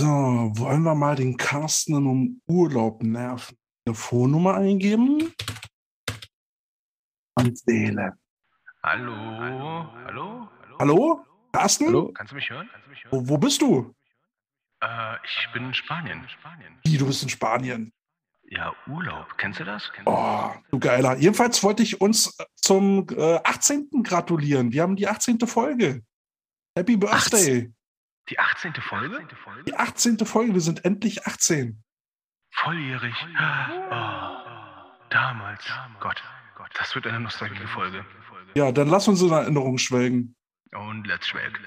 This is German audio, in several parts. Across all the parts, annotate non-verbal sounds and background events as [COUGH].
So, wollen wir mal den Carsten um Urlaub nerven? Telefonnummer eingeben? Und Seele. Hallo, hallo, hallo. Hallo? Carsten? Hallo, kannst du mich hören? Du mich hören? Wo, wo bist du? Äh, ich bin in Spanien. Spanien. Wie, du bist in Spanien. Ja, Urlaub. Kennst du das? Kennst du Oh, du Geiler. Jedenfalls wollte ich uns zum äh, 18. gratulieren. Wir haben die 18. Folge. Happy Birthday. Die 18. Folge? Die 18. Folge. Wir sind endlich 18. Volljährig. Oh, damals. Gott, Gott, das wird eine nostalgische Folge. Ja, dann lass uns in Erinnerung schwelgen. Und let's schwelg.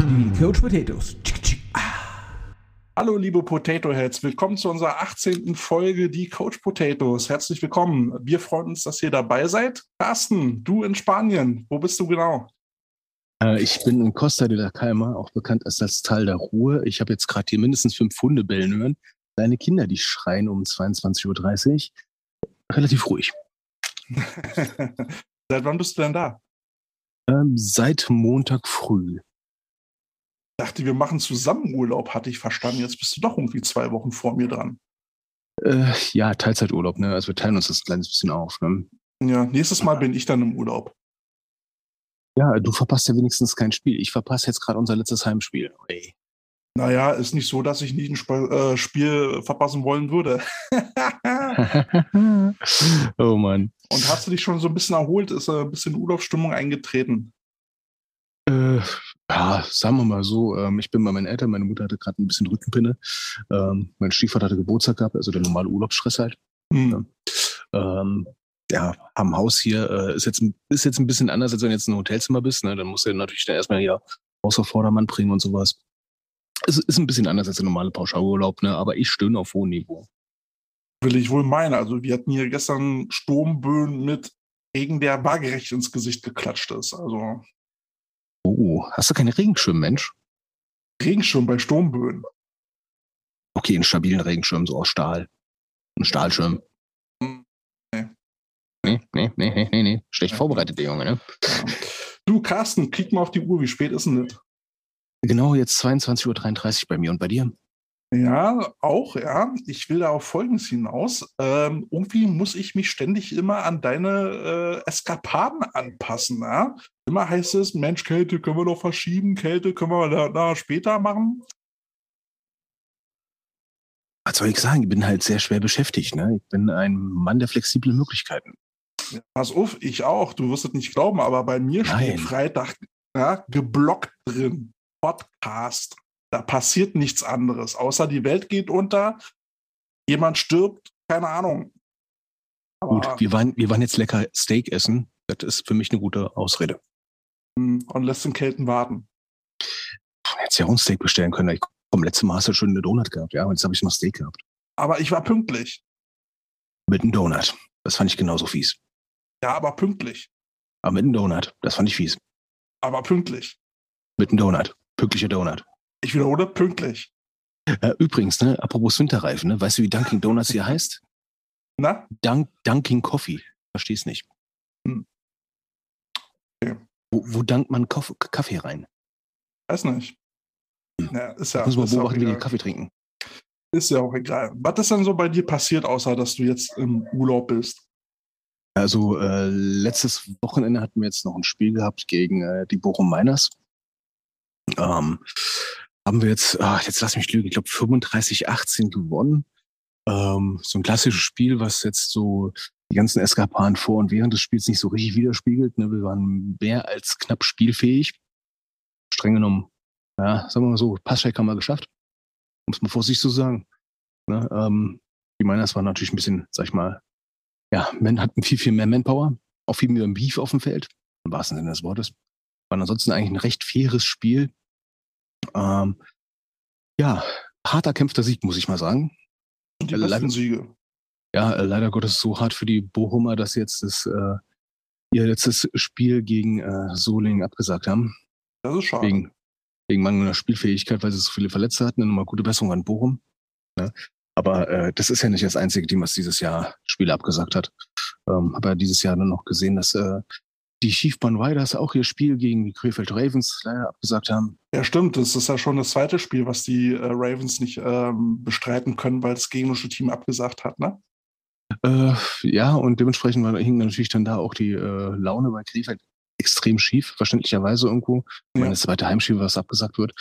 Die Coach Potatoes. Hallo, liebe Potato Heads. Willkommen zu unserer 18. Folge, die Coach Potatoes. Herzlich willkommen. Wir freuen uns, dass ihr dabei seid. Carsten, du in Spanien. Wo bist du genau? Äh, ich bin in Costa de la Calma, auch bekannt als das Tal der Ruhe. Ich habe jetzt gerade hier mindestens fünf Hunde bellen hören. Kleine Kinder, die schreien um 22.30 Uhr. Relativ ruhig. [LAUGHS] Seit wann bist du denn da? Ähm, seit Montag früh. Ich dachte, wir machen zusammen Urlaub, hatte ich verstanden. Jetzt bist du doch irgendwie zwei Wochen vor mir dran. Äh, ja, Teilzeiturlaub, ne? Also wir teilen uns das ein kleines bisschen auf. Ne? Ja, nächstes Mal bin ich dann im Urlaub. Ja, du verpasst ja wenigstens kein Spiel. Ich verpasse jetzt gerade unser letztes Heimspiel. Ey. Naja, ist nicht so, dass ich nicht ein Sp äh, Spiel verpassen wollen würde. [LAUGHS] oh Mann. Und hast du dich schon so ein bisschen erholt? Ist äh, ein bisschen Urlaubsstimmung eingetreten? Äh, ja, sagen wir mal so, ähm, ich bin bei meinen Eltern, meine Mutter hatte gerade ein bisschen Rückenpinne. Ähm, mein Stiefvater hatte Geburtstag gehabt, also der normale Urlaubsstress halt. Hm. Ähm, ja, am Haus hier äh, ist, jetzt, ein- ist jetzt ein bisschen anders, als wenn du jetzt ein Hotelzimmer bist. Ne? Dann musst du natürlich dann erstmal hier Haus auf Vordermann bringen und sowas. Es ist ein bisschen anders als der normale Pauschalurlaub, ne? aber ich stöhne auf hohem Niveau. Will ich wohl meinen. Also wir hatten hier gestern Sturmböen mit Regen, der waagerecht ins Gesicht geklatscht ist. Also Oh, hast du keine Regenschirm, Mensch? Regenschirm bei Sturmböen. Okay, einen stabilen Regenschirm, so aus Stahl. Ein Stahlschirm. Nee. Nee, nee, nee, nee, nee, nee. Schlecht Ja. vorbereitet, der Junge, ne? Du, Carsten, klick mal auf die Uhr. Wie spät ist denn das? Genau, jetzt 22.33 Uhr bei mir und bei dir. Ja, auch, ja. Ich will da auf Folgendes hinaus. Ähm, irgendwie muss ich mich ständig immer an deine äh, Eskapaden anpassen. Ja? Immer heißt es, Mensch, Kälte können wir doch verschieben, Kälte können wir da, da später machen. Was soll ich sagen? Ich bin halt sehr schwer beschäftigt, ne? Ich bin ein Mann der flexiblen Möglichkeiten. Ja, pass auf, ich auch. Du wirst es nicht glauben, aber bei mir Nein. steht Freitag ja, geblockt drin. Podcast. Da passiert nichts anderes, außer die Welt geht unter, jemand stirbt, keine Ahnung. Gut, Aber, wir waren, wir waren jetzt lecker Steak essen. Das ist für mich eine gute Ausrede. hm, und lässt den Kelten warten. Hättest ja auch ein Steak bestellen können. Ich komm, letztes Mal hast du schon eine Donut gehabt, ja. Jetzt habe ich noch Steak gehabt. Aber ich war pünktlich. Mit einem Donut. Das fand ich genauso fies. Ja, aber pünktlich. Aber mit einem Donut. Das fand ich fies. Aber pünktlich. Mit einem Donut. Pünktlicher Donut. Ich wiederhole, pünktlich. Äh, übrigens, ne, apropos Winterreifen, ne, weißt du, wie Dunkin' Donuts hier heißt? Na? Dunk, Dunkin' Coffee. Versteh's nicht. Hm. Okay. Wo, wo dankt man Koff Kaffee rein? Weiß nicht. Hm. Ja, ist ja, Muss man beobachten, wie die. Kaffee trinken. ist ja auch egal. Was ist denn so bei dir passiert, außer dass du jetzt im Urlaub bist? Also äh, letztes Wochenende hatten wir jetzt noch ein Spiel gehabt gegen äh, die Bochum Miners. Ähm, haben wir jetzt, ah, jetzt lass mich lügen, ich glaube 35-18 gewonnen. Ähm, so ein klassisches Spiel, was jetzt so die ganzen Eskapaden vor und während des Spiels nicht so richtig widerspiegelt. Ne? Wir waren mehr als knapp spielfähig. Streng genommen, ja, sagen wir mal so, Passcheck haben wir geschafft. Um es mal vorsichtig zu sagen. Ne? Ähm, die Miners waren natürlich ein bisschen, sag ich mal, ja, Man hatten viel, viel mehr Manpower, auch viel mehr Beef auf dem Feld, im wahrsten Sinne des Wortes. War ansonsten eigentlich ein recht faires Spiel. Ähm, ja, hart erkämpfter Sieg, muss ich mal sagen. Und die Ja, besten leider- Siege. Ja, äh, leider Gottes so hart für die Bochumer, dass sie jetzt das, äh, ihr letztes Spiel gegen äh, Solingen abgesagt haben. Das ist schade. Wegen, wegen mangelnder Spielfähigkeit, weil sie so viele Verletzte hatten. Nochmal gute Besserung an Bochum. Ne? Aber äh, das ist ja nicht das einzige Team, was dieses Jahr Spiele abgesagt hat. Ähm, Habe ja dieses Jahr dann noch gesehen, dass äh, die Schiefbahn Riders auch ihr Spiel gegen die Krefeld Ravens leider abgesagt haben. Ja, stimmt. Das ist ja schon das zweite Spiel, was die äh, Ravens nicht ähm, bestreiten können, weil das gegnerische Team abgesagt hat, ne? Äh, ja, und dementsprechend hing natürlich dann da auch die äh, Laune bei Krefeld extrem schief, verständlicherweise irgendwo. Ich meine, Ja. das zweite Heimspiel, was abgesagt wird.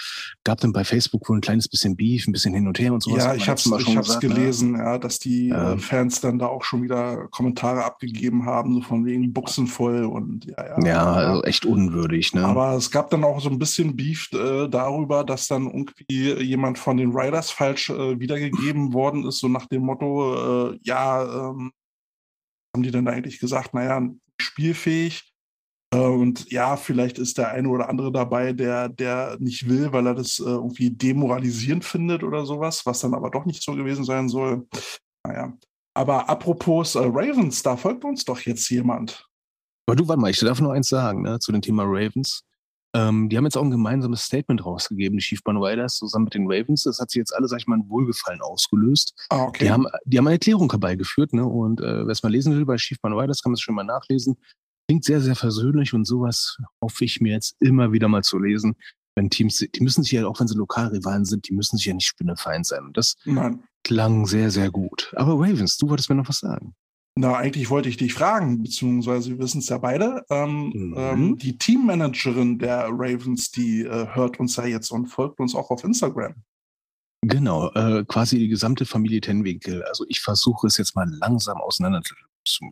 Gab dann bei Facebook wohl ein kleines bisschen Beef, ein bisschen hin und her und sowas. Ja, ich habe es hab's gesagt, ne? gelesen, ja, dass die äh, Ähm. Fans dann da auch schon wieder Kommentare abgegeben haben, so von wegen Buchsen voll und ja, ja. Ja, also echt unwürdig, ne? Aber es gab dann auch so ein bisschen Beef äh, darüber, dass dann irgendwie jemand von den Riders falsch äh, wiedergegeben worden ist, so nach dem Motto, äh, ja, ähm, haben die dann eigentlich gesagt, naja, spielfähig. Äh, und ja, vielleicht ist der eine oder andere dabei, der, der nicht will, weil er das äh, irgendwie demoralisierend findet oder sowas, was dann aber doch nicht so gewesen sein soll. Naja. Aber apropos äh, Ravens, da folgt uns doch jetzt jemand. Aber du, warte mal, ich darf nur eins sagen, ne, zu dem Thema Ravens. Ähm, die haben jetzt auch ein gemeinsames Statement rausgegeben, die Schiefbahn Riders, zusammen mit den Ravens. Das hat sie jetzt alle, sag ich mal, ein Wohlgefallen ausgelöst. Ah, okay. Die, haben, die haben eine Erklärung herbeigeführt, ne? Und äh, wer es mal lesen will bei Schiefbahn Riders, kann man es schon mal nachlesen. Klingt sehr, sehr versöhnlich und sowas hoffe ich mir jetzt immer wieder mal zu lesen. Wenn Teams, die müssen sich ja, auch wenn sie Lokalrivalen sind, die müssen sich ja nicht spinnefeind sein. Und das Nein. klang sehr, sehr gut. Aber Ravens, du wolltest mir noch was sagen. Na, eigentlich wollte ich dich fragen, beziehungsweise wir wissen es ja beide. Ähm, Mhm. ähm, die Teammanagerin der Ravens, die äh, hört uns ja jetzt und folgt uns auch auf Instagram. Genau, äh, quasi die gesamte Familie Tenwinkel. Also ich versuche es jetzt mal langsam auseinander zu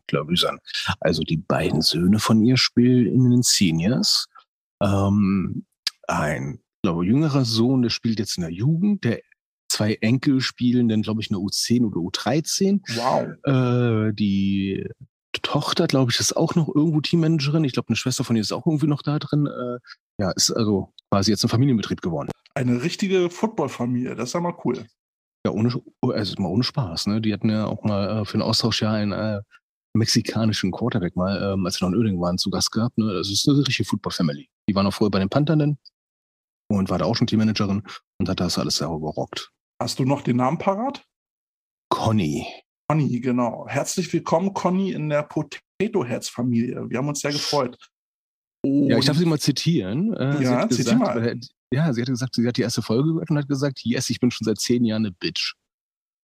klavüsern. Also die beiden Söhne von ihr spielen in den Seniors. Ähm, ein, glaube jüngerer Sohn, der spielt jetzt in der Jugend. Der zwei Enkel spielen dann, glaube ich, in der U10 oder U13. Wow. Äh, die Tochter, glaube ich, ist auch noch irgendwo Teammanagerin. Ich glaube, eine Schwester von ihr ist auch irgendwie noch da drin. Äh, ja, ist also quasi jetzt ein Familienbetrieb geworden. Eine richtige Footballfamilie, das ist ja mal cool. Ja, ohne, also mal ohne Spaß. Ne? Die hatten ja auch mal äh, für ein Austauschjahr einen äh, mexikanischen Quarterback mal, ähm, als wir noch in Öding waren, zu Gast gehabt. Ne? Das ist eine richtige Football-Family. Die war noch vorher bei den Panthern und war da auch schon Teammanagerin und hat das alles selber gerockt. Hast du noch den Namen parat? Conny. Conny, genau. Herzlich willkommen, Conny, in der Potato Heads Familie. Wir haben uns sehr gefreut. Ja, ich darf Und- sie mal zitieren. Äh, sie Ja, zitier gesagt, mal. äh, ja, sie hat gesagt, sie hat die erste Folge gehört und hat gesagt, yes, ich bin schon seit zehn Jahren eine Bitch.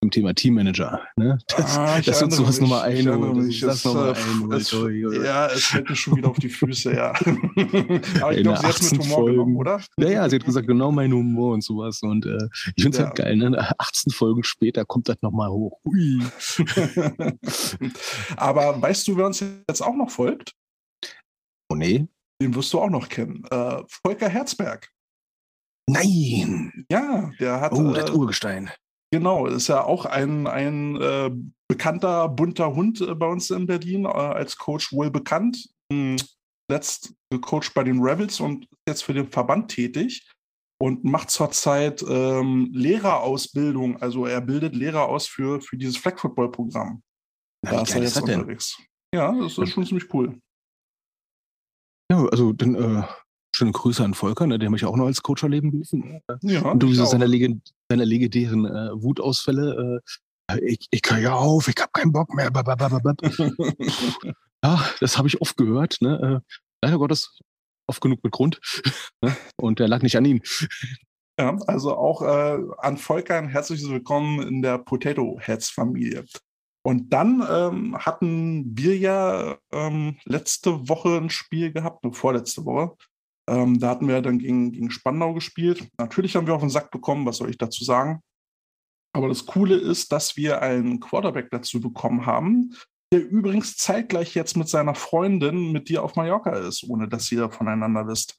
Zum Thema Teammanager. Ne? [LAUGHS] Das, Ah, ich dass uns erinnere sowas einholt. mich. Das nochmal äh, einholt. es-. Ja, es fällt mir schon wieder auf die Füße, ja. [LAUGHS] Aber ich glaube, sie hat es 18 mit Humor genommen, Folgen. oder? Ja, ja, sie hat gesagt, genau mein Humor und sowas. Und äh, ich finde es Ja. halt geil, ne? 18 Folgen später kommt das nochmal hoch. Ui. [LAUGHS] Aber weißt du, wer uns jetzt auch noch folgt? Oh nee. Den wirst du auch noch kennen. Äh, Volker Herzberg. Nein! Ja, der hat. Oh, äh, das Urgestein. Genau, ist ja auch ein, ein äh, bekannter, bunter Hund äh, bei uns in Berlin, äh, als Coach wohl bekannt. Hm, letzt gecoacht bei den Rebels und ist jetzt für den Verband tätig und macht zurzeit ähm, Lehrerausbildung. Also er bildet Lehrer aus für, für dieses Flag Football Programm. Na, Da ist er jetzt das denn? unterwegs. Ja, das ist schon ziemlich cool. Ja, also dann äh, schöne Grüße an Volker, ne? den habe ich auch noch als Coach erleben dürfen. Ja, Und du ich auch. seine, legend seine legendären äh, Wutausfälle. Äh, ich, ich höre ja auf, ich habe keinen Bock mehr. [LAUGHS] ja, das habe ich oft gehört. Ne? Äh, leider Gottes oft genug mit Grund. [LAUGHS] ne? Und der lag nicht an ihm. Ja, also auch äh, an Volker ein herzliches Willkommen in der Potato Heads Familie. Und dann ähm, hatten wir ja ähm, letzte Woche ein Spiel gehabt, ne, vorletzte Woche. Ähm, da hatten wir dann gegen, gegen Spandau gespielt. Natürlich haben wir auf den Sack bekommen, was soll ich dazu sagen. Aber das Coole ist, dass wir einen Quarterback dazu bekommen haben, der übrigens zeitgleich jetzt mit seiner Freundin mit dir auf Mallorca ist, ohne dass ihr voneinander wisst.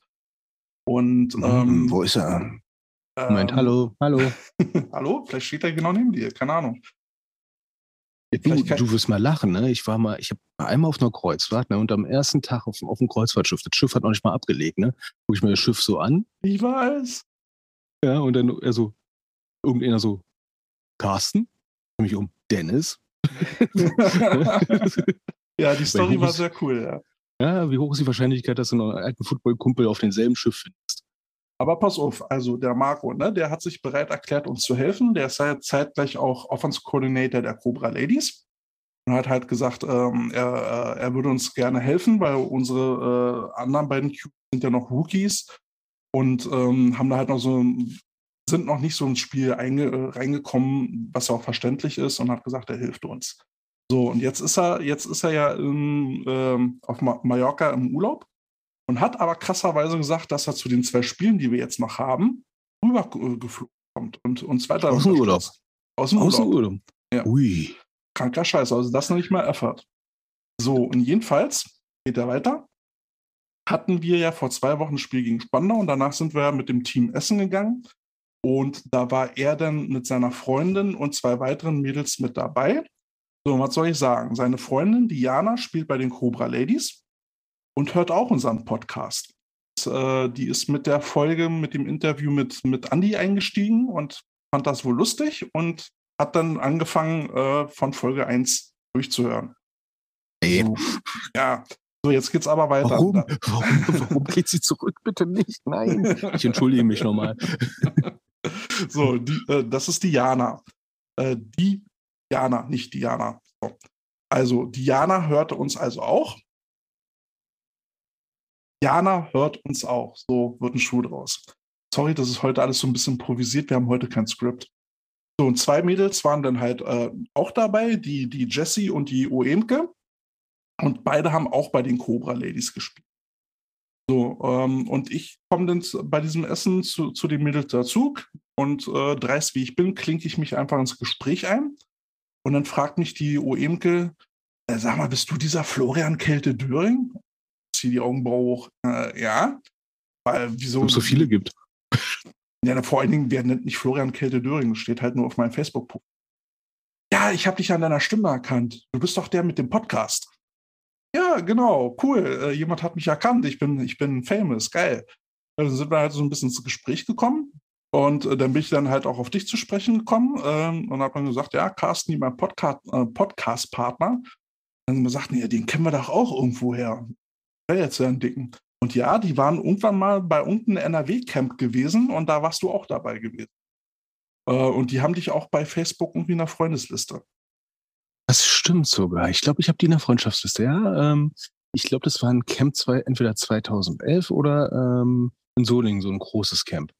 Und ähm, Hm, Wo ist er? Moment, ähm, hallo, hallo. [LAUGHS] Hallo? Vielleicht steht er genau neben dir, keine Ahnung. Du, du wirst mal lachen, ne? Ich war mal, ich habe einmal auf einer Kreuzfahrt, ne? Und am ersten Tag auf, auf dem Kreuzfahrtschiff, das Schiff hat noch nicht mal abgelegt, ne? Guck ich mir das Schiff so an, Ich weiß. ja, und dann er so, irgendeiner so, Carsten, ich mich um, Dennis. [LAUGHS] ja, die Story war sehr cool, ja. ja, wie hoch ist die Wahrscheinlichkeit, dass du noch einen alten Footballkumpel auf demselben Schiff findest? Aber pass auf, also der Marco, ne, der hat sich bereit erklärt, uns zu helfen. Der ist ja zeitgleich auch Offense Coordinator der Cobra Ladies. und hat halt gesagt, ähm, er, äh, er würde uns gerne helfen, weil unsere äh, anderen beiden Cubes sind ja noch Rookies und ähm, haben da halt noch so sind noch nicht so ins Spiel einge, äh, reingekommen, was auch verständlich ist, und hat gesagt, er hilft uns. So, und jetzt ist er, jetzt ist er ja in, ähm, auf Ma Mallorca im Urlaub und hat aber krasserweise gesagt, dass er zu den zwei Spielen, die wir jetzt noch haben, rübergeflogen kommt und uns weiter. Aus dem Urlaub. Aus dem Urlaub. Urlaub. Ja. Ui. Kranker Scheiß, also das noch nicht mal erfahrt. So, und jedenfalls geht er weiter. Hatten wir ja vor zwei Wochen ein Spiel gegen Spandau und danach sind wir mit dem Team Essen gegangen. Und da war er dann mit seiner Freundin und zwei weiteren Mädels mit dabei. So, was soll ich sagen? Seine Freundin Diana spielt bei den Cobra Ladies und hört auch unseren Podcast. Äh, die ist mit der Folge, mit dem Interview mit, mit Andy eingestiegen und fand das wohl lustig und hat dann angefangen, äh, von Folge 1 durchzuhören. Ey. So, ja, so jetzt geht's aber weiter. Warum? Warum, warum geht sie zurück? Bitte nicht. Nein. Ich entschuldige mich nochmal. [LAUGHS] so, die, äh, das ist Diana. Äh, die Diana, nicht Diana. So. Also, Diana hörte uns also auch. Diana hört uns auch. So wird ein Schuh draus. Sorry, das ist heute alles so ein bisschen improvisiert. Wir haben heute kein Skript. So, und zwei Mädels waren dann halt äh, auch dabei, die, die Jessie und die Oemke. Und beide haben auch bei den Cobra Ladies gespielt. So, ähm, und ich komme dann bei diesem Essen zu, zu den Mädels dazu und äh, dreist wie ich bin, klinke ich mich einfach ins Gespräch ein. Und dann fragt mich die Oemke, äh, sag mal, bist du dieser Florian Kälte Döring? Zieh die Augenbraue hoch. Äh, ja. Weil, wieso? es so viele gibt. [LAUGHS] Ja, vor allen Dingen, wer nennt nicht Florian Kälte Döring? Das steht halt nur auf meinem Facebook-Post. Ja, ich habe dich an deiner Stimme erkannt. Du bist doch der mit dem Podcast. Ja, genau, cool. Äh, jemand hat mich erkannt. Ich bin, ich bin famous, geil. Dann sind wir halt so ein bisschen ins Gespräch gekommen. Und äh, dann bin ich dann halt auch auf dich zu sprechen gekommen ähm, und habe dann gesagt, ja, Carsten, mein Podcast, äh, Podcast-Partner. Dann haben wir gesagt, ja, den kennen wir doch auch irgendwo ja einen dicken. Und ja, die waren irgendwann mal bei unten NRW-Camp gewesen und da warst du auch dabei gewesen. Äh, und die haben dich auch bei Facebook irgendwie in der Freundesliste. Das stimmt sogar. Ich glaube, ich habe die in der Freundschaftsliste. Ja, ähm, ich glaube, das war ein Camp zwei, entweder 2011 oder ähm, in Solingen, so ein großes Camp.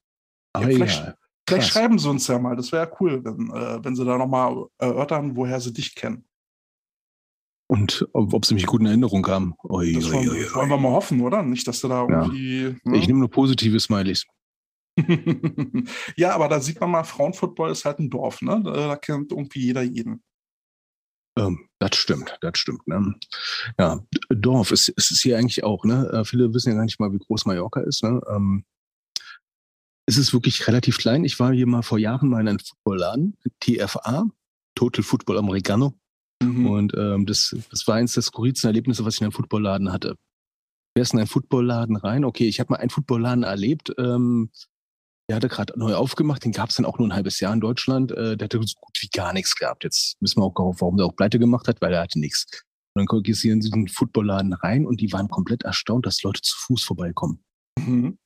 Aber ja, vielleicht, egal. vielleicht schreiben sie uns ja mal. Das wäre cool, wenn, äh, wenn sie da nochmal erörtern, woher sie dich kennen. Und ob, ob sie mich gut in Erinnerung haben. Ui, Das wollen, ui. wollen wir mal hoffen, oder? Nicht, dass du da Ja. irgendwie. ne? Ich nehme nur positive Smileys. [LAUGHS] ja, aber da sieht man mal, Frauenfootball ist halt ein Dorf, ne? Da, kennt irgendwie jeder jeden. Ähm, das stimmt, das stimmt. Ne? Ja, Dorf ist, ist es hier eigentlich auch. Ne? Äh, viele wissen ja gar nicht mal, wie groß Mallorca ist. Ne? Ähm, es ist wirklich relativ klein. Ich war hier mal vor Jahren mal in einem Footballladen, TFA, Total Football Americano. Mhm. Und ähm, das, das war eins der skurrilsten Erlebnisse, was ich in einem Footballladen hatte. Wer ist in einen Footballladen rein? Okay, ich habe mal einen Footballladen erlebt. Ähm, der hatte gerade neu aufgemacht, den gab es dann auch nur ein halbes Jahr in Deutschland. Äh, der hatte so gut wie gar nichts gehabt. Jetzt wissen wir auch, warum der auch pleite gemacht hat, weil er hatte nichts. Und dann gehst du hier in diesen Footballladen rein und die waren komplett erstaunt, dass Leute zu Fuß vorbeikommen. Mhm.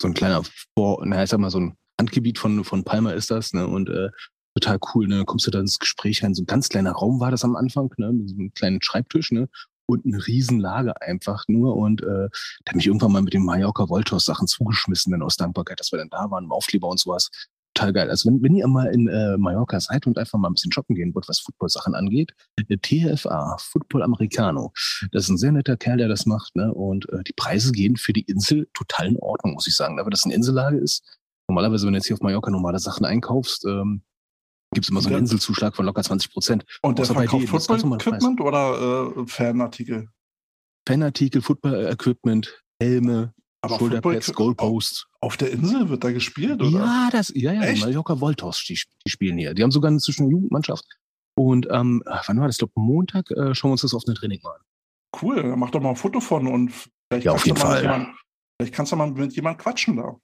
So ein kleiner Vor, na, ich sag mal, so ein Handgebiet von, von Palma ist das, ne? Und äh, total cool, ne? Kommst du da ins Gespräch rein. So ein ganz kleiner Raum war das am Anfang, ne? Mit so einem kleinen Schreibtisch, ne? Und eine Riesenlage einfach nur. Und äh, der hat mich irgendwann mal mit den Mallorca Voltos Sachen zugeschmissen, dann aus Dankbarkeit, dass wir dann da waren, im Aufkleber und sowas. Total geil. Also wenn, wenn ihr mal in äh, Mallorca seid und einfach mal ein bisschen shoppen gehen wollt, was Football-Sachen angeht, äh, TFA, Football Americano, das ist ein sehr netter Kerl, der das macht. Ne? Und äh, die Preise gehen für die Insel total in Ordnung, muss ich sagen. Aber das eine Insellage ist, normalerweise, wenn du jetzt hier auf Mallorca normale Sachen einkaufst, ähm, gibt es immer so einen. Inselzuschlag von locker 20 Prozent. Und der Außer verkauft. Football-Equipment oder äh, Fanartikel? Fanartikel, Football-Equipment, Helme, Aber Schulterpads, Goalposts. Auf der Insel wird da gespielt, oder? Ja, das, ja, ja, die Echt? Mallorca Voltos, die, die spielen hier. Die haben sogar inzwischen eine Jugendmannschaft. Und ähm, wann war das? Ich glaube, Montag äh, schauen wir uns das auf eine Training mal an. Cool, dann mach doch mal ein Foto von und vielleicht Ja, auf kannst du jeden mal mit Fall. jemand- Vielleicht kannst du mal mit jemand quatschen da.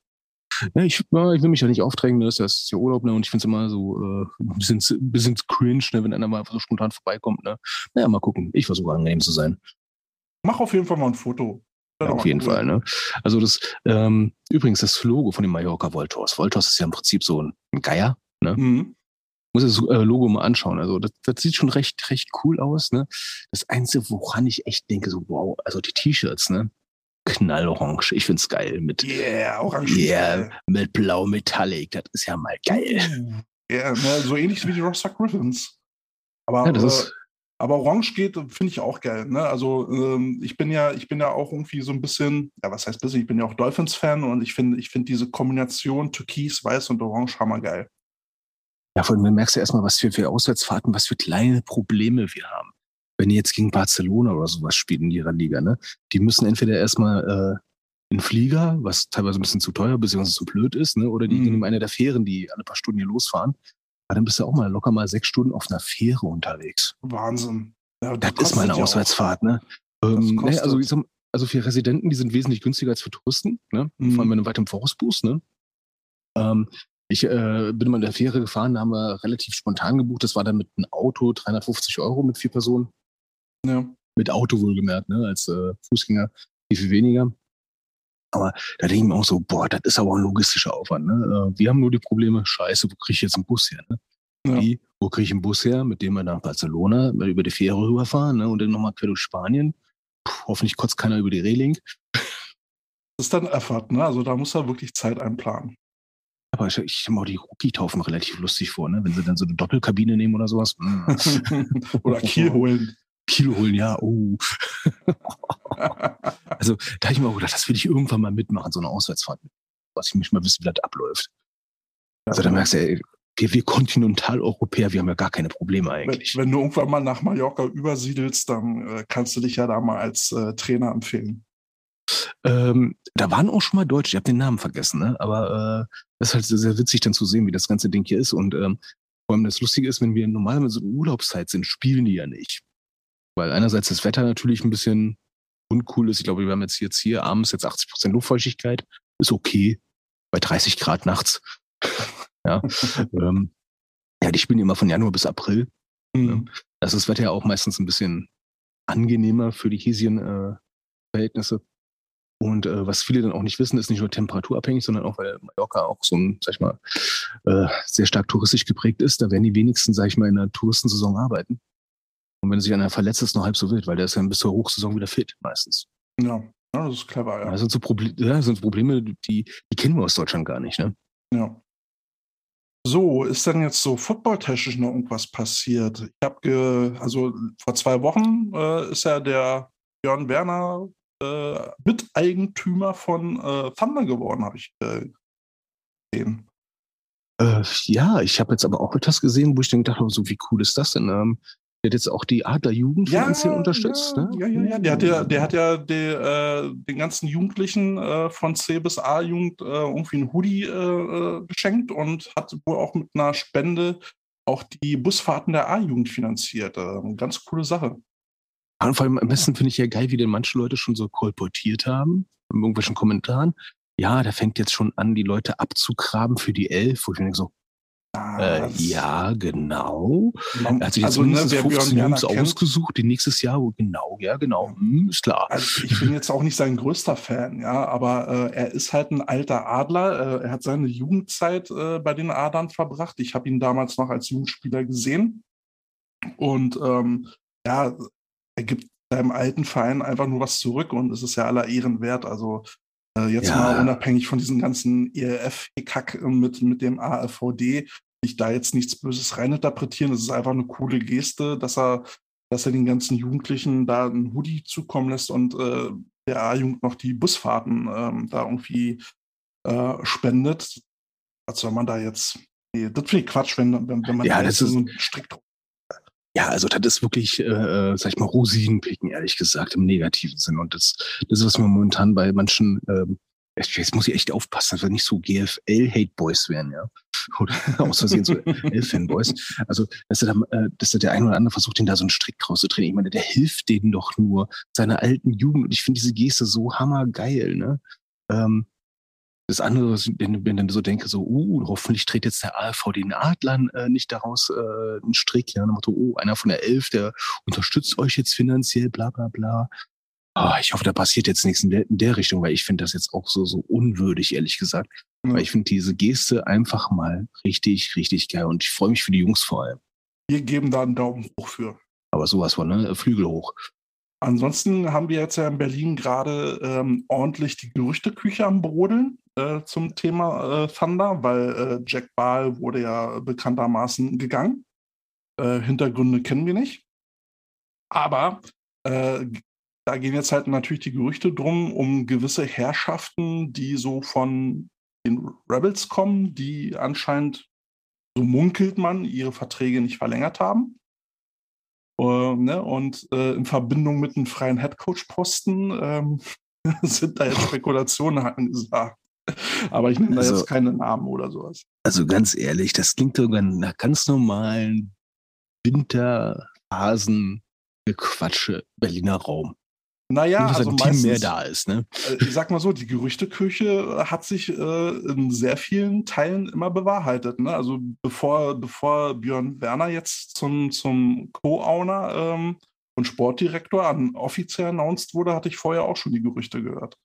Ja, ich, ja, ich will mich ja nicht aufdrängen, das ist ja- das ist ja Urlaub, ne? Und ich finde es immer so äh, ein, bisschen, ein bisschen cringe, ne, wenn einer mal so spontan vorbeikommt. Ne? Naja, mal gucken. Ich versuche angenehm zu sein. Mach auf jeden Fall mal ein Foto. Ja, auf jeden cool. Fall, ne? Also das, ähm, übrigens das Logo von dem Mallorca Voltos. Voltos ist ja im Prinzip so ein, Geier, Mhm. muss das äh, Logo mal anschauen. Also das, das sieht schon recht, recht cool aus. Ne? Das Einzige, woran ich echt denke, so wow, also die T-Shirts, ne? Knallorange. Ich find's geil. Mit, Yeah, orange. yeah, mit Blau Metallic. Das ist ja mal geil. Ja, ne, so ähnlich wie die Rostock Griffins. Aber, Ja, das äh, ist, aber Orange geht, finde ich auch geil. Ne? Also ähm, ich bin ja, ich bin ja auch irgendwie so ein bisschen, ja, was heißt bisschen, ich bin ja auch Dolphins-Fan und ich finde, ich finde diese Kombination Türkis, Weiß und Orange hammergeil. ja, vor allem merkst du erstmal, was wir für Auswärtsfahrten, was für kleine Probleme wir haben. Wenn die jetzt gegen Barcelona oder sowas spielen in ihrer Liga, ne? Die müssen entweder erstmal äh, in Flieger, was teilweise ein bisschen zu teuer, beziehungsweise zu blöd ist, ne? Oder die Mhm. in eine der Fähren, die alle paar Stunden hier losfahren. Aber dann bist du auch mal locker mal sechs Stunden auf einer Fähre unterwegs. Wahnsinn. Ja, Das kostet ist mal eine auch. Auswärtsfahrt, ne? Das Ähm, kostet. ne, also, sag, also für Residenten, die sind wesentlich günstiger als für Touristen, ne? Mhm. Vor allem, wenn du weit im Voraus buchst, ne? Ähm, ich äh, bin mal in der Fähre gefahren, da haben wir relativ spontan gebucht. Das war dann mit einem Auto 350 Euro mit vier Personen. Ja. Mit Auto wohlgemerkt, ne? Als äh, Fußgänger viel, viel weniger. Aber da denke ich mir auch so, boah, das ist aber ein logistischer Aufwand. Ne? Äh, wir haben nur die Probleme, scheiße, wo kriege ich jetzt einen Bus her? Ne? Ja. Wie, wo kriege ich einen Bus her, mit dem wir nach Barcelona mal über die Fähre rüberfahren ne? und dann nochmal quer durch Spanien? Puh, hoffentlich kotzt keiner über die Reling. Das ist dann Effort, ne? Also da muss er wirklich Zeit einplanen. Aber ich, ich mir auch die Rookie-Taufen relativ lustig vor, ne? wenn sie dann so eine Doppelkabine nehmen oder sowas. Mm. [LAUGHS] Oder Kiel holen. Kilo holen, ja, oh. [LAUGHS] Also da habe ich mir auch gedacht, das will ich irgendwann mal mitmachen, so eine Auswärtsfahrt. Was ich mich mal wissen, wie das abläuft. Also da merkst du, ey, wir, wir Kontinentaleuropäer, wir haben ja gar keine Probleme wenn, eigentlich. wenn du irgendwann mal nach Mallorca übersiedelst, dann äh, kannst du dich ja da mal als äh, Trainer empfehlen. Ähm, da waren auch schon mal Deutsche, ich habe den Namen vergessen, ne? aber äh, das ist halt sehr, sehr witzig dann zu sehen, wie das ganze Ding hier ist. Und ähm, vor allem das Lustige ist, wenn wir normalerweise in Urlaubszeit sind, spielen die ja nicht. Weil einerseits das Wetter natürlich ein bisschen uncool ist. Ich glaube, wir haben jetzt, jetzt hier abends jetzt 80% Luftfeuchtigkeit. Ist okay. Bei 30 Grad nachts. [LAUGHS] ja. ähm, ja, die spielen immer von Januar bis April. Mhm. Das ist das Wetter ja auch meistens ein bisschen angenehmer für die hiesigen äh, Verhältnisse. Und äh, was viele dann auch nicht wissen, ist nicht nur temperaturabhängig, sondern auch, weil Mallorca auch so ein, sag ich mal, äh, sehr stark touristisch geprägt ist. Da werden die wenigsten, sag ich mal, in der Touristensaison arbeiten. Und wenn sich einer verletzt, ist noch halb so wild, weil der ist dann bis zur Hochsaison wieder fit, meistens. Ja. ja, das ist clever, Ja. Das, sind so Proble ja, sind Probleme, die, die kennen wir aus Deutschland gar nicht, ne? ja. So, ist denn jetzt so footballtechnisch noch irgendwas passiert? Ich habe, ge also vor zwei Wochen äh, ist ja der Björn Werner äh, Miteigentümer von äh, Thunder geworden, habe ich äh, gesehen. Äh, ja, ich habe jetzt aber auch etwas gesehen, wo ich dann gedacht habe, so wie cool ist das denn? Ähm, der hat jetzt auch die Adler Jugend finanziell unterstützt, ja, ne? Ja, ja, ja. Der hat ja, der hat ja die, äh, den ganzen Jugendlichen äh, von C bis A-Jugend äh, irgendwie ein Hoodie äh, äh, geschenkt und hat wohl auch mit einer Spende auch die Busfahrten der A-Jugend finanziert. Äh, ganz coole Sache. Und vor allem am besten finde ich ja geil, wie denn manche Leute schon so kolportiert haben, in irgendwelchen Kommentaren. Ja, der fängt jetzt schon an, die Leute abzugraben für die Elf, wo ich mir denke so, äh, ja, genau. man- Er hat sich jetzt also, ne, mindestens Björn 15 Werner Jungs ausgesucht, die nächstes Jahr, genau, ja, genau, hm, ist klar. Also ich bin jetzt auch nicht sein größter Fan, ja, aber äh, er ist halt ein alter Adler. Äh, er hat seine Jugendzeit äh, bei den Adlern verbracht. Ich habe ihn damals noch als Jugendspieler gesehen. Und ähm, ja, er gibt seinem alten Verein einfach nur was zurück und es ist ja aller Ehren wert. Also jetzt Ja. mal unabhängig von diesem ganzen ERF-Kack mit, mit dem AFVD, ich da jetzt nichts Böses reininterpretieren. Es ist einfach eine coole Geste, dass er dass er den ganzen Jugendlichen da einen Hoodie zukommen lässt und äh, der A-Jugend noch die Busfahrten ähm, da irgendwie äh, spendet. Was soll man da jetzt? Nee, das finde ich Quatsch, wenn, wenn, wenn man Ja, da das jetzt ist- so einen Strick drauf. Ja, also das ist wirklich, äh, sag ich mal, Rosinenpicken, ehrlich gesagt, im negativen Sinn. Und das, das ist, was mir momentan bei manchen, ähm, jetzt muss ich echt aufpassen, dass wir nicht so GFL-Hate-Boys werden, ja. [LAUGHS] Oder aus Versehen so L-Fanboys. Also, dass er, da, äh, dass er der ein oder andere versucht, den da so einen Strick draus zu drehen. Ich meine, der hilft denen doch nur seiner alten Jugend. Und ich finde diese Geste so hammergeil, ne? Ähm, das andere, wenn wenn ich dann so denke, so, uh, hoffentlich dreht jetzt der AFV den Adlern äh, nicht daraus äh, einen Strick, ja, nach Motto, oh, einer von der Elf, der unterstützt euch jetzt finanziell, bla bla bla. Ah, ich hoffe, da passiert jetzt nichts in der, in der Richtung, weil ich finde das jetzt auch so, so unwürdig, ehrlich gesagt. Ja. Weil ich finde diese Geste einfach mal richtig, richtig geil. Und ich freue mich für die Jungs vor allem. Wir geben da einen Daumen hoch für. Aber sowas von, ne? Flügel hoch. Ansonsten haben wir jetzt ja in Berlin gerade ähm, ordentlich die Gerüchteküche am Brodeln äh, zum Thema äh, Thunder, weil äh, Jack Ball wurde ja bekanntermaßen gegangen. Äh, Hintergründe kennen wir nicht. Aber äh, da gehen jetzt halt natürlich die Gerüchte drum um gewisse Herrschaften, die so von den Rebels kommen, die anscheinend, so munkelt man, ihre Verträge nicht verlängert haben. Äh, ne? Und äh, in Verbindung mit einem freien Headcoach-Posten ähm, [LAUGHS] sind da jetzt Spekulationen angesagt. Aber ich nenne da Also- jetzt keine Namen oder sowas. Also ganz ehrlich, das klingt sogar nach ganz normalen Winterphasen Gequatsche Berliner Raum. Naja, Nur, dass also ein Team mehr meistens, da ist, ne? äh, ich sag mal so, die Gerüchteküche hat sich äh, in sehr vielen Teilen immer bewahrheitet. Ne? Also bevor, bevor Björn Werner jetzt zum, zum Co-Owner ähm, und Sportdirektor an offiziell announced wurde, hatte ich vorher auch schon die Gerüchte gehört.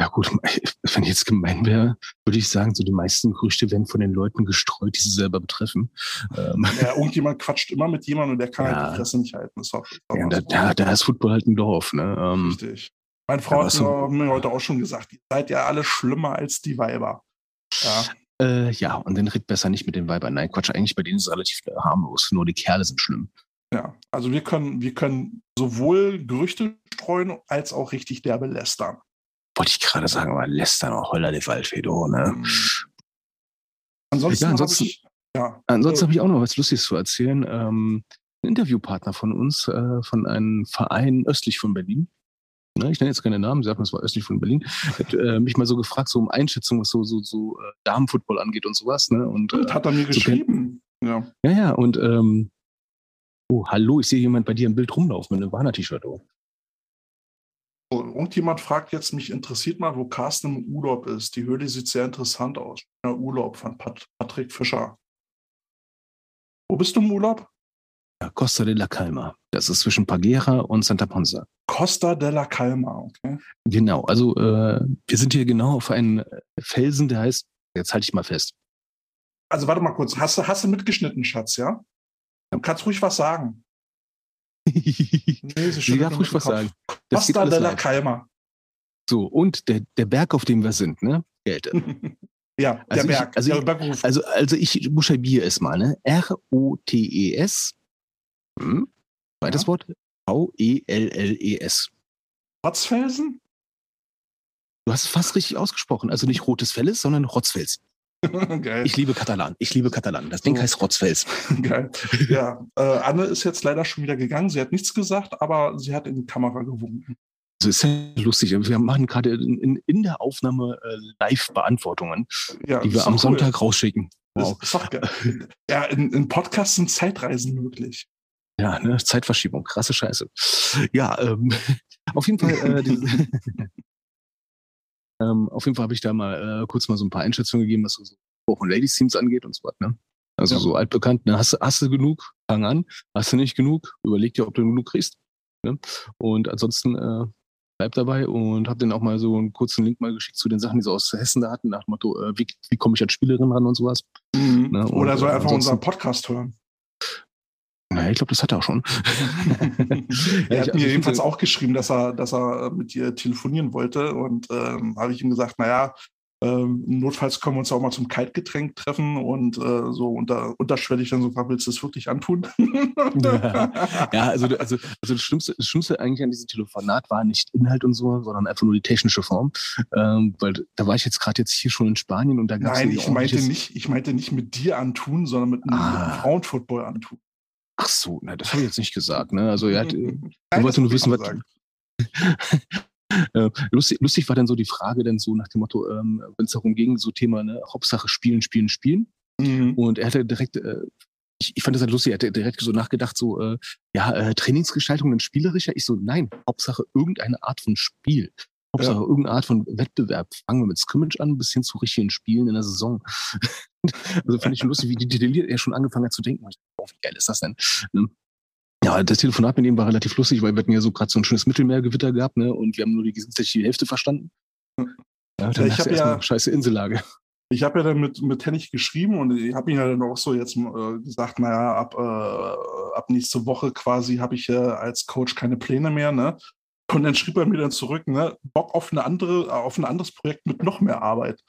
Ja gut, [LAUGHS] wenn ich jetzt gemein wäre, würde ich sagen, so die meisten Gerüchte werden von den Leuten gestreut, die sie selber betreffen. Ähm, Ja, irgendjemand quatscht immer mit jemandem und der kann Ja. halt die Fresse nicht halten. Ist doch ja, da, da, da ist Football halt ein Dorf, ne? Ähm, Richtig. Meine Frau hat so- mir heute auch schon gesagt, ihr seid ja alle schlimmer als die Weiber. Ja, äh, ja, und dann red besser nicht mit den Weibern. Nein, Quatsch, eigentlich bei denen ist es relativ äh, harmlos. Nur die Kerle sind schlimm. ja. Also wir können, wir können sowohl Gerüchte streuen als auch richtig derbe lästern. Wollte ich gerade sagen, aber lästern auch Holler de Waldfedo, ne? Mhm. Ansonsten, Ja, ansonsten- ich, ja, Ansonsten habe ich auch noch was Lustiges zu erzählen. Ähm, ein Interviewpartner von uns, äh, von einem Verein östlich von Berlin. Ne, ich nenne jetzt keine Namen, sie sagten, es war östlich von Berlin. Hat äh, mich mal so gefragt, so um Einschätzung, was so, so, so äh, Damenfootball angeht und sowas. Ne? Und, und äh, hat er mir so geschrieben. Ja. ja, ja, und ähm, oh, hallo, ich sehe jemand bei dir im Bild rumlaufen mit einem Warner-T-Shirt. Oh. Irgendjemand fragt jetzt, mich interessiert mal, wo Carsten im Urlaub ist. Die Höhle sieht sehr interessant aus. Ja, Urlaub von Pat Patrick Fischer. Wo bist du im Urlaub? Ja, Costa de la Calma. Das ist zwischen Pagera und Santa Ponsa. Costa della Calma, okay. Genau, also äh, wir sind hier genau auf einem Felsen, der heißt, jetzt halte ich mal fest. Also warte mal kurz, hast du, hast du mitgeschnitten, Schatz, ja? Du kannst ruhig was sagen. Nee, sie Sie schüttelt darf ruhig was sagen. Das alles della. Calma. So, und der, der Berg, auf dem wir sind, ne? Gelte. [LAUGHS] ja, der Also ich- Berg. also der ich-. Also, also ich buchstabiere es mal, ne? R-O-T-E-S. Hm? Zweites Ja. Wort. E V-E-L-L-E-S. Rotzfelsen? Du hast es fast richtig ausgesprochen. Also nicht rotes Felles, sondern Rotzfels. [LAUGHS] Geil. Ich liebe Katalan. Ich liebe Katalan. Das Ding So. heißt Rotzfels. [LAUGHS] Geil. Ja, äh, Anne ist jetzt leider schon wieder gegangen. Sie hat nichts gesagt, aber sie hat in die Kamera gewunken. Also ist ja lustig. Wir machen gerade in, in, der Aufnahme äh, Live-Beantwortungen, Ja, die ist wir am cool. Sonntag rausschicken. Das Wow. ist doch geil. Ja, in, in Podcasts sind Zeitreisen möglich. Ja, ne? Zeitverschiebung, krasse Scheiße. Ja, ähm, [LAUGHS] auf jeden Fall, äh, die, ähm, auf jeden Fall habe ich da mal äh, kurz mal so ein paar Einschätzungen gegeben, was so so Frauen- und Ladies Teams angeht und so was. Ne? Also Ja. so altbekannt. Ne? Hast, du- hast du genug? Fang an. Hast du nicht genug? Überleg dir, ob du genug kriegst. Ne? Und ansonsten äh, bleib dabei und habe dann auch mal so einen kurzen Link mal geschickt zu den Sachen, die sie aus Hessen da hatten, nach dem Motto, äh, wie, wie komme ich als Spielerin ran und sowas. Ne, und, Oder soll äh, einfach unseren Podcast hören. Ich glaube, das hat er auch schon. [LAUGHS] [LAUGHS] er Ja, hat also mir ich jedenfalls auch geschrieben, dass er, dass er mit dir telefonieren wollte. Und ähm, habe ich ihm gesagt, naja, ähm, notfalls können wir uns auch mal zum Kaltgetränk treffen und äh, so unter, unterschwellig dann so, willst du es wirklich antun? [LAUGHS] Ja, also, also, also das, Schlimmste, das Schlimmste eigentlich an diesem Telefonat war nicht Inhalt und so, sondern einfach nur die technische Form. Ähm, weil da war ich jetzt gerade jetzt hier schon in Spanien und da gab es Nein, ich meinte nicht, ich meinte nicht mit dir antun, sondern mit, einem- Ah. Frauenfootball antun. Ach so, na, das habe ich jetzt nicht gesagt. Ne? Also er hat, äh, [LAUGHS] Nein, wollte das nur wissen, was- [LAUGHS] äh, lustig, lustig war dann so die Frage dann so nach dem Motto, ähm, wenn es darum ging, so Thema, ne, Hauptsache spielen, spielen, spielen. Mhm. Und er hatte direkt, äh, ich, ich fand das halt lustig, er hatte direkt so nachgedacht, so, äh, ja, äh, Trainingsgestaltung dann spielerischer. Ich so, nein, Hauptsache irgendeine Art von Spiel. Hauptsache irgendeine Art von Wettbewerb. Fangen wir mit Scrimmage an, bis hin zu richtigen Spielen in der Saison. [LAUGHS] also fand ich schon lustig, wie detailliert er schon angefangen hat zu denken. Ich Oh, wie geil ist das denn? Ne? Ja, das Telefonat mit ihm war relativ lustig, weil wir hatten ja so gerade so ein schönes Mittelmeergewitter gehabt, ne? Und wir haben nur die gesetzliche Hälfte verstanden. Ja, dann ich hast hab du erstmal ja- scheiße Insellage. Ich habe ja dann mit, mit Hennig geschrieben und ich habe ihm ja dann auch so jetzt äh, gesagt, naja, ab, äh, ab nächste Woche quasi habe ich äh, als Coach keine Pläne mehr, ne? Und dann schrieb er mir dann zurück, ne, Bock auf eine andere, auf ein anderes Projekt mit noch mehr Arbeit.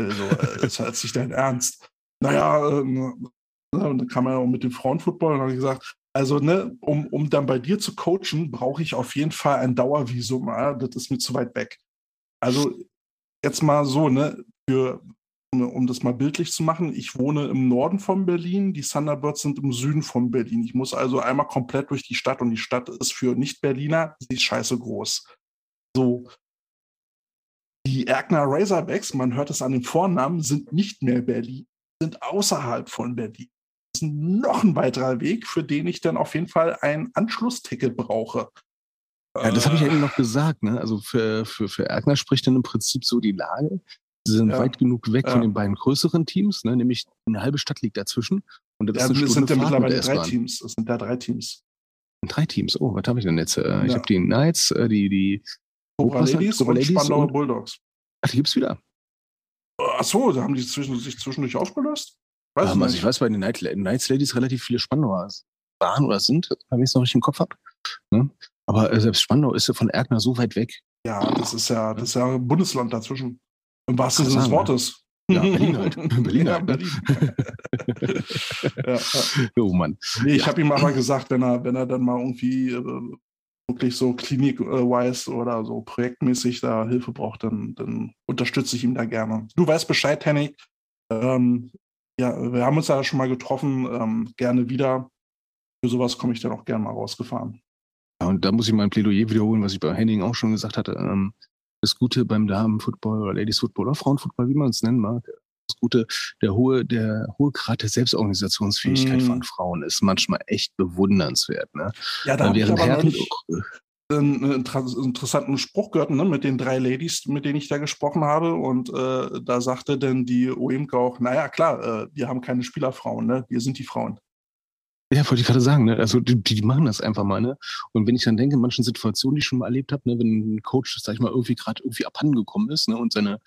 Also, äh, ist halt nicht dein Ernst. Naja, ähm, und dann kam er auch mit dem Frauenfootball und habe gesagt, also, ne, um, um dann bei dir zu coachen, brauche ich auf jeden Fall ein Dauervisum. Ja? Das ist mir zu weit weg. Also, jetzt mal so, ne, für, um, das mal bildlich zu machen, ich wohne im Norden von Berlin, die Thunderbirds sind im Süden von Berlin. Ich muss also einmal komplett durch die Stadt und die Stadt ist für Nicht-Berliner, sie ist scheiße groß. So. Die Erkner Razorbacks, man hört es an den Vornamen, sind nicht mehr Berlin, sind außerhalb von Berlin. Das ist noch ein weiterer Weg, für den ich dann auf jeden Fall ein Anschlussticket brauche. Ja, das habe ich ja Äh, eben noch gesagt. Ne? Also für, für, für Erkner spricht dann im Prinzip so die Lage. Sie sind Ja. weit genug weg Ja. von den beiden größeren Teams, ne? nämlich eine halbe Stadt liegt dazwischen. Und das ja, ist eine es Stunde sind ja mittlerweile drei. Teams. Es sind ja drei Teams. Drei Teams. Oh, was habe ich denn jetzt? Äh, Ich Ja. habe die Knights, äh, die, die Cobra was? Ladies Cobra und Ladies Spandauer Bulldogs. Ach, die gibt's wieder. Achso, da haben die zwischen, sich zwischendurch aufgelöst? Weiß Ähm, ich also ich weiß bei den Night, Knights Ladies relativ viele Spandauer waren oder sind, wenn ich es noch richtig im Kopf habe. Ne? Aber äh, selbst Spandau ist ja von Erkner so weit weg. Ja, das ist ja, das ist ja ein Bundesland dazwischen. Im wahrsten Sinne des Wortes. Ja, [LAUGHS] Berlin halt. [LAUGHS] Berlin ja, halt, ne? Berlin. ja, ja. Oh Mann. Nee, ich habe ihm aber gesagt, wenn er, wenn er dann mal irgendwie äh, wirklich so klinik-wise oder so projektmäßig da Hilfe braucht, dann, dann unterstütze ich ihn da gerne. Du weißt Bescheid, Henning. Ähm, ja, wir haben uns ja schon mal getroffen, ähm, gerne wieder. Für sowas komme ich dann auch gerne mal rausgefahren. Ja, und da muss ich mein Plädoyer wiederholen, was ich bei Henning auch schon gesagt hatte. Ähm, das Gute beim Damenfootball oder Ladies Football oder Frauenfootball, wie man es nennen mag, das Gute, der hohe, der hohe Grad der Selbstorganisationsfähigkeit Mm. von Frauen ist manchmal echt bewundernswert. Ne? Ja, da Während Herren, neulich einen inter interessanten Spruch gehört, ne, mit den drei Ladies, mit denen ich da gesprochen habe. Und äh, da sagte dann die OEMK auch, naja, klar, äh, wir haben keine Spielerfrauen, ne? wir sind die Frauen. Ja, wollte ich gerade sagen, ne? Also die, die machen das einfach mal, ne? Und wenn ich dann denke, in manchen Situationen, die ich schon mal erlebt habe, ne, wenn ein Coach, sag ich mal, irgendwie gerade irgendwie abhanden gekommen ist, ne, und seine,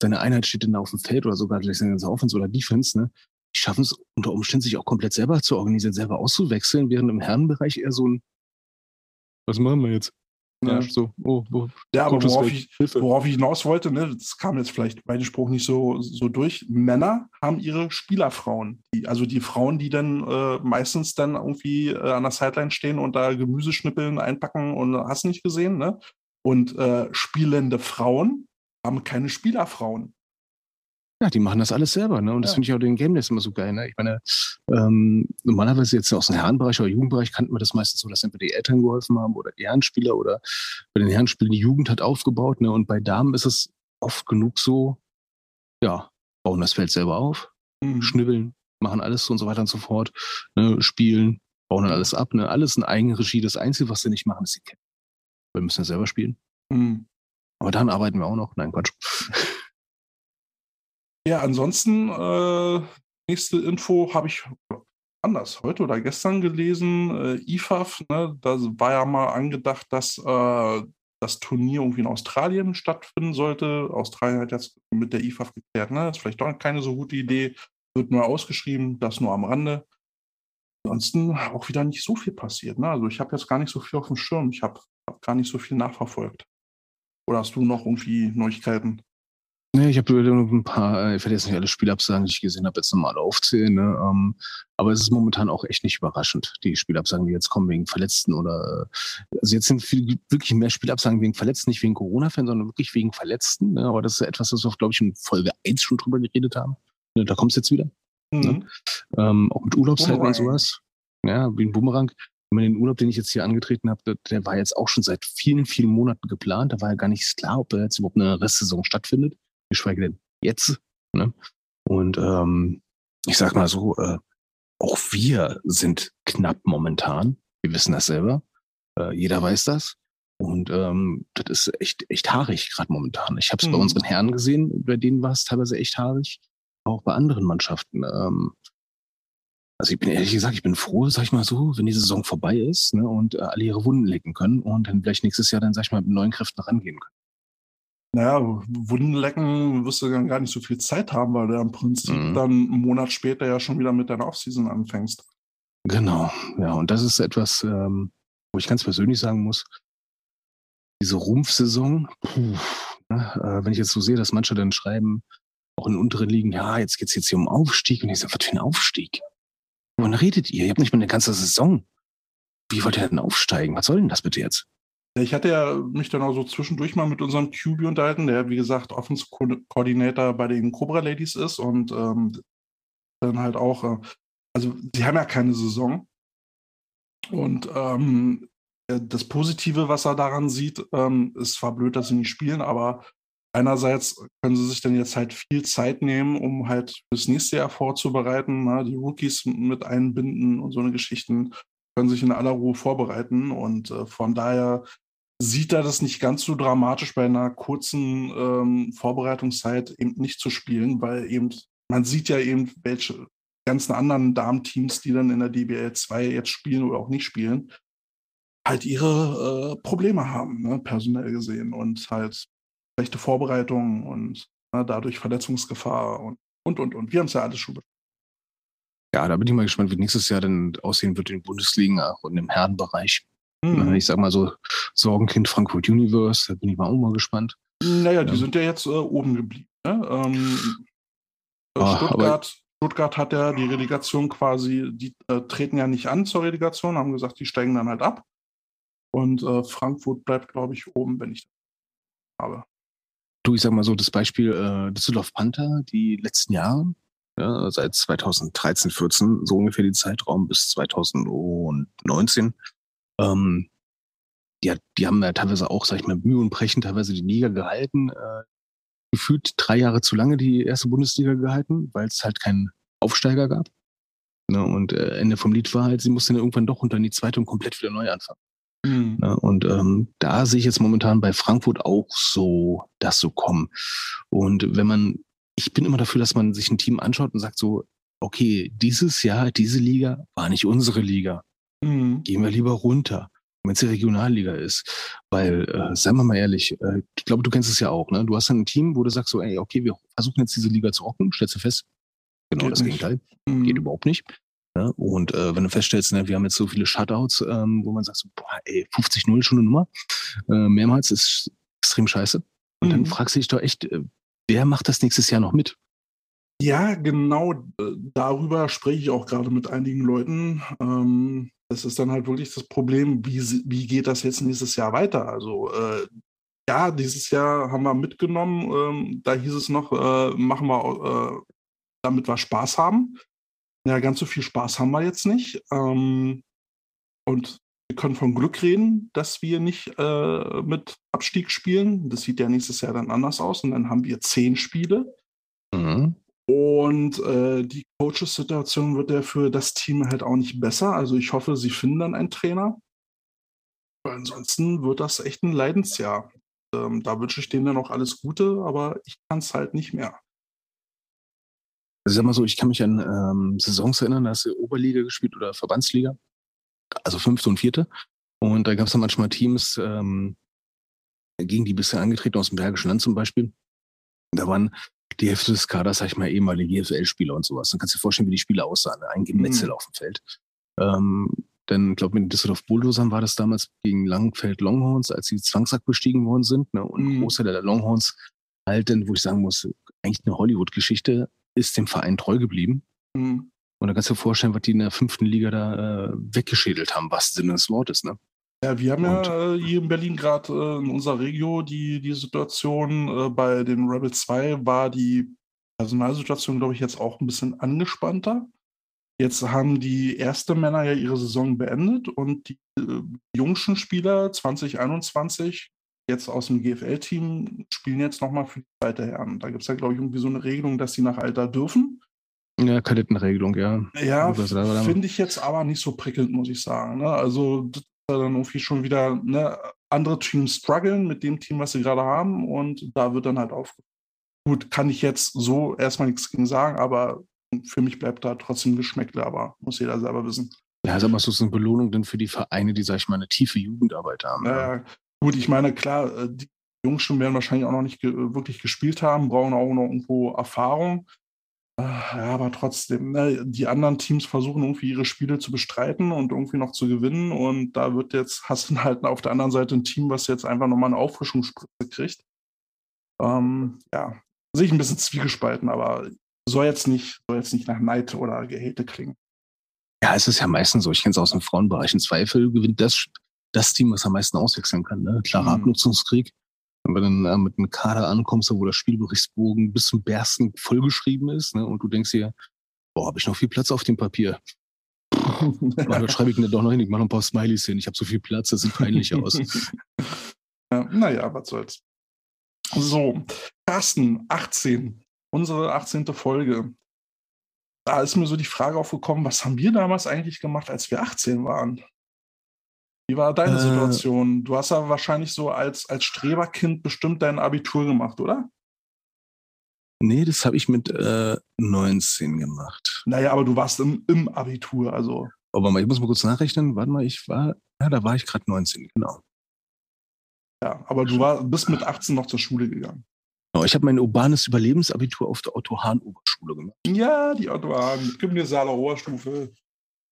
seine Einheit steht dann auf dem Feld oder sogar vielleicht seine ganze Offense oder Defense, ne, die schaffen es unter Umständen sich auch komplett selber zu organisieren, selber auszuwechseln, während im Herrenbereich eher so ein Was machen wir jetzt? Ja. so, oh, oh, Ja, aber worauf ich, worauf ich hinaus wollte, ne, das kam jetzt vielleicht bei dem Spruch nicht so, so durch. Männer haben ihre Spielerfrauen. Die, also die Frauen, die dann äh, meistens dann irgendwie äh, an der Sideline stehen und da Gemüse schnippeln, einpacken und hast nicht gesehen, ne? Und äh, spielende Frauen haben keine Spielerfrauen. Ja, die machen das alles selber, ne? Und das Ja. finde ich auch den Game immer so geil, ne? Ich meine, ähm, normalerweise jetzt aus dem Herrenbereich oder Jugendbereich kannten wir das meistens so, dass entweder die Eltern geholfen haben oder die Herrenspieler oder bei den Herrenspielen die Jugend hat aufgebaut, ne? Und bei Damen ist es oft genug so, ja, bauen das Feld selber auf, Mhm. schnibbeln, machen alles und so weiter und so fort, ne? spielen, bauen dann alles ab, ne? Alles in Eigenregie. Das Einzige, was sie nicht machen, ist die Kette. Wir müssen ja selber spielen. Mhm. Aber dann arbeiten wir auch noch. Nein, Quatsch. Ja, ansonsten, äh, nächste Info habe ich anders, heute oder gestern gelesen. Äh, IFAF, ne, da war ja mal angedacht, dass äh, das Turnier irgendwie in Australien stattfinden sollte. Australien hat jetzt mit der IFAF geklärt, ne? Ist vielleicht doch keine so gute Idee. Wird nur ausgeschrieben, das nur am Rande. Ansonsten auch wieder nicht so viel passiert. Ne? Also ich habe jetzt gar nicht so viel auf dem Schirm. Ich habe hab gar nicht so viel nachverfolgt. Oder hast du noch irgendwie Neuigkeiten? Nee, ich habe ein paar, äh, ich werde jetzt nicht alle Spielabsagen, die ich gesehen habe, jetzt nochmal aufzählen. Ne? Ähm, aber es ist momentan auch echt nicht überraschend, die Spielabsagen, die jetzt kommen wegen Verletzten oder äh, also jetzt sind viel, wirklich mehr Spielabsagen wegen Verletzten, nicht wegen Corona-Fans, sondern wirklich wegen Verletzten. Ne? Aber das ist etwas, was wir, glaube ich, in Folge 1 schon drüber geredet haben. Ne? Da kommt es jetzt wieder. Mhm. Ähm, auch mit Urlaubszeiten und sowas. Ja, wie ein Bumerang. Ich meine, den Urlaub, den ich jetzt hier angetreten habe, der, der war jetzt auch schon seit vielen, vielen Monaten geplant. Da war ja gar nicht klar, ob da jetzt überhaupt eine Restsaison stattfindet. Geschweige denn jetzt. Ne? Und ähm, ich sag mal so, äh, auch wir sind knapp momentan. Wir wissen das selber. Äh, jeder weiß das. Und ähm, das ist echt, echt haarig gerade momentan. Ich habe es bei Mhm. unseren Herren gesehen, bei denen war es teilweise echt haarig. Auch bei anderen Mannschaften. Ähm, also ich bin ehrlich gesagt, ich bin froh, sag ich mal so, wenn die Saison vorbei ist ne, und äh, alle ihre Wunden lecken können und dann vielleicht nächstes Jahr dann, sag ich mal, mit neuen Kräften rangehen können. Naja, Wundenlecken wirst du dann gar nicht so viel Zeit haben, weil du ja im Prinzip Mhm. dann einen Monat später ja schon wieder mit deiner Offseason anfängst. Genau, ja, und das ist etwas, ähm, wo ich ganz persönlich sagen muss, diese Rumpfsaison, puh, ne, äh, wenn ich jetzt so sehe, dass manche dann schreiben, auch in unteren Ligen, ja, jetzt geht's jetzt hier um Aufstieg. Und ich sage, was für ein Aufstieg? Wovon redet ihr? Ihr habt nicht mal eine ganze Saison. Wie wollt ihr denn aufsteigen? Was soll denn das bitte jetzt? Ich hatte ja mich dann auch so zwischendurch mal mit unserem QB unterhalten, der wie gesagt Offensive Co- Coordinator bei den Cobra Ladies ist und ähm, dann halt auch, äh, also sie haben ja keine Saison. Und ähm, äh, das Positive, was er daran sieht, ähm, ist zwar blöd, dass sie nicht spielen, aber einerseits können sie sich dann jetzt halt viel Zeit nehmen, um halt fürs nächste Jahr vorzubereiten, ne? die Rookies mit einbinden und so eine Geschichten können sich in aller Ruhe vorbereiten und äh, von daher sieht er das nicht ganz so dramatisch bei einer kurzen ähm, Vorbereitungszeit eben nicht zu spielen, weil eben man sieht ja eben, welche ganzen anderen Damenteams, die dann in der DBL 2 jetzt spielen oder auch nicht spielen, halt ihre äh, Probleme haben, ne, personell gesehen und halt schlechte Vorbereitungen und ne, dadurch Verletzungsgefahr und und und und. Wir haben es ja alles schon. Ja, da bin ich mal gespannt, wie nächstes Jahr dann aussehen wird in den Bundesligen, auch in dem Herrenbereich. Mhm. Ich sag mal so, Sorgenkind Frankfurt Universe, da bin ich mal auch mal gespannt. Naja, die Ja. sind ja jetzt äh, oben geblieben. Ne? Ähm, äh, Ah, Stuttgart, Stuttgart hat ja die Relegation quasi, die äh, treten ja nicht an zur Relegation, haben gesagt, die steigen dann halt ab. Und äh, Frankfurt bleibt, glaube ich, oben, wenn ich das habe. Du, ich sag mal so, das Beispiel äh, Düsseldorf Panther, die letzten Jahre, ja, seit 2013, 14, so ungefähr die Zeitraum bis 2019, ähm, ja, die haben ja teilweise auch, sag ich mal, Mühe und Brechen teilweise die Liga gehalten. Äh, gefühlt drei Jahre zu lange die erste Bundesliga gehalten, weil es halt keinen Aufsteiger gab. Ne, und äh, Ende vom Lied war halt, sie mussten dann irgendwann doch unter in die zweite und komplett wieder neu anfangen. Ne? Und ähm, da sehe ich jetzt momentan bei Frankfurt auch so das so kommen. Und wenn man, ich bin immer dafür, dass man sich ein Team anschaut und sagt so, okay, dieses Jahr, diese Liga war nicht unsere Liga. Mhm. Gehen wir lieber runter, wenn es die Regionalliga ist. Weil, äh, seien wir mal ehrlich, äh, ich glaube, du kennst es ja auch, ne? Du hast dann ein Team, wo du sagst so, ey, okay, wir versuchen jetzt diese Liga zu rocken, stellst du fest, genau Geht das nicht. Gegenteil Mhm. geht überhaupt nicht. Ja, und äh, wenn du feststellst, ne, wir haben jetzt so viele Shutouts, ähm, wo man sagt, so, boah, ey, 50-0 schon eine Nummer, äh, mehrmals ist extrem scheiße. Und dann Mhm. fragst du dich doch echt, äh, wer macht das nächstes Jahr noch mit? Ja, genau äh, darüber spreche ich auch gerade mit einigen Leuten. Ähm, das ist dann halt wirklich das Problem, wie, wie geht das jetzt nächstes Jahr weiter? Also äh, ja, dieses Jahr haben wir mitgenommen, ähm, da hieß es noch, äh, machen wir, äh, damit wir Spaß haben. Ja, ganz so viel Spaß haben wir jetzt nicht. Ähm, und wir können von Glück reden, dass wir nicht äh, mit Abstieg spielen. Das sieht ja nächstes Jahr dann anders aus. Und dann haben wir zehn Spiele. Mhm. Und äh, die Coaches-Situation wird ja für das Team halt auch nicht besser. Also ich hoffe, sie finden dann einen Trainer. Weil ansonsten wird das echt ein Leidensjahr. Ähm, da wünsche ich denen dann auch alles Gute, aber ich kann es halt nicht mehr. Also sag mal so, ich kann mich an ähm, Saisons erinnern, da hast du Oberliga gespielt oder Verbandsliga, also fünfte und vierte. Und da gab es dann manchmal Teams, ähm, gegen die bisher angetreten aus dem Bergischen Land zum Beispiel. Da waren die Hälfte des Kaders, sag ich mal, ehemalige GFL-Spieler und sowas. Dann kannst du dir vorstellen, wie die Spieler aussahen. Ein Gemetzel Mhm. auf dem Feld. Ähm, dann, glaube mit den Düsseldorf Bulldozern war das damals gegen Langfeld Longhorns, als sie Zwangssack bestiegen worden sind. Ne? Und ein Mhm. Großteil der Longhorns halt dann, wo ich sagen muss, eigentlich eine Hollywood-Geschichte, ist dem Verein treu geblieben. Hm. Und da kannst du dir vorstellen, was die in der fünften Liga da äh, weggeschädelt haben, was Sinne des Wortes, ne? Ja, wir haben Und- ja äh, hier in Berlin gerade äh, in unserer Regio die, die Situation. Äh, bei den Rebel 2 war die Personalsituation, glaube ich, jetzt auch ein bisschen angespannter. Jetzt haben die erste Männer ja ihre Saison beendet und die äh, jungschen Spieler 2021 jetzt aus dem GFL-Team spielen jetzt nochmal für die zweite Herren. Da gibt es ja, glaube ich, irgendwie so eine Regelung, dass sie nach Alter dürfen. Ja, Kadettenregelung, ja. Ja, finde ich jetzt aber nicht so prickelnd, muss ich sagen. Ne? Also das ist ja dann irgendwie schon wieder ne, andere Teams strugglen mit dem Team, was sie gerade haben und da wird dann halt auf. Gut, kann ich jetzt so erstmal nichts gegen sagen, aber für mich bleibt da trotzdem Geschmäckle, aber muss jeder selber wissen. Ja, sag mal, so ist eine Belohnung denn für die Vereine, die, sag ich mal, eine tiefe Jugendarbeit haben. Naja, gut, ich meine, klar, äh, die Jungs schon werden wahrscheinlich auch noch nicht ge wirklich gespielt haben, brauchen auch noch irgendwo Erfahrung. Ja, aber trotzdem, ne, die anderen Teams versuchen irgendwie ihre Spiele zu bestreiten und irgendwie noch zu gewinnen. Und da wird jetzt, [LAUGHS] hast du halt auf der anderen Seite ein Team, was jetzt einfach nochmal eine Auffrischungsspritze kriegt. Ähm, ja, sehe ich ein bisschen zwiegespalten, aber soll jetzt nicht, soll jetzt nicht nach Neid oder Gehate klingen. Ja, es ist ja meistens so. Ich kenne es aus dem Frauenbereich. Im Zweifel gewinnt das, das Team, was am meisten auswechseln kann. Ne? Klarer Mhm. Abnutzungskrieg. Wenn du dann äh, mit einem Kader ankommst, wo der Spielberichtsbogen bis zum Bersten vollgeschrieben ist, ne? und du denkst dir, boah, habe ich noch viel Platz auf dem Papier. [LAUGHS] Was schreibe ich denn doch noch hin? Ich mache noch ein paar Smileys hin. Ich habe so viel Platz, das sieht peinlich aus. [LAUGHS] [LAUGHS] ja, naja, was soll's. So, Carsten, 18. Unsere 18. Folge. Da ist mir so die Frage aufgekommen, was haben wir damals eigentlich gemacht, als wir 18 waren? Wie war deine Äh. Situation? Du hast ja wahrscheinlich so als, als Streberkind bestimmt dein Abitur gemacht, oder? Nee, das habe ich mit äh, 19 gemacht. Naja, aber du warst im, im Abitur, also. Aber mal, ich muss mal kurz nachrechnen. Warte mal, ich war, ja, da war ich gerade 19, genau. Ja, aber du war, bist mit 18 noch zur Schule gegangen. genau ich habe mein urbanes Überlebensabitur auf der Otto-Hahn-Oberschule gemacht. Ja, die Autobahn mit Gymnasialer Oberstufe.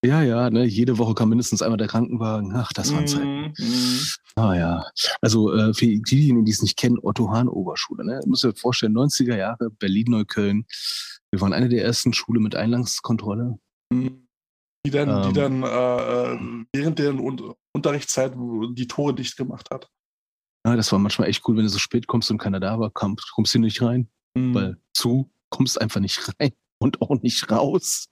Ja, ja, ne, jede Woche kam mindestens einmal der Krankenwagen. Ach, das waren Zeiten. Mhm, mhm. Ah ja. Also äh, für diejenigen, die es nicht kennen, Otto Hahn Oberschule. Ne? Muss dir vorstellen, 90er Jahre, Berlin-Neukölln. Wir waren eine der ersten Schule mit Einlangskontrolle. Die dann, die Ähm. dann äh, äh, während der Un Unterrichtszeit die Tore dicht gemacht hat. Ja, das war manchmal echt cool, wenn du so spät kommst und keiner da war, kommst, kommst du nicht rein, Mhm. weil zu kommst einfach nicht rein und auch nicht raus.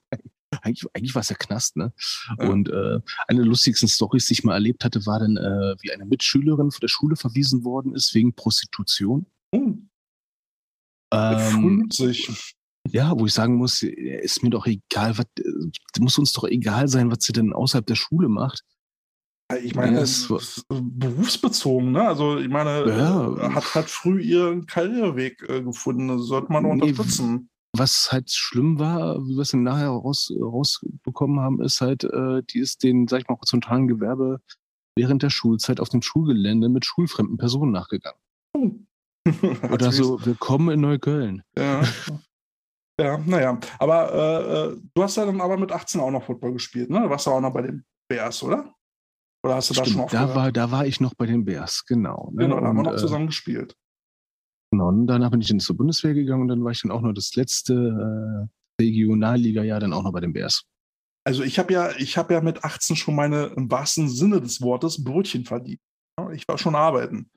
Eigentlich, eigentlich war es ja Knast, ne? Ja. Und äh, eine der lustigsten Storys, die ich mal erlebt hatte, war dann, äh, wie eine Mitschülerin von der Schule verwiesen worden ist wegen Prostitution. Oh, Ähm, 50. Ja, wo ich sagen muss, äh, ist mir doch egal, was, äh, muss uns doch egal sein, was sie denn außerhalb der Schule macht. Ich meine, es ist berufsbezogen, ne? Also ich meine, Ja. äh, hat halt früh ihren Karriereweg äh, gefunden. Das sollte man unterstützen. Was halt schlimm war, wie wir es dann nachher raus, rausbekommen haben, ist halt, äh, die ist den, sag ich mal, horizontalen Gewerbe während der Schulzeit auf dem Schulgelände mit schulfremden Personen nachgegangen. [LAUGHS] Oder so, willkommen in Neukölln. Ja. [LAUGHS] ja, naja. Aber äh, äh, du hast ja dann aber mit 18 auch noch Football gespielt, ne? Du warst ja auch noch bei den Bears, oder? Oder hast du da schon Stimmt, aufgehört? da war, da war ich noch bei den Bears, genau. ne? genau, da haben wir noch äh, zusammen gespielt. Genau, und danach bin ich dann zur Bundeswehr gegangen und dann war ich dann auch noch das letzte äh, Regionalliga-Jahr dann auch noch bei den Bears. Also ich habe ja, ich habe ja mit 18 schon meine im wahrsten Sinne des Wortes Brötchen verdient. Ich war schon arbeiten.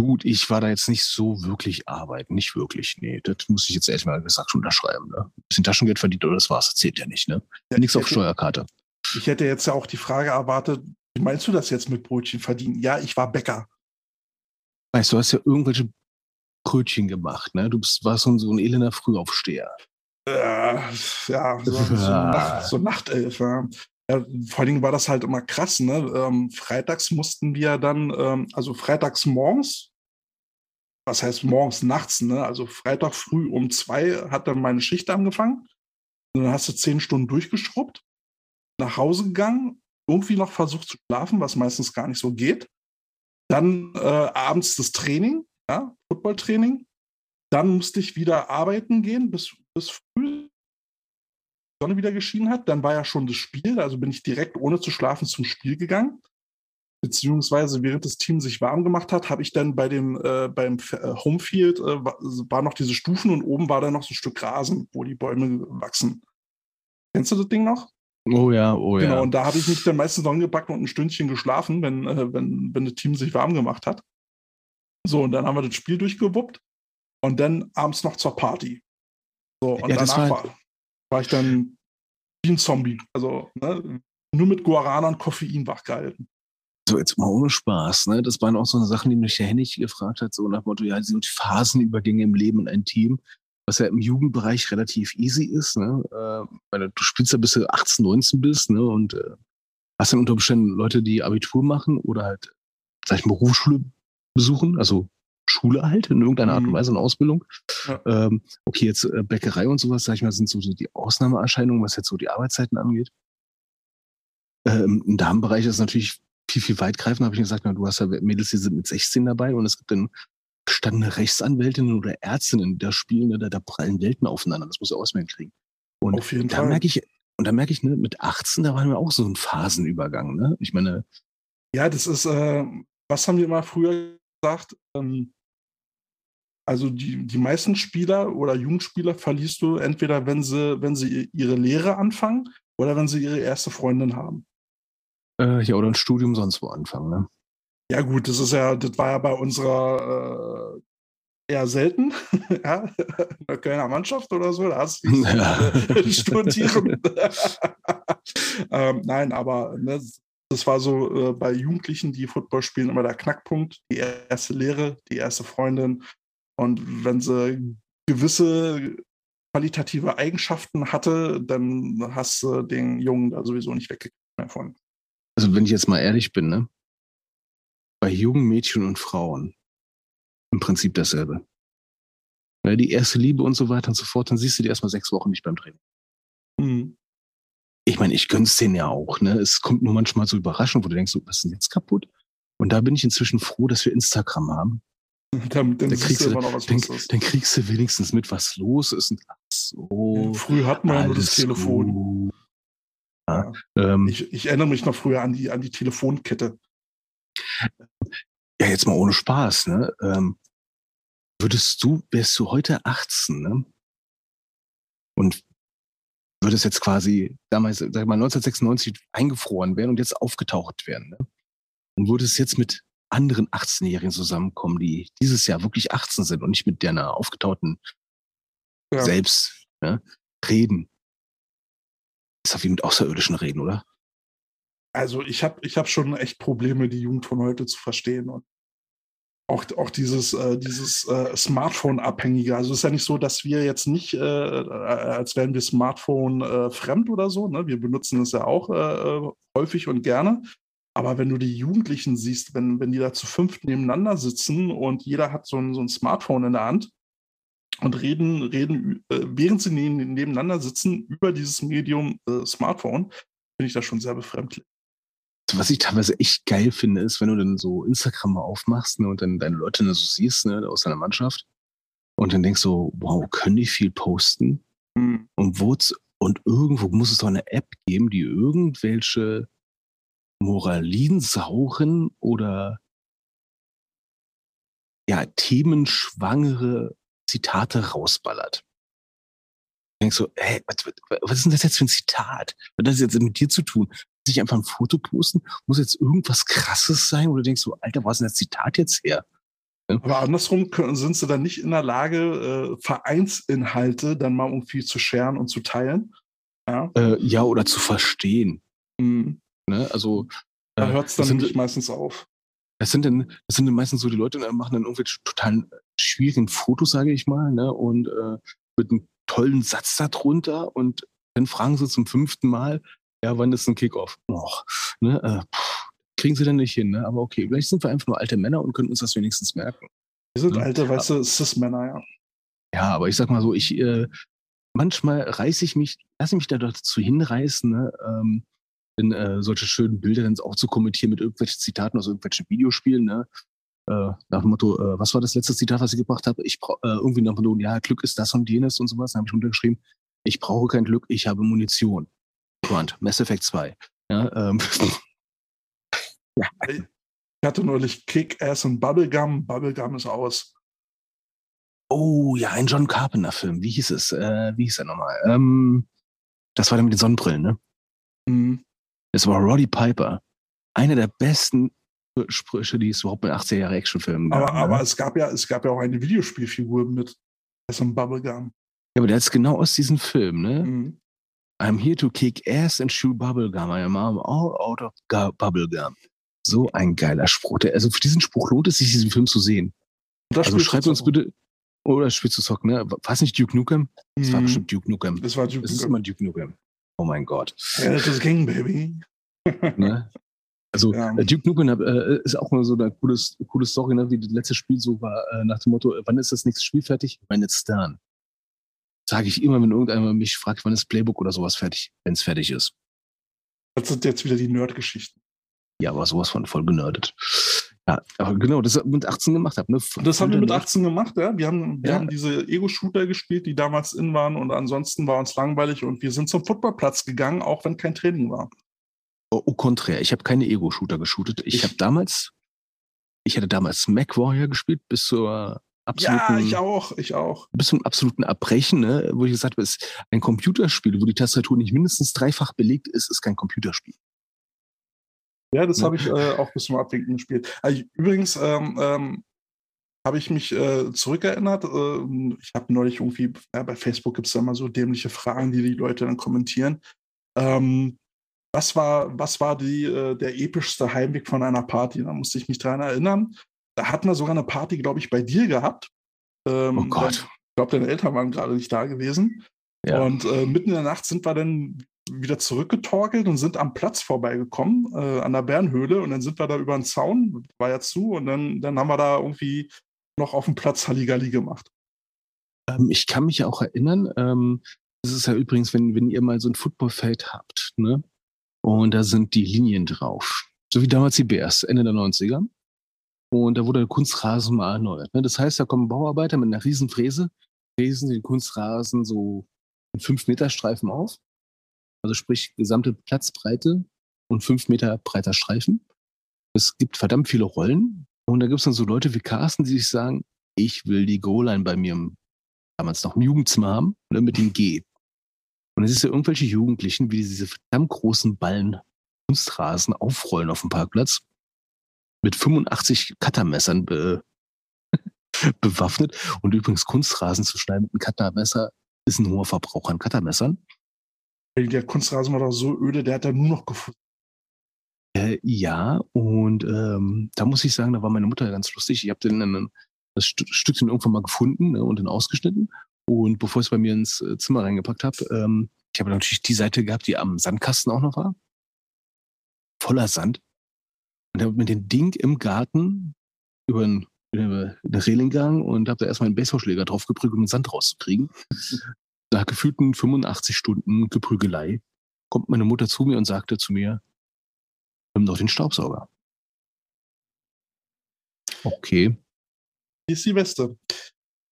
Gut, ich war da jetzt nicht so wirklich arbeiten, nicht wirklich. Nee, das muss ich jetzt erstmal gesagt schon unterschreiben. Ne? Ein bisschen Taschengeld verdient oder das war's, das zählt ja nicht. Ne? Ja, Nichts ich auf hätte- Steuerkarte. Ich hätte jetzt ja auch die Frage erwartet, wie meinst du das jetzt mit Brötchen verdienen? Ja, ich war Bäcker. Weißt du, du hast ja irgendwelche Brötchen gemacht, ne? Du bist, warst so ein, so ein elender Frühaufsteher. Äh, ja, so, so. Nacht, so Nachtelf. Ja. Ja, vor allen Dingen war das halt immer krass. Ne? Ähm, freitags mussten wir dann, ähm, also freitags morgens, was heißt morgens, nachts, ne? also Freitag früh um zwei hat dann meine Schicht angefangen. Und dann hast du zehn Stunden durchgeschrubbt, nach Hause gegangen, irgendwie noch versucht zu schlafen, was meistens gar nicht so geht. Dann äh, abends das Training, ja, Footballtraining. Dann musste ich wieder arbeiten gehen bis, bis früh. Die Sonne wieder geschienen hat. Dann war ja schon das Spiel, also bin ich direkt ohne zu schlafen zum Spiel gegangen. Beziehungsweise während das Team sich warm gemacht hat, habe ich dann bei dem äh, beim äh, Homefield äh, war noch diese Stufen und oben war dann noch so ein Stück Rasen, wo die Bäume wachsen. Kennst du das Ding noch? Oh ja, oh Genau, ja. und da habe ich mich dann meistens angepackt und ein Stündchen geschlafen, wenn, äh, wenn, wenn das Team sich warm gemacht hat. So, und dann haben wir das Spiel durchgewuppt und dann abends noch zur Party. So, und Ja, danach war- war, ich dann wie ein Zombie. Also ne, nur mit Guarana und Koffein wachgehalten. So, jetzt mal ohne Spaß, ne? Das waren auch so Sachen, die mich der Hennig gefragt hat, so nach dem Motto, ja, so die Phasenübergänge im Leben in ein Team, was ja im Jugendbereich relativ easy ist, ne? Äh, weil du spielst ja bis du 18, 19 bist, ne? Und äh, hast dann unter Umständen Leute, die Abitur machen oder halt, sag ich mal, Berufsschule besuchen, also Schule halt in irgendeiner Art und Mhm. Weise eine Ausbildung. Ja. Ähm, okay, jetzt äh, Bäckerei und sowas, sag ich mal, sind so, die Ausnahmeerscheinungen, was jetzt so die Arbeitszeiten angeht. Ähm, Im Damenbereich ist es natürlich viel, viel weitgreifend habe ich gesagt, na, du hast ja Mädels, die sind mit 16 dabei und es gibt dann gestandene Rechtsanwältinnen oder Ärztinnen, da spielen, ne, da, da prallen Welten aufeinander. Das muss er auswählen kriegen. Und Auf jeden da Fall. merke ich, und da merke ich, ne, mit 18, da waren wir auch so ein Phasenübergang, ne? Ich meine, Ja, das ist, äh, was haben wir immer früher gesagt? Ähm, also die, die meisten Spieler oder Jugendspieler verlierst du entweder, wenn sie, wenn sie ihre Lehre anfangen oder wenn sie ihre erste Freundin haben. äh, ja, oder ein Studium sonst wo anfangen, ne? Ja, gut, das ist ja, das war ja bei unserer äh, eher selten, [LAUGHS] ja, in der Kölner Mannschaft oder so, da hast du [LAUGHS] Ja. studieren. [LAUGHS] ähm, nein, aber ne, das war so äh, bei Jugendlichen, die Football spielen, immer der Knackpunkt, die erste Lehre, die erste Freundin. Und wenn sie gewisse qualitative Eigenschaften hatte, dann hast du den Jungen da sowieso nicht weggekriegt mehr von. Also wenn ich jetzt mal ehrlich bin, ne? Bei jungen Mädchen und Frauen im Prinzip dasselbe. Weil die erste Liebe und so weiter und so fort, dann siehst du die erstmal sechs Wochen nicht beim Training. Mhm. Ich meine, ich gönn's denen ja auch, ne? Es kommt nur manchmal so überraschend, wo du denkst, so, was ist denn jetzt kaputt? Und da bin ich inzwischen froh, dass wir Instagram haben. [LAUGHS] Dann, dann Da siehst kriegst du du, dann, dann kriegst du wenigstens mit, was los ist. Und ach so, Früher hat man ja nur das Telefon. Ja. Ähm, Ich, ich erinnere mich noch früher an die, an die Telefonkette. Ja, jetzt mal ohne Spaß, ne? Ähm, würdest du, wärst du heute 18, ne? Und würdest jetzt quasi damals, sag ich mal, 1996 eingefroren werden und jetzt aufgetaucht werden, ne? Und würdest jetzt mit anderen 18-Jährigen zusammenkommen, die dieses Jahr wirklich 18 sind und nicht mit deiner aufgetauchten Ja. selbst ne? reden. Ist doch wie mit Außerirdischen reden, oder? Also ich habe ich hab schon echt Probleme, die Jugend von heute zu verstehen. Und auch, auch dieses, äh, dieses äh, Smartphone-Abhängige. Also es ist ja nicht so, dass wir jetzt nicht, äh, äh, als wären wir Smartphone äh, fremd oder so. Ne? Wir benutzen es ja auch äh, äh, häufig und gerne. Aber wenn du die Jugendlichen siehst, wenn, wenn die da zu fünft nebeneinander sitzen und jeder hat so ein, so ein Smartphone in der Hand und reden, reden äh, während sie neben, nebeneinander sitzen, über dieses Medium Smartphone, finde ich das schon sehr befremdlich. Was ich teilweise echt geil finde, ist, wenn du dann so Instagram mal aufmachst ne, und dann deine Leute dann so siehst ne, aus deiner Mannschaft und dann denkst so, wow, können die viel posten? Hm. Und, wo's, und irgendwo muss es doch eine App geben, die irgendwelche moralinsauren oder ja, themenschwangere Zitate rausballert. Du denkst so, hä, was, was was ist denn das jetzt für ein Zitat? Was hat das jetzt mit dir zu tun? Muss ich einfach ein Foto posten? Muss jetzt irgendwas krasses sein? Oder denkst du, Alter, wo ist denn das Zitat jetzt her? Aber andersrum können, sind sie dann nicht in der Lage, äh, Vereinsinhalte dann mal irgendwie zu scheren und zu teilen. Ja, Äh, ja, oder zu verstehen. Hm. Ne? Also da äh, hört es dann sind- nicht meistens auf. Das sind dann, das sind dann meistens so die Leute, die machen dann irgendwelche total schwierigen Fotos, sage ich mal, ne? Und äh, mit einem tollen Satz darunter und dann fragen sie zum fünften Mal, ja, wann ist ein Kickoff? Och, ne? Äh, pff, kriegen sie dann nicht hin, ne? Aber okay, vielleicht sind wir einfach nur alte Männer und können uns das wenigstens merken. Wir sind Hm. alte, weißt du, Cis-Männer, ja. Ja, aber ich sag mal so, ich äh, manchmal reiße ich mich, lasse mich da dazu hinreißen, ne, ähm, in, äh, solche schönen Bilder dann auch zu kommentieren mit irgendwelchen Zitaten aus irgendwelchen Videospielen, ne? Äh, nach dem Motto, äh, was war das letzte Zitat, was ich gebracht habe? Ich brauche äh, irgendwie nach dem Motto, ja, Glück ist das und jenes und sowas. Dann habe ich untergeschrieben, ich brauche kein Glück, ich habe Munition. Grunt, Mass Effect 2. Ja, ähm, [LAUGHS] ja, Ich hatte neulich Kick-Ass und Bubblegum. Bubblegum ist aus. Oh ja, ein John Carpenter-Film. Wie hieß es? Äh, wie hieß er nochmal? Ähm, das war der mit den Sonnenbrillen, ne? Hm. Es war Roddy Piper. Einer der besten Sprüche, die es überhaupt in 80er Jahre Actionfilmen gab. Aber, ne? aber es gab ja, es gab ja auch eine Videospielfigur mit Ass und Bubblegum. ja, aber der ist genau aus diesem Film, ne? Hm. I'm here to kick ass and chew bubblegum. I am all out of gu- bubblegum. So ein geiler Spruch. Also für diesen Spruch lohnt es sich, diesen Film zu sehen. Das Also schreibt uns bitte, oder spielst du Zocken, ne? War es nicht Duke Nukem? Es war Hm. bestimmt Duke Nukem. Das war Duke Es ist Nukem. immer Duke Nukem. Oh mein Gott. Ja, das ist King, Baby. [LAUGHS] Ne? Also Ja. äh, Duke Nukem äh, ist auch mal so eine coole, coole Story, ne? wie das letzte Spiel so war, äh, nach dem Motto, wann ist das nächste Spiel fertig? When it's done. Sage ich immer, wenn irgendeiner mich fragt, wann ist Playbook oder sowas fertig, wenn es fertig ist. Das sind jetzt wieder die Nerd-Geschichten. Ja, aber sowas von voll genördet. Ja, aber genau, das mit 18 gemacht habe. Ne? Das haben wir mit 18 gemacht, ja. Wir haben, wir Ja. haben diese Ego-Shooter gespielt, die damals in waren und ansonsten war uns langweilig und wir sind zum Footballplatz gegangen, auch wenn kein Training war. Au au contraire, ich habe keine Ego-Shooter geshootet. Ich, Ich- habe damals, ich hatte damals Mac Warrior gespielt bis zur absoluten, Ja, ich auch, ich auch. bis zum absoluten Erbrechen, ne? wo ich gesagt habe, es ist ein Computerspiel, wo die Tastatur nicht mindestens dreifach belegt ist, ist kein Computerspiel. Ja, das Ja. habe ich äh, auch bis zum Abwinken gespielt. Also, übrigens ähm, ähm, habe ich mich äh, zurückerinnert. Äh, ich habe neulich irgendwie, bei Facebook gibt es da immer so dämliche Fragen, die die Leute dann kommentieren. Ähm, was war, was war die, äh, der epischste Heimweg von einer Party? Da musste ich mich dran erinnern. Da hatten wir sogar eine Party, glaube ich, bei dir gehabt. Ähm, Oh Gott. Ich glaube, deine Eltern waren gerade nicht da gewesen. Ja. Und äh, mitten in der Nacht sind wir dann wieder zurückgetorkelt und sind am Platz vorbeigekommen, äh, an der Bärenhöhle. Und dann sind wir da über den Zaun, war ja zu, und dann, dann haben wir da irgendwie noch auf dem Platz Halligalli gemacht. Ähm, ich kann mich ja auch erinnern, ähm, das ist ja übrigens, wenn, wenn ihr mal so ein Footballfeld habt, ne? Und da sind die Linien drauf. So wie damals die Bears, Ende der 90er. Und da wurde der Kunstrasen mal erneuert. Ne? Das heißt, da kommen Bauarbeiter mit einer riesen Fräse, fräsen den Kunstrasen so in 5 Meter Streifen auf. Also sprich gesamte Platzbreite und 5 Meter breiter Streifen. Es gibt verdammt viele Rollen. Und da gibt es dann so Leute wie Carsten, die sich sagen, ich will die Goal-Line bei mir damals noch im Jugendzimmer haben, ne, mit dem G. Und es ist ja irgendwelche Jugendlichen, wie diese verdammt großen Ballen Kunstrasen aufrollen auf dem Parkplatz, mit 85 Cuttermessern be [LAUGHS] bewaffnet. Und übrigens Kunstrasen zu schneiden mit einem Cuttermesser ist ein hoher Verbrauch an Cuttermessern. Der Kunstrasen war doch so öde, der hat da nur noch gefunden. Äh, ja, und ähm, da muss ich sagen, da war meine Mutter ganz lustig. Ich habe den dann das St Stückchen irgendwann mal gefunden ne, und dann ausgeschnitten. Und bevor ich es bei mir ins äh, Zimmer reingepackt habe, ähm, ich habe natürlich die Seite gehabt, die am Sandkasten auch noch war. Voller Sand. Und habe mit dem Ding im Garten über über eine Reling gegangen und habe da erstmal einen Baseballschläger drauf geprügelt, um den Sand rauszukriegen. [LAUGHS] Nach gefühlten 85 Stunden Geprügelei kommt meine Mutter zu mir und sagte zu mir, nimm doch den Staubsauger. Okay, Die ist die Beste.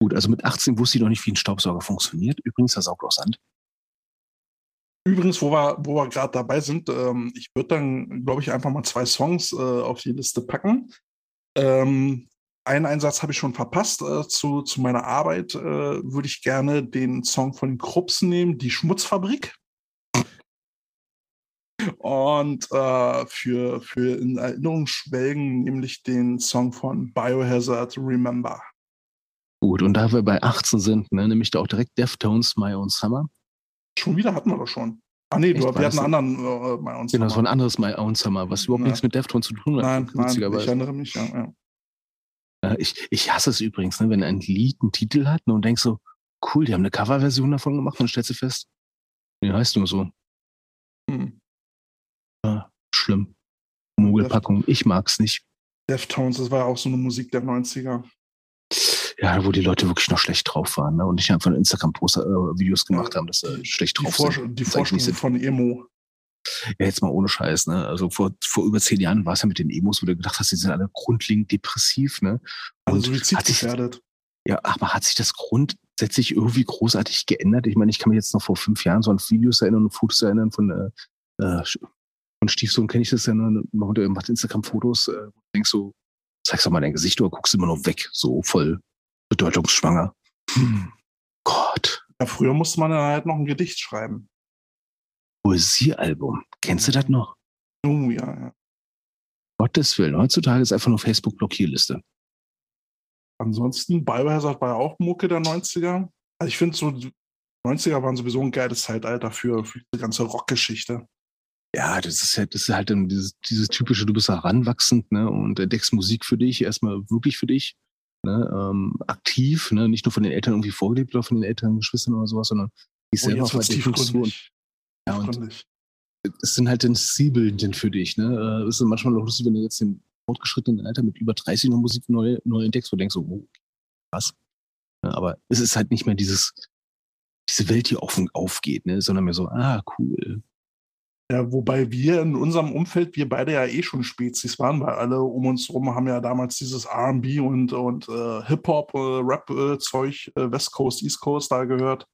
gut. Also mit 18 wusste ich noch nicht, wie ein Staubsauger funktioniert. Übrigens, der saugt auch Sand. Übrigens, wo wir, wo wir gerade dabei sind, ähm, ich würde dann, glaube ich, einfach mal zwei Songs äh, auf die Liste packen. Ähm, einen Einsatz habe ich schon verpasst. Äh, zu, zu meiner Arbeit äh, würde ich gerne den Song von den Krups nehmen, Die Schmutzfabrik. Und äh, für, für in Erinnerung schwelgen, nämlich den Song von Biohazard Remember. Gut, und da wir bei 18 sind, ne, nehme ich da auch direkt Deftones My Own Summer. Schon wieder hatten wir doch schon. Ah, nee, Echt, du, wir hatten einen anderen äh, bei uns. Genau, das war ein anderes My Own Summer, was überhaupt Ja. nichts mit Deftones zu tun hat. Nein, nein, ich erinnere mich, ja. ja. Ich, ich hasse es übrigens, ne, wenn ein Lied einen Titel hat ne, und denkst so, cool, die haben eine Coverversion davon gemacht und dann stellst du fest, nee, heißt nur so. Hm. Ja, schlimm. Mogelpackung, ich mag's nicht. Deftones, das war ja auch so eine Musik der 90er. Ja, wo die Leute wirklich noch schlecht drauf waren ne? und nicht einfach Instagram-Poster-Videos gemacht haben, dass sie schlecht Die, drauf Forsch sind. die Forschung nicht von Emo. Ja, jetzt mal ohne Scheiß, ne? Also vor, vor über zehn Jahren war es ja mit den Emos, wo du gedacht hast, die sind alle grundlegend depressiv, ne? Also Und sich, suizidgefährdet. ja, aber hat sich das grundsätzlich irgendwie großartig geändert? Ich meine, ich kann mich jetzt noch vor fünf Jahren so an Videos erinnern und Fotos erinnern von, äh, äh, von Stiefsohn kenne ich das ja, ne? Macht Instagram-Fotos, äh, wo du denkst so, zeigst doch mal dein Gesicht oder guckst immer nur weg, so voll bedeutungsschwanger. Hm. Gott. Ja, früher musste man dann halt noch ein Gedicht schreiben. Poesiealbum. Kennst du das noch? Oh ja, ja. Gottes Willen. Heutzutage ist einfach nur Facebook-Blockierliste. Ansonsten, Biohazard war ja auch Mucke der 90er. Also ich finde so, die 90er waren sowieso ein geiles Zeitalter für, für die ganze Rockgeschichte. Ja, das ist halt, das ist halt dieses, dieses typische, du bist heranwachsend, ne, und entdeckst Musik für dich, erstmal wirklich für dich, ne, ähm, aktiv, ne, nicht nur von den Eltern irgendwie vorgelebt oder von den Eltern, Geschwistern oder sowas, sondern die Oh, selber du und, tiefgründig. ja, und es sind halt dann Siebelnden für dich, ne, äh, es ist manchmal auch lustig, wenn du jetzt im fortgeschrittenen Alter mit über 30 noch Musik neu, neu entdeckst, wo du denkst so, oh, was? Aber es ist halt nicht mehr dieses, diese Welt, die offen aufgeht, ne, sondern mehr so, ah, cool, Ja, wobei wir in unserem Umfeld, wir beide ja eh schon Spezies waren, weil alle um uns rum haben ja damals dieses RB und, und äh, Hip-Hop, äh, Rap-Zeug, äh, West Coast, East Coast da gehört.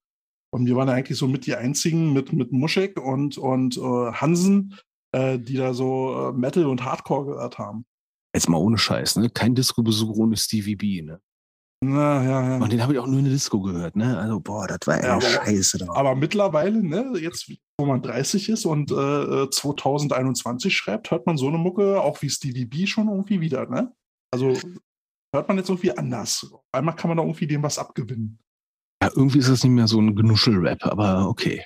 Und wir waren ja eigentlich so mit die einzigen mit, mit Muschek und, und äh, Hansen, äh, die da so äh, Metal und Hardcore gehört haben. Jetzt mal ohne Scheiß, ne? Kein Disco-Besuch ohne Stevie B, ne? Na, ja, ja. Und den habe ich auch nur in der Disco gehört, ne? Also, boah, das war Ja, aber- scheiße. Da. Aber mittlerweile, ne, jetzt wo man 30 ist und äh, 2021 schreibt, hört man so eine Mucke auch wie Stevie B schon irgendwie wieder, ne? Also hört man jetzt irgendwie anders. Einmal kann man da irgendwie dem was abgewinnen. Ja, irgendwie ist das nicht mehr so ein Genuschel-Rap, aber okay.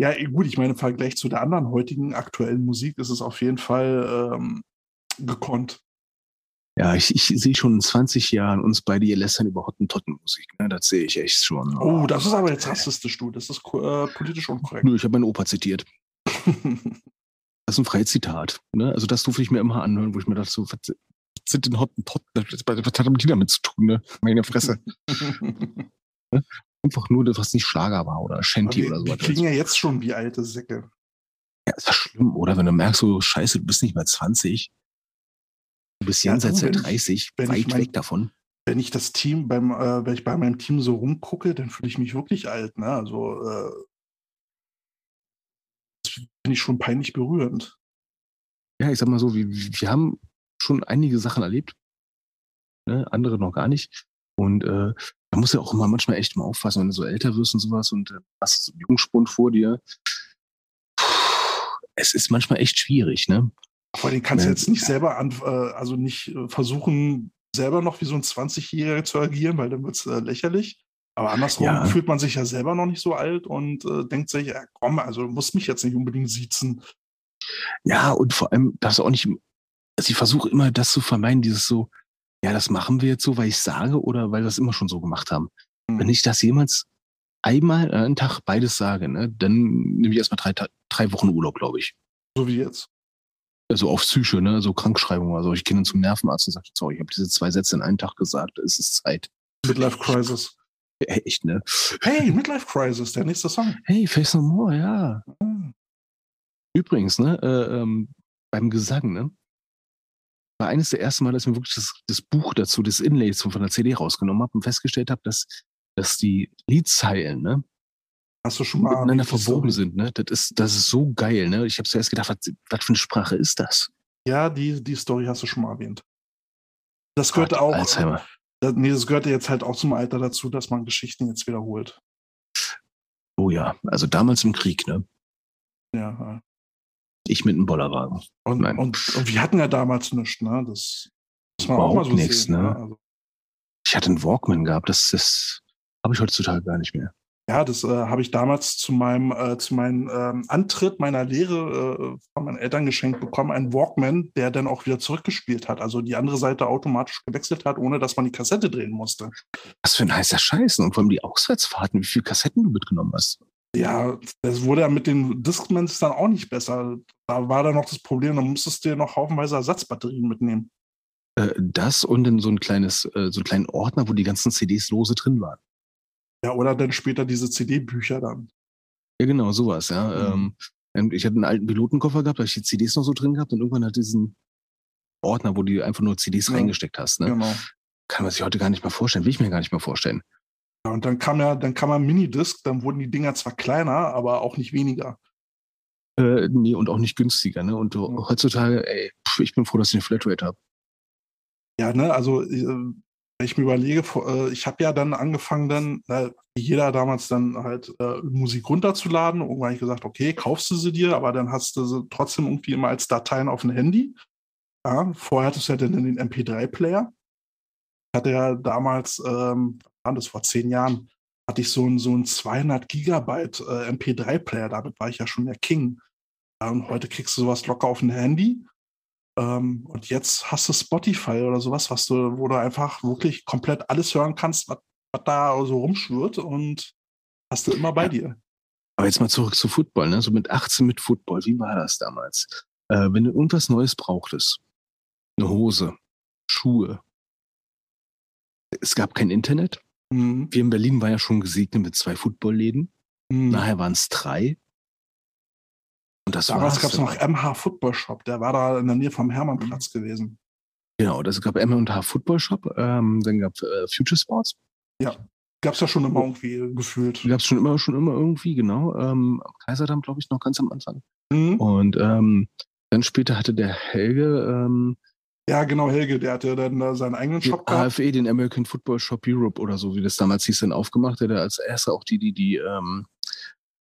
Ja, eh, gut, ich meine, im Vergleich zu der anderen heutigen aktuellen Musik ist es auf jeden Fall ähm, gekonnt. Ja, ich, ich sehe schon in 20 Jahren uns beide hier lästern über Hottentottenmusik. Ne? Das sehe ich echt schon. Oh, das ist aber jetzt rassistisch, du. Das ist äh, politisch unkorrekt. Nö, ich habe meinen Opa zitiert. [LAUGHS] Das ist ein freies Zitat. Ne? Also das durfte ich mir immer anhören, wo ich mir dachte, so, was sind denn Hottentotten? Was hat die damit zu tun? Ne? Meine Fresse. [LAUGHS] Einfach nur, was nicht Schlager war oder Shanty wir, oder so. wir klingen ja jetzt schon wie alte Säcke. Ja, ist das schlimm, oder? Wenn du merkst, so, scheiße, du bist nicht mehr 20. Du bist Ja, jenseits du, der wenn ich- 30, wenn weit ich mein- weg davon. Wenn ich das Team beim, äh, wenn ich bei meinem Team so rumgucke, dann fühle ich mich wirklich alt, ne? Also äh, das finde ich schon peinlich berührend. Ja, ich sag mal so, wir, wir haben schon einige Sachen erlebt. Ne? Andere noch gar nicht. Und äh, da muss ja auch immer manchmal echt mal aufpassen, wenn du so älter wirst und sowas und äh, hast so einen Jungspund vor dir. Puh, Es ist manchmal echt schwierig, ne? Vor allem kannst du jetzt nicht selber an, äh, also nicht äh, versuchen, selber noch wie so ein 20-Jähriger zu agieren, weil dann wird es äh, lächerlich. Aber andersrum Ja. fühlt man sich ja selber noch nicht so alt und äh, denkt sich, ja, komm, also du musst mich jetzt nicht unbedingt siezen. Ja, und vor allem darfst du auch nicht, also ich versuche immer das zu vermeiden, dieses so, ja, das machen wir jetzt so, weil ich sage oder weil wir das immer schon so gemacht haben. Hm. Wenn ich das jemals einmal einen Tag beides sage, ne, dann nehme ich erstmal drei, drei Wochen Urlaub, glaube ich. So wie jetzt. Also auf Psyche, ne, so Krankschreibung oder so. Ich gehe dann zum Nervenarzt und sage, sorry, ich habe diese zwei Sätze in einem Tag gesagt, es ist Zeit. Midlife Crisis. Echt, ne? Hey, Midlife Crisis, der nächste Song. Hey, Face No More, ja. Hm. Übrigens, ne, äh, ähm, beim Gesang, ne, war eines der ersten Mal, dass ich mir wirklich das, das Buch dazu, das Inlay von der CD rausgenommen habe und festgestellt habe, dass, dass die Liedzeilen, ne, Hast du schon mal miteinander verwoben sind, ne? Das ist, das ist so geil, ne? Ich habe zuerst gedacht, was, was für eine Sprache ist das? Ja, die, die Story hast du schon mal erwähnt. Das gehört Gott, auch. Alzheimer. Das, nee, das gehört jetzt halt auch zum Alter dazu, dass man Geschichten jetzt wiederholt. Oh ja, also damals im Krieg, ne? Ja. Ich mit einem Bollerwagen. Und, Nein. und, und wir hatten ja damals nichts, ne? Das muss man auch mal so nichts, sehen. ne? Ne? Also, Ich hatte einen Walkman gehabt, das, das habe ich heutzutage gar nicht mehr. Ja, das äh, habe ich damals zu meinem, äh, zu meinem ähm, Antritt meiner Lehre äh, von meinen Eltern geschenkt bekommen, einen Walkman, der dann auch wieder zurückgespielt hat. Also die andere Seite automatisch gewechselt hat, ohne dass man die Kassette drehen musste. Was für ein heißer Scheiß. Und vor allem die Auswärtsfahrten, wie viele Kassetten du mitgenommen hast. Ja, das wurde ja mit den Discmans dann auch nicht besser. Da war dann noch das Problem, da musstest du dir noch haufenweise Ersatzbatterien mitnehmen. Äh, das und dann so ein kleines, äh, so einen kleinen Ordner, wo die ganzen CDs lose drin waren. Ja, oder dann später diese CD-Bücher dann. Ja, genau, sowas, ja. Mhm. Ähm, ich hatte einen alten Pilotenkoffer gehabt, da hab ich die CDs noch so drin gehabt und irgendwann hat diesen Ordner, wo du einfach nur CDs Ja. reingesteckt hast. Ne? Genau. Kann man sich heute gar nicht mehr vorstellen, will ich mir gar nicht mehr vorstellen. Ja, und dann kam ja, dann kam ja Minidisc, dann wurden die Dinger zwar kleiner, aber auch nicht weniger. Äh, nee, und auch nicht günstiger, ne? Und Ja. heutzutage, ey, pf, ich bin froh, dass ich eine Flatrate habe. Ja, ne, also äh, ich mir überlege, äh, ich habe ja dann angefangen, dann, wie jeder damals dann halt äh, Musik runterzuladen. Irgendwann habe ich gesagt, okay, kaufst du sie dir, aber dann hast du sie trotzdem irgendwie immer als Dateien auf dem Handy. Ja, vorher hattest du ja dann den MP3-Player. Ich hatte ja damals, ähm, das vor zehn Jahren, hatte ich so einen so einen 200 Gigabyte äh, MP3-Player. Damit war ich ja schon der King. Ja, und heute kriegst du sowas locker auf ein Handy. Ähm, und jetzt hast du Spotify oder sowas, was du, wo du einfach wirklich komplett alles hören kannst, was, was da so rumschwirrt und hast du immer bei Ja. dir. Aber jetzt mal zurück zu Football, ne? So mit 18 mit Football, wie war das damals? Äh, wenn du irgendwas Neues brauchtest, eine Hose, Schuhe, es gab kein Internet. Mhm. Wir in Berlin waren ja schon gesegnet mit zwei Footballläden. Mhm. Nachher waren es drei. Und das Damals gab es noch. MH Football Shop, der war da in der Nähe vom Hermannplatz gewesen. Genau, das gab M&H Football Shop, ähm, dann gab äh, Future Sports. Gab es ja schon immer irgendwie gefühlt. Gab es schon immer, schon immer irgendwie, genau. Ähm, am Kaiserdamm, glaube ich, noch ganz am Anfang. Mhm. Und ähm, dann später hatte der Helge ähm, Ja, genau, Helge, der hatte dann da seinen eigenen Shop gehabt. AFE, den American Football Shop Europe oder so, wie das damals hieß, dann aufgemacht, der da als erster auch die, die, die ähm,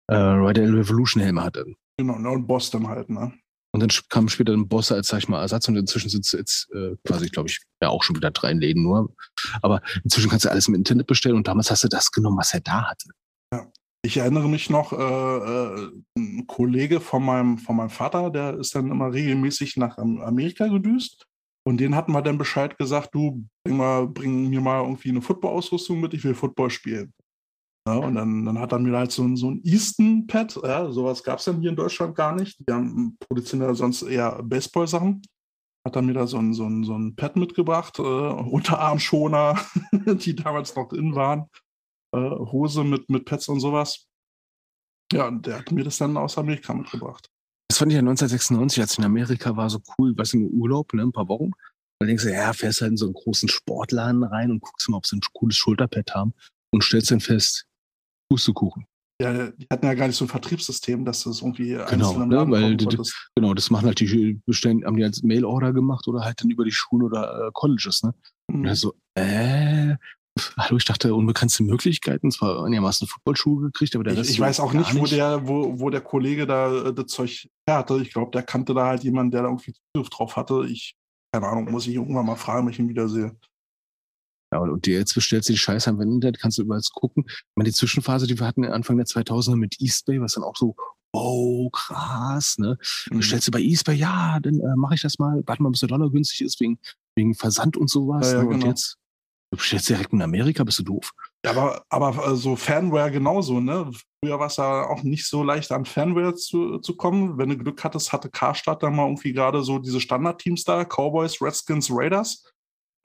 äh, Rider Revolution Helme hatte. Genau, und Boston halt, ne? Und dann kam später ein Boss als, sag ich mal, Ersatz und inzwischen es jetzt äh, quasi, glaube ich, ja auch schon wieder drei Läden nur. Aber inzwischen kannst du alles im Internet bestellen und damals hast du das genommen, was er da hatte. Ich erinnere mich noch, äh, äh, ein Kollege von meinem, von meinem Vater, der ist dann immer regelmäßig nach Am- Amerika gedüst. Und den hatten wir dann Bescheid gesagt, du bring, mal, bring mir mal irgendwie eine Football-Ausrüstung mit, ich will Football spielen. Ja, und dann, dann hat er mir halt so ein, so ein Easton-Pad, ja, sowas gab es dann hier in Deutschland gar nicht. Die haben, produzieren ja sonst eher Baseball-Sachen. Hat er mir da so ein, so ein, so ein Pad mitgebracht, äh, Unterarmschoner, [LAUGHS] die damals noch in waren äh, Hose mit, mit Pads und sowas. Ja, und der hat mir das dann aus Amerika mitgebracht. Das fand ich ja 1996, als ich in Amerika war, so cool, weißt im Urlaub, ne, ein paar Wochen. Dann denkst du, ja, fährst halt in so einen großen Sportladen rein und guckst mal, ob sie ein cooles Schulterpad haben und stellst dann fest, Pustekuchen. Ja, die hatten ja gar nicht so ein Vertriebssystem, dass das irgendwie Genau, ne, weil. Genau, das machen halt die bestellen, haben die als Mail-Order gemacht oder halt dann über die Schulen oder äh, Colleges, ne? Und Mhm. er so, äh, hallo, ich dachte, unbegrenzte Möglichkeiten, zwar einigermaßen Footballschuhe gekriegt, aber der Ich, Rest ich so weiß auch gar nicht, wo der, wo, wo der Kollege da äh, das Zeug her hatte. Ich glaube, der kannte da halt jemanden, der da irgendwie Zugriff drauf hatte. Ich, keine Ahnung, muss ich irgendwann mal fragen, wenn ich ihn wiedersehe. Ja, und- und jetzt bestellst du die Scheiße am Internet, kannst du überall gucken. Ich meine, die Zwischenphase, die wir hatten Anfang der 2000er mit Eastbay, was dann auch so, oh, krass, ne? Mhm. Bestellst du bei Eastbay, ja, dann äh, mache ich das mal, warte mal, bis der Dollar günstig ist, wegen, wegen Versand und sowas. Ja, ja, ne? Und genau. jetzt, du bestellst direkt in Amerika, bist du doof. Ja, aber, aber äh, so Fanware genauso, ne? Früher war es ja auch nicht so leicht, an Fanware zu, zu kommen. Wenn du Glück hattest, hatte Karstadt dann mal irgendwie gerade so diese Standardteams da, Cowboys, Redskins, Raiders.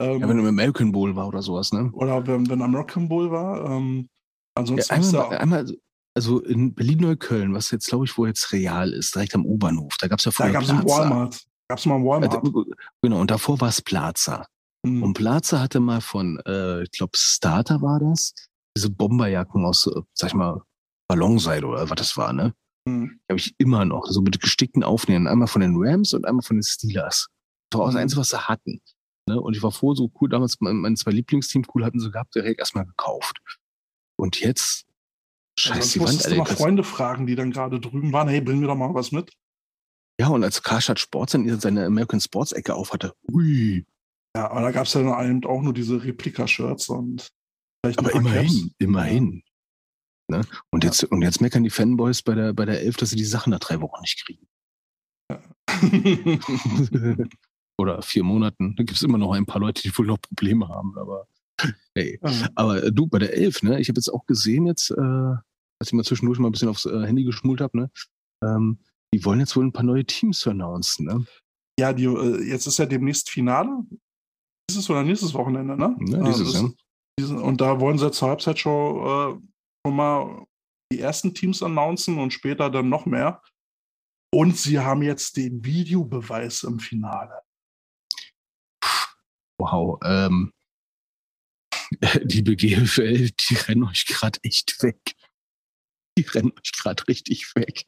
Ähm, Ja, wenn du im American Bowl war oder sowas, ne? oder wenn, wenn American Bowl war. Ähm, Ja, ansonsten ist einmal, ja, einmal, also in Berlin-Neukölln, was jetzt, glaube ich, wo jetzt real ist, direkt am U-Bahnhof, da gab es ja da vorher gab es einen. Walmart. Gab es mal einen Walmart. Also, genau, und davor war es Plaza. Mhm. Und Plaza hatte mal von, äh, ich glaube, Starter war das, diese Bomberjacken aus, äh, sag ich mal, Ballonseil oder was das war, ne? Mhm. Habe ich immer noch, so mit gestickten Aufnähern. Einmal von den Rams und einmal von den Steelers. Das war auch das Mhm. Einzige, was sie hatten. Ne? Und ich war froh, so cool, damals mein- meine zwei Lieblingsteams cool hatten sie gehabt, direkt erstmal gekauft. Und jetzt, scheiß Sonst die Wand, du mal Alter. Freunde fragen, die dann gerade drüben waren, hey, bring mir doch mal was mit. Ja, und als Karstadt Sports dann seine American Sports Ecke auf hatte, ui, Ja, aber da gab es ja dann eben auch nur diese Replika-Shirts und vielleicht aber immerhin, Caps. immerhin. Ne? Und, Ja. jetzt, und jetzt meckern die Fanboys bei der, bei der Elf, dass sie die Sachen nach drei Wochen nicht kriegen. [LAUGHS] [LAUGHS] Oder vier Monaten. Da gibt es immer noch ein paar Leute, die wohl noch Probleme haben, aber [LAUGHS] hey. Ja. Aber äh, du, bei der Elf, ne, ich habe jetzt auch gesehen, jetzt, äh, als ich mal zwischendurch mal ein bisschen aufs äh, Handy geschmult habe, ne, ähm, die wollen jetzt wohl ein paar neue Teams announcen, ne? Ja, die, äh, jetzt ist ja demnächst Finale. Dieses oder nächstes Wochenende, ne? Ja, dieses, das- ja. diesen- und da wollen sie zur Halbzeitshow äh, schon mal die ersten Teams announcen und später dann noch mehr. Und sie haben jetzt den Videobeweis im Finale. Wow, ähm, [LAUGHS] liebe GFL, die rennen euch gerade echt weg. Die rennen euch gerade richtig weg.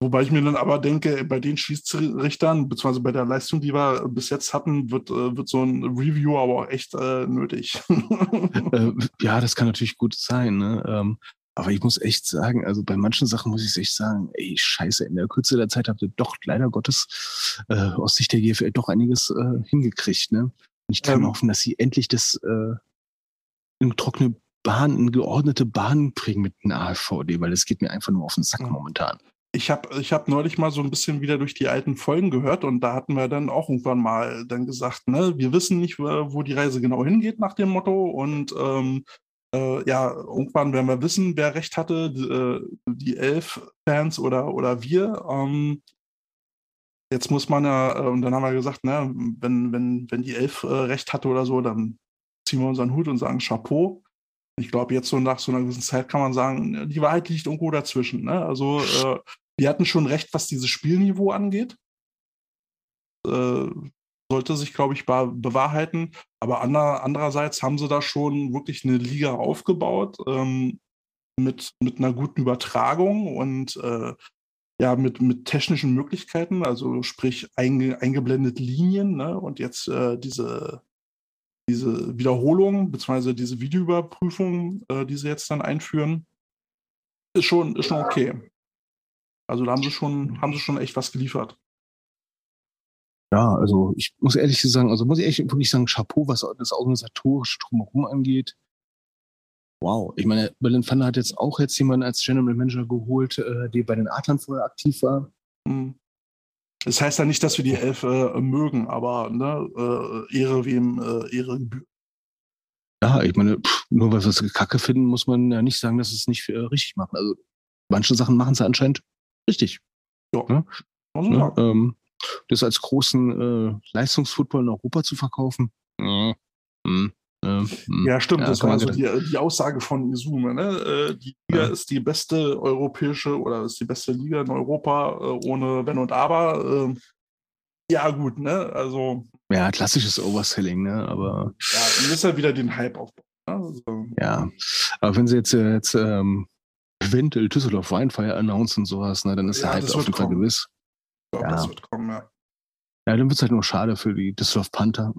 Wobei ich mir dann aber denke, bei den Schiedsrichtern, beziehungsweise bei der Leistung, die wir bis jetzt hatten, wird, äh, wird so ein Review aber auch echt äh, nötig. [LAUGHS] [LAUGHS] äh, ja, das kann natürlich gut sein, ne? Ähm, aber ich muss echt sagen, also bei manchen Sachen muss ich echt sagen, ey, scheiße, in der Kürze der Zeit habt ihr doch leider Gottes äh, aus Sicht der GFL doch einiges äh, hingekriegt, ne? Ich kann Ähm. hoffen, dass sie endlich das äh, in trockene Bahn, in geordnete Bahnen bringen mit dem AfVD, weil das geht mir einfach nur auf den Sack Ja. momentan. Ich habe ich hab neulich mal so ein bisschen wieder durch die alten Folgen gehört und da hatten wir dann auch irgendwann mal dann gesagt, ne, wir wissen nicht, wo die Reise genau hingeht nach dem Motto und ähm, äh, ja, irgendwann werden wir wissen, wer recht hatte, die, äh, die Elf-Fans oder, oder wir. Ähm, jetzt muss man ja, äh, und dann haben wir gesagt, ne, wenn, wenn, wenn die Elf äh, recht hatte oder so, dann ziehen wir unseren Hut und sagen Chapeau. Ich glaube, jetzt so nach so einer gewissen Zeit kann man sagen, die Wahrheit liegt irgendwo dazwischen. Ne? Also äh, die hatten schon recht, was dieses Spielniveau angeht. Äh, sollte sich, glaube ich, be bewahrheiten. Aber ander, andererseits haben sie da schon wirklich eine Liga aufgebaut ähm, mit, mit einer guten Übertragung und äh, ja, mit, mit technischen Möglichkeiten, also sprich einge, eingeblendet Linien ne? und jetzt äh, diese, diese Wiederholung beziehungsweise diese Videoüberprüfung, äh, die sie jetzt dann einführen, ist schon, ist schon okay. Also da haben sie schon, haben sie schon echt was geliefert. Ja, also ich muss ehrlich sagen, also muss ich echt wirklich sagen, Chapeau, was das organisatorische drumherum angeht. Wow, ich meine, Berlin Thunder hat jetzt auch jetzt jemanden als General Manager geholt, äh, der bei den Adlern vorher aktiv war. Hm. Das heißt ja nicht, dass wir die Elf äh, mögen, aber ne, äh, Ehre wem äh, Ehre gebührt. Ja, ich meine, pff, nur weil wir es kacke finden, muss man ja nicht sagen, dass es nicht äh, richtig machen. Also manche Sachen machen sie anscheinend richtig. Ja. Ne? Also, Ne? ja. Ähm, das als großen äh, Leistungsfootball in Europa zu verkaufen. Ja, hm. Ja, stimmt. Ja, das war so die, die Aussage von Izume. Ne? Äh, Die Liga Ja. ist die beste europäische oder ist die beste Liga in Europa äh, ohne Wenn und Aber. Ähm, Ja, gut, ne? Also, ja, klassisches Overselling, ne? Aber ja, dann ist ja wieder den Hype aufbauen. Ne? Also, ja. Aber wenn sie jetzt, äh, jetzt ähm, eventuell Düsseldorf Weinfeier announcen und sowas, ne, dann ist Ja, der Hype auf jeden Fall gewiss. ich glaub, Ja. das wird kommen, ja. Ja, dann wird's halt nur schade für die Düsseldorf Panther.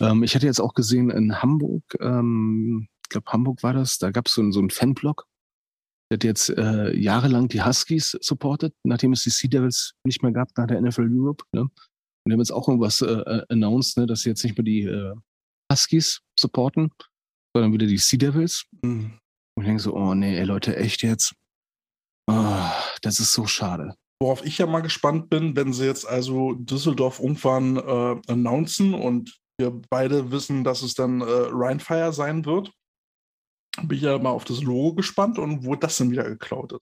Äh, ähm, ich hatte jetzt auch gesehen in Hamburg, ähm, ich glaube Hamburg war das, da gab's so, einen- so einen Fanblock, der hat jetzt äh, jahrelang die Huskies supportet, nachdem es die Sea Devils nicht mehr gab nach der NFL Europe. Ne? Und die haben jetzt auch irgendwas äh, äh, announced, ne, dass sie jetzt nicht mehr die äh, Huskies supporten, sondern wieder die Sea Devils. Mhm. Und ich denke so, oh nee, ey Leute, echt jetzt? Ah, das ist so schade. Worauf ich ja mal gespannt bin, wenn sie jetzt also Düsseldorf irgendwann äh, announcen und wir beide wissen, dass es dann äh, Rheinfire sein wird, bin ich ja mal auf das Logo gespannt und wo das dann wieder geklaut ist.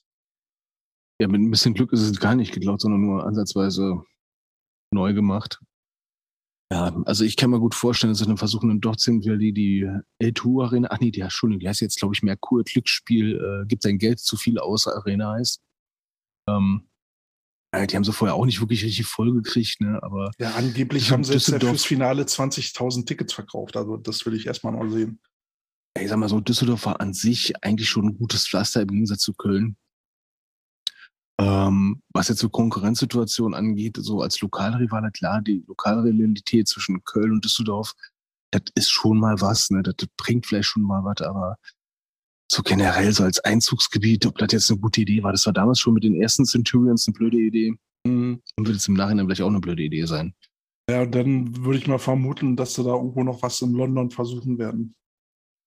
Ja, mit ein bisschen Glück ist es gar nicht geklaut, sondern nur ansatzweise neu gemacht. Ja, also ich kann mir gut vorstellen, dass sie dann versuchen, dann trotzdem wieder die, die L2 Arena, ach nee, die, Entschuldigung, die heißt jetzt, glaube ich, Merkur Glücksspiel, äh, gibt sein Geld zu viel aus, Arena heißt. Ähm, äh, die haben sie vorher auch nicht wirklich richtig voll gekriegt, ne, aber Ja, angeblich haben sie jetzt ja fürs Finale 20.000 Tickets verkauft. Also das will ich erstmal mal sehen. ich sag mal so, Düsseldorf war an sich eigentlich schon ein gutes Pflaster im Gegensatz zu Köln. Ähm, was jetzt so Konkurrenzsituationen angeht, so als Lokalrivale, klar, die Lokalrivalität zwischen Köln und Düsseldorf, das ist schon mal was, ne? Das bringt vielleicht schon mal was, aber so generell so als Einzugsgebiet, ob das jetzt eine gute Idee war, das war damals schon mit den ersten Centurions eine blöde Idee Mhm. und wird jetzt im Nachhinein vielleicht auch eine blöde Idee sein. Ja, dann würde ich mal vermuten, dass sie da irgendwo noch was in London versuchen werden.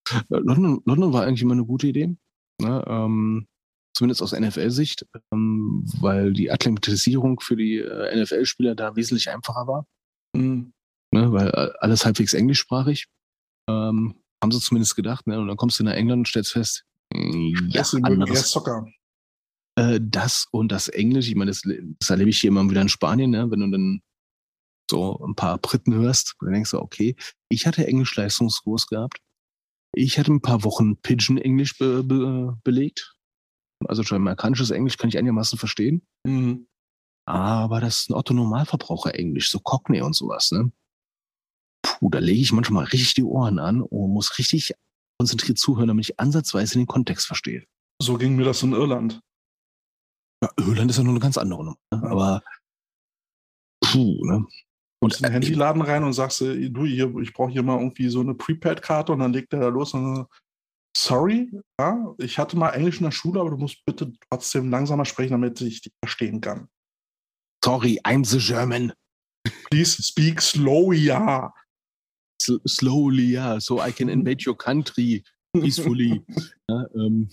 Äh, London, London war eigentlich immer eine gute Idee. Ne? Ähm, zumindest aus NFL-Sicht, ähm, weil die Akklimatisierung für die äh, NFL-Spieler da wesentlich einfacher war. Mhm. Ne? Weil äh, alles halbwegs englischsprachig. Ähm, haben sie zumindest gedacht. Ne? Und dann kommst du nach England und stellst fest, mm, ja, anderes. Soccer. Äh, das und das Englisch, ich meine, das, das erlebe ich hier immer wieder in Spanien, ne? wenn du dann so ein paar Briten hörst, dann denkst du, okay, ich hatte Englisch-Leistungskurs gehabt. Ich hatte ein paar Wochen Pidgin-Englisch be be belegt. Also schon amerikanisches Englisch kann ich einigermaßen verstehen. Mhm. Aber das ist ein Otto-Normalverbraucher-Englisch, so Cockney und sowas, ne? Puh, da lege ich manchmal richtig die Ohren an und muss richtig konzentriert zuhören, damit ich ansatzweise den Kontext verstehe. So ging mir das in Irland. Ja, Irland ist ja nur eine ganz andere Nummer. Ne? Ja. Aber puh, ne? Und in den äh, Handyladen rein und sagst, äh, du, hier, ich brauche hier mal irgendwie so eine Prepaid-Karte und dann legt er da los und sorry, ja, ich hatte mal Englisch in der Schule, aber du musst bitte trotzdem langsamer sprechen, damit ich dich verstehen kann. sorry, I'm the German. Please speak slow, ja. Slowly, ja, so I can [LAUGHS] invade your country peacefully. ja, ähm,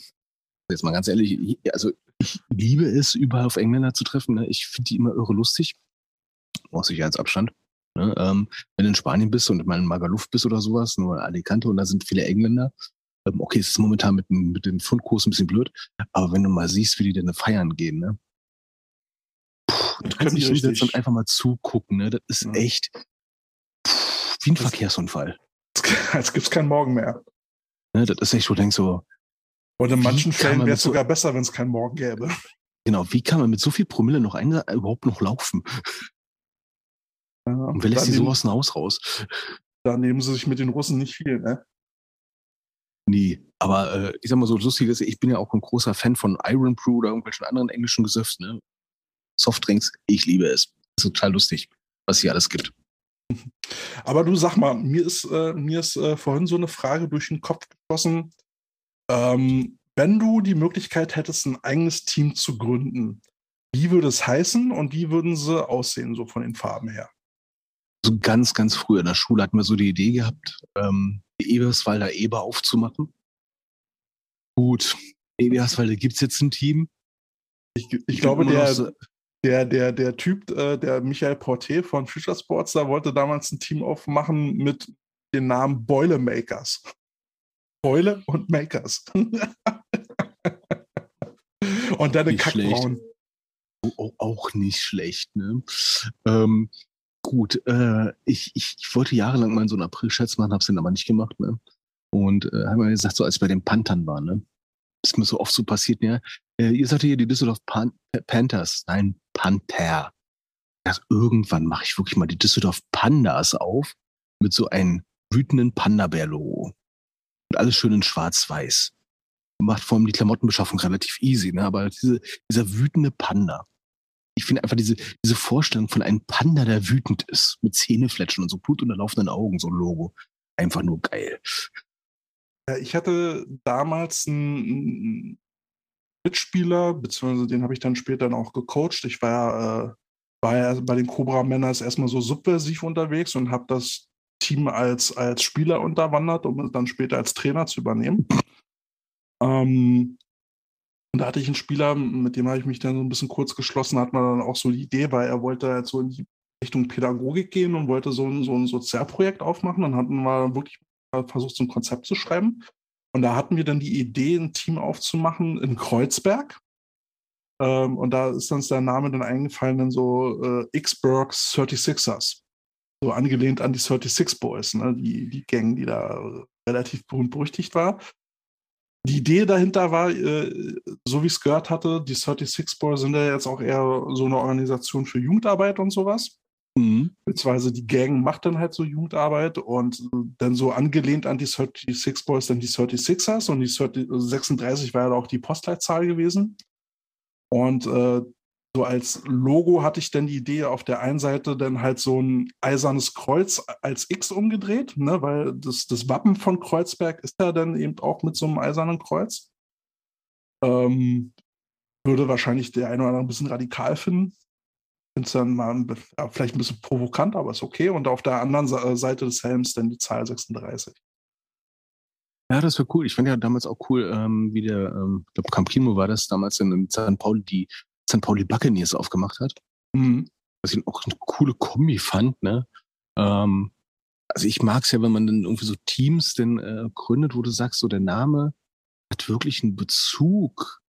jetzt mal ganz ehrlich, ich- also ich liebe es, überall auf Engländer zu treffen. Ne? Ich finde die immer irre lustig. Aus Sicherheitsabstand. Ne? Ähm, wenn du in Spanien bist und mal in Magaluf bist oder sowas, nur in Alicante und da sind viele Engländer. Ähm, okay, es ist momentan mit, dem- mit dem Fundkurs ein bisschen blöd, aber wenn du mal siehst, wie die denn feiern gehen, ne? Puh, du kannst hinsetzen und einfach mal zugucken, ne? Das ist Ja. echt wie ein Das- [LAUGHS] Verkehrsunfall. Jetzt gibt es keinen Morgen mehr. Ne? Das ist echt, wo du denkst so, Und in manchen Fällen man wäre es so- sogar besser, wenn es keinen Morgen gäbe. [LAUGHS] Genau, wie kann man mit so viel Promille noch ein, überhaupt noch laufen? Ja, Und wer lässt nehmen- so aus dem Haus raus? Da nehmen sie sich mit den Russen nicht viel, ne? Nie. Aber äh, ich sag mal so, lustig ist, ich bin ja auch ein großer Fan von Iron Brew oder irgendwelchen anderen englischen Gesöffs, ne? Softdrinks, ich liebe es. ist total lustig, was hier alles gibt. Aber du sag mal, mir ist, äh, mir ist äh, vorhin so eine Frage durch den Kopf geschossen. Ähm, wenn du die Möglichkeit hättest, ein eigenes Team zu gründen, wie würde es heißen und wie würden sie aussehen, so von den Farben her? So ganz, ganz früh in der Schule hatten wir so die Idee gehabt, ähm, die Eberswalder Eber aufzumachen. Gut, Eberswalder gibt's jetzt ein Team. Ich, ich glaube, der, so- der, der, der Typ, äh, der Michael Porté von Future Sports, da wollte damals ein Team aufmachen mit dem Namen Beule Makers. Beule und Makers. [LAUGHS] und deine Nicht schlecht. Kackbraun. Oh, oh, auch nicht schlecht, ne? Ähm, gut, äh, ich, ich, ich wollte jahrelang mal so einen April-Scherz machen, hab's dann aber nicht gemacht, ne? Und äh, haben wir gesagt, so als wir bei den Panthern waren, ne? Ist mir so oft so passiert, ja. Äh, ihr sagt hier die Düsseldorf Pan Panthers. Nein, Panther. Also irgendwann mache ich wirklich mal die Düsseldorf Pandas auf mit so einem wütenden Panda-Bär-Logo. Und alles schön in schwarz-weiß. Macht vor allem die Klamottenbeschaffung relativ easy, ne? Aber diese, dieser wütende Panda. Ich finde einfach diese, diese Vorstellung von einem Panda, der wütend ist, mit Zähnefletschen und so blutunterlaufenden Augen, so ein Logo. Einfach nur geil. Ich hatte damals einen Mitspieler, beziehungsweise den habe ich dann später auch gecoacht. Ich war ja, äh, war ja bei den Cobra Männers erstmal so subversiv unterwegs und habe das Team als, als Spieler unterwandert, um es dann später als Trainer zu übernehmen. Ähm, und da hatte ich einen Spieler, mit dem habe ich mich dann so ein bisschen kurz geschlossen, hat man dann auch so die Idee, weil er wollte halt so in die Richtung Pädagogik gehen und wollte so ein, so ein Sozialprojekt aufmachen. Dann hatten wir wirklich versucht, so ein Konzept zu schreiben. Und da hatten wir dann die Idee, ein Team aufzumachen in Kreuzberg. Ähm, und da ist uns der Name dann eingefallen, dann so äh, X-Burgs 36ers. So angelehnt an die 36 Boys, ne? die, die Gang, die da äh, relativ berühmt berüchtigt war. Die Idee dahinter war, äh, so wie ich es gehört hatte, die 36 Boys sind ja jetzt auch eher so eine Organisation für Jugendarbeit und sowas Mhm. beziehungsweise die Gang macht dann halt so Jugendarbeit und dann so angelehnt an die 36 Boys dann die 36ers und die 30, 36 war ja auch die Postleitzahl gewesen. Und äh, so als Logo hatte ich dann die Idee, auf der einen Seite dann halt so ein eisernes Kreuz als X umgedreht, ne, weil das, das Wappen von Kreuzberg ist ja dann eben auch mit so einem eisernen Kreuz. Ähm, würde wahrscheinlich der eine oder andere ein bisschen radikal finden finde es dann mal ja, vielleicht ein bisschen provokant, aber ist okay. Und auf der anderen äh, Seite des Helms dann die Zahl 36. Ja, das wäre cool. Ich fand ja damals auch cool, ähm, wie der, ähm, ich glaube, Campino war das damals in St. Pauli, die St. Pauli Buccaneers aufgemacht hat. Mhm. Was ich auch eine coole Kombi fand, ne? Ähm, also ich mag es ja, wenn man dann irgendwie so Teams denn äh, gründet, wo du sagst, so der Name hat wirklich einen Bezug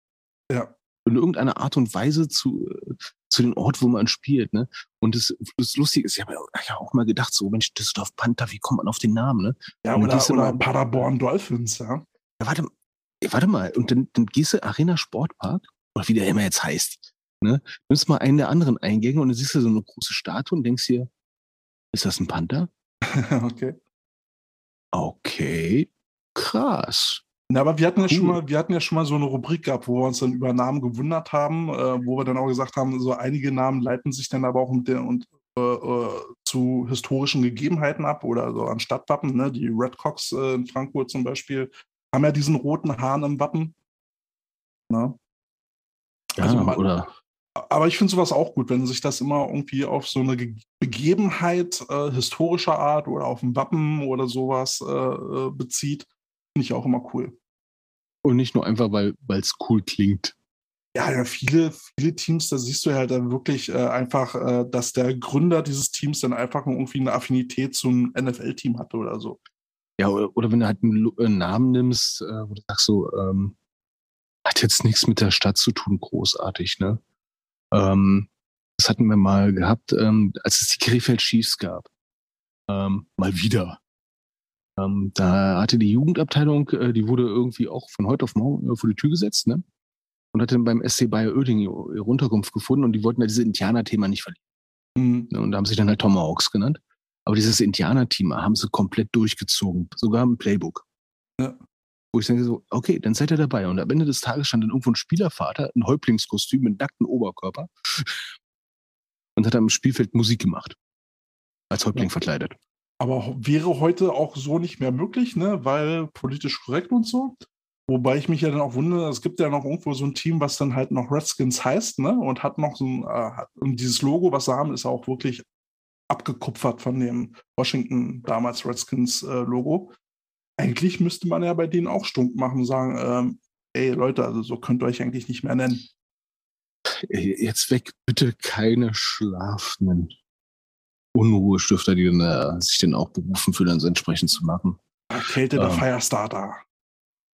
Ja. in irgendeiner Art und Weise zu, äh, zu dem Ort, wo man spielt, ne? Und das, das Lustige ist, ich habe ja, auch mal gedacht, so, Mensch, Düsseldorf Panther, wie kommt man auf den Namen, ne? Ja, Und oder, oder mal- Paderborn Dolphins, ja. Ja, warte, ja, warte mal, und dann, dann gehst du Arena Sportpark, oder wie der immer jetzt heißt, ne? Nimmst mal einen der anderen Eingänge und dann siehst du so eine große Statue und denkst dir, ist das ein Panther? [LAUGHS] okay. Okay, krass. Na, aber wir hatten ja Cool. schon mal, wir hatten ja schon mal so eine Rubrik gehabt, wo wir uns dann über Namen gewundert haben, äh, wo wir dann auch gesagt haben, so einige Namen leiten sich dann aber auch mit der und äh, äh, zu historischen Gegebenheiten ab oder so an Stadtwappen, ne? Die Redcocks äh, in Frankfurt zum Beispiel haben ja diesen roten Hahn im Wappen. Ne? Ja, Also man- oder Aber ich finde sowas auch gut, wenn sich das immer irgendwie auf so eine Ge Begebenheit äh, historischer Art oder auf ein Wappen oder sowas äh, äh, bezieht. Finde ich auch immer cool. und nicht nur einfach, weil es cool klingt. Ja, ja, viele, viele Teams, da siehst du halt dann wirklich äh, einfach, äh, dass der Gründer dieses Teams dann einfach irgendwie eine Affinität zum NFL-Team hatte oder so. Ja, oder, oder wenn du halt einen, Lu- einen Namen nimmst, äh, wo du sagst so, ähm, hat jetzt nichts mit der Stadt zu tun, großartig, ne? Ähm, das hatten wir mal gehabt, ähm, als es die Krefeld Chiefs gab. Ähm, mal wieder. Ähm, da hatte die Jugendabteilung, äh, die wurde irgendwie auch von heute auf morgen äh, vor die Tür gesetzt, ne? und hat dann beim SC Bayer Oeding ihre Unterkunft gefunden und die wollten ja dieses Indianer-Thema nicht verlieren. Mhm. Ne? Und da haben sie dann halt Tomahawks genannt. Aber dieses Indianer-Thema haben sie komplett durchgezogen, sogar im Playbook. Ja. Wo ich denke so, okay, dann seid ihr dabei. Und am Ende des Tages stand dann irgendwo ein Spielervater, ein Häuptlingskostüm mit nacktem Oberkörper [LAUGHS] und hat am Spielfeld Musik gemacht. Als Häuptling Ja. verkleidet. Aber wäre heute auch so nicht mehr möglich, ne? weil politisch korrekt und so. Wobei ich mich ja dann auch wundere, es gibt ja noch irgendwo so ein Team, was dann halt noch Redskins heißt, ne? Und hat noch so ein, äh, und dieses Logo, was sie haben, ist auch wirklich abgekupfert von dem Washington damals Redskins äh, Logo. Eigentlich müsste man ja bei denen auch stunk machen und sagen, ähm, ey Leute, also so könnt ihr euch eigentlich nicht mehr nennen. Jetzt weg, bitte keine schlafenden Unruhestifter, die dann, äh, sich dann auch berufen fühlen, das entsprechend zu machen. Kälte der Ähm. Firestarter.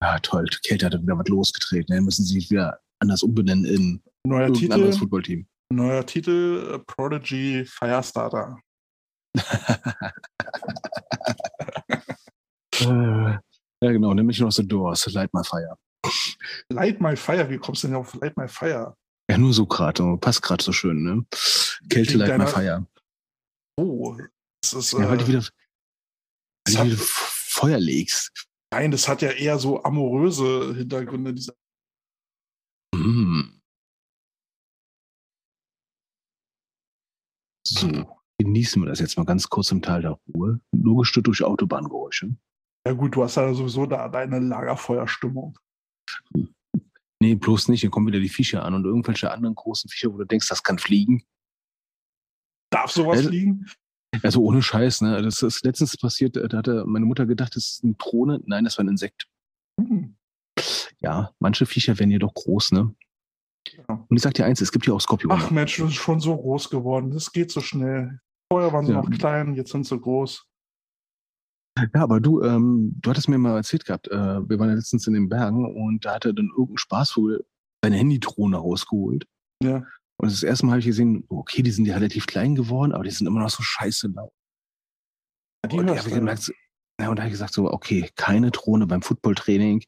Ja, toll. Kälte hat wieder was losgetreten. Dann müssen sie sich wieder anders umbenennen in Neuer irgendein Titel, anderes Footballteam. neuer Titel, äh, Prodigy Firestarter. [LAUGHS] Ja, genau. Nämlich noch The Doors, Light My Fire. Light My Fire, wie kommst du denn auf Light My Fire? Ja, nur so gerade. Passt gerade so schön, ne? Kälte, Wegen Light My deiner- Fire. Oh, das ist, Ja, weil du äh, wieder, weil hat, wieder Feuer legst. nein, das hat ja eher so amoröse Hintergründe. Dieser, Mm. So, genießen wir das jetzt mal ganz kurz im Tal der Ruhe. Nur gestört durch Autobahngeräusche. ja gut, du hast ja sowieso da deine Lagerfeuerstimmung. Nee, bloß nicht. Hier kommen wieder die Viecher an und irgendwelche anderen großen Viecher, wo du denkst, das kann fliegen. Darf sowas Äh, fliegen? Also ohne Scheiß, ne? Das ist letztens passiert, da hatte meine Mutter gedacht, das ist eine Drohne. Nein, das war ein Insekt. Hm. Ja, manche Viecher werden jedoch groß, ne? Ja. Und ich sag dir eins, es gibt ja auch Skorpione. Ach Mensch, du bist schon so groß geworden. Das geht so schnell. Vorher waren sie Ja. noch klein, jetzt sind sie groß. Ja, aber du, ähm, du hattest mir mal erzählt gehabt, äh, wir waren ja letztens in den Bergen und da hat er dann irgendein Spaßvogel seine Handydrohne rausgeholt. Ja. Und das erste Mal habe ich gesehen, okay, die sind ja relativ klein geworden, aber die sind immer noch so scheiße laut. Die und habe ich gemerkt, ja, und da habe ich gesagt, so, okay, keine Drohne beim Footballtraining.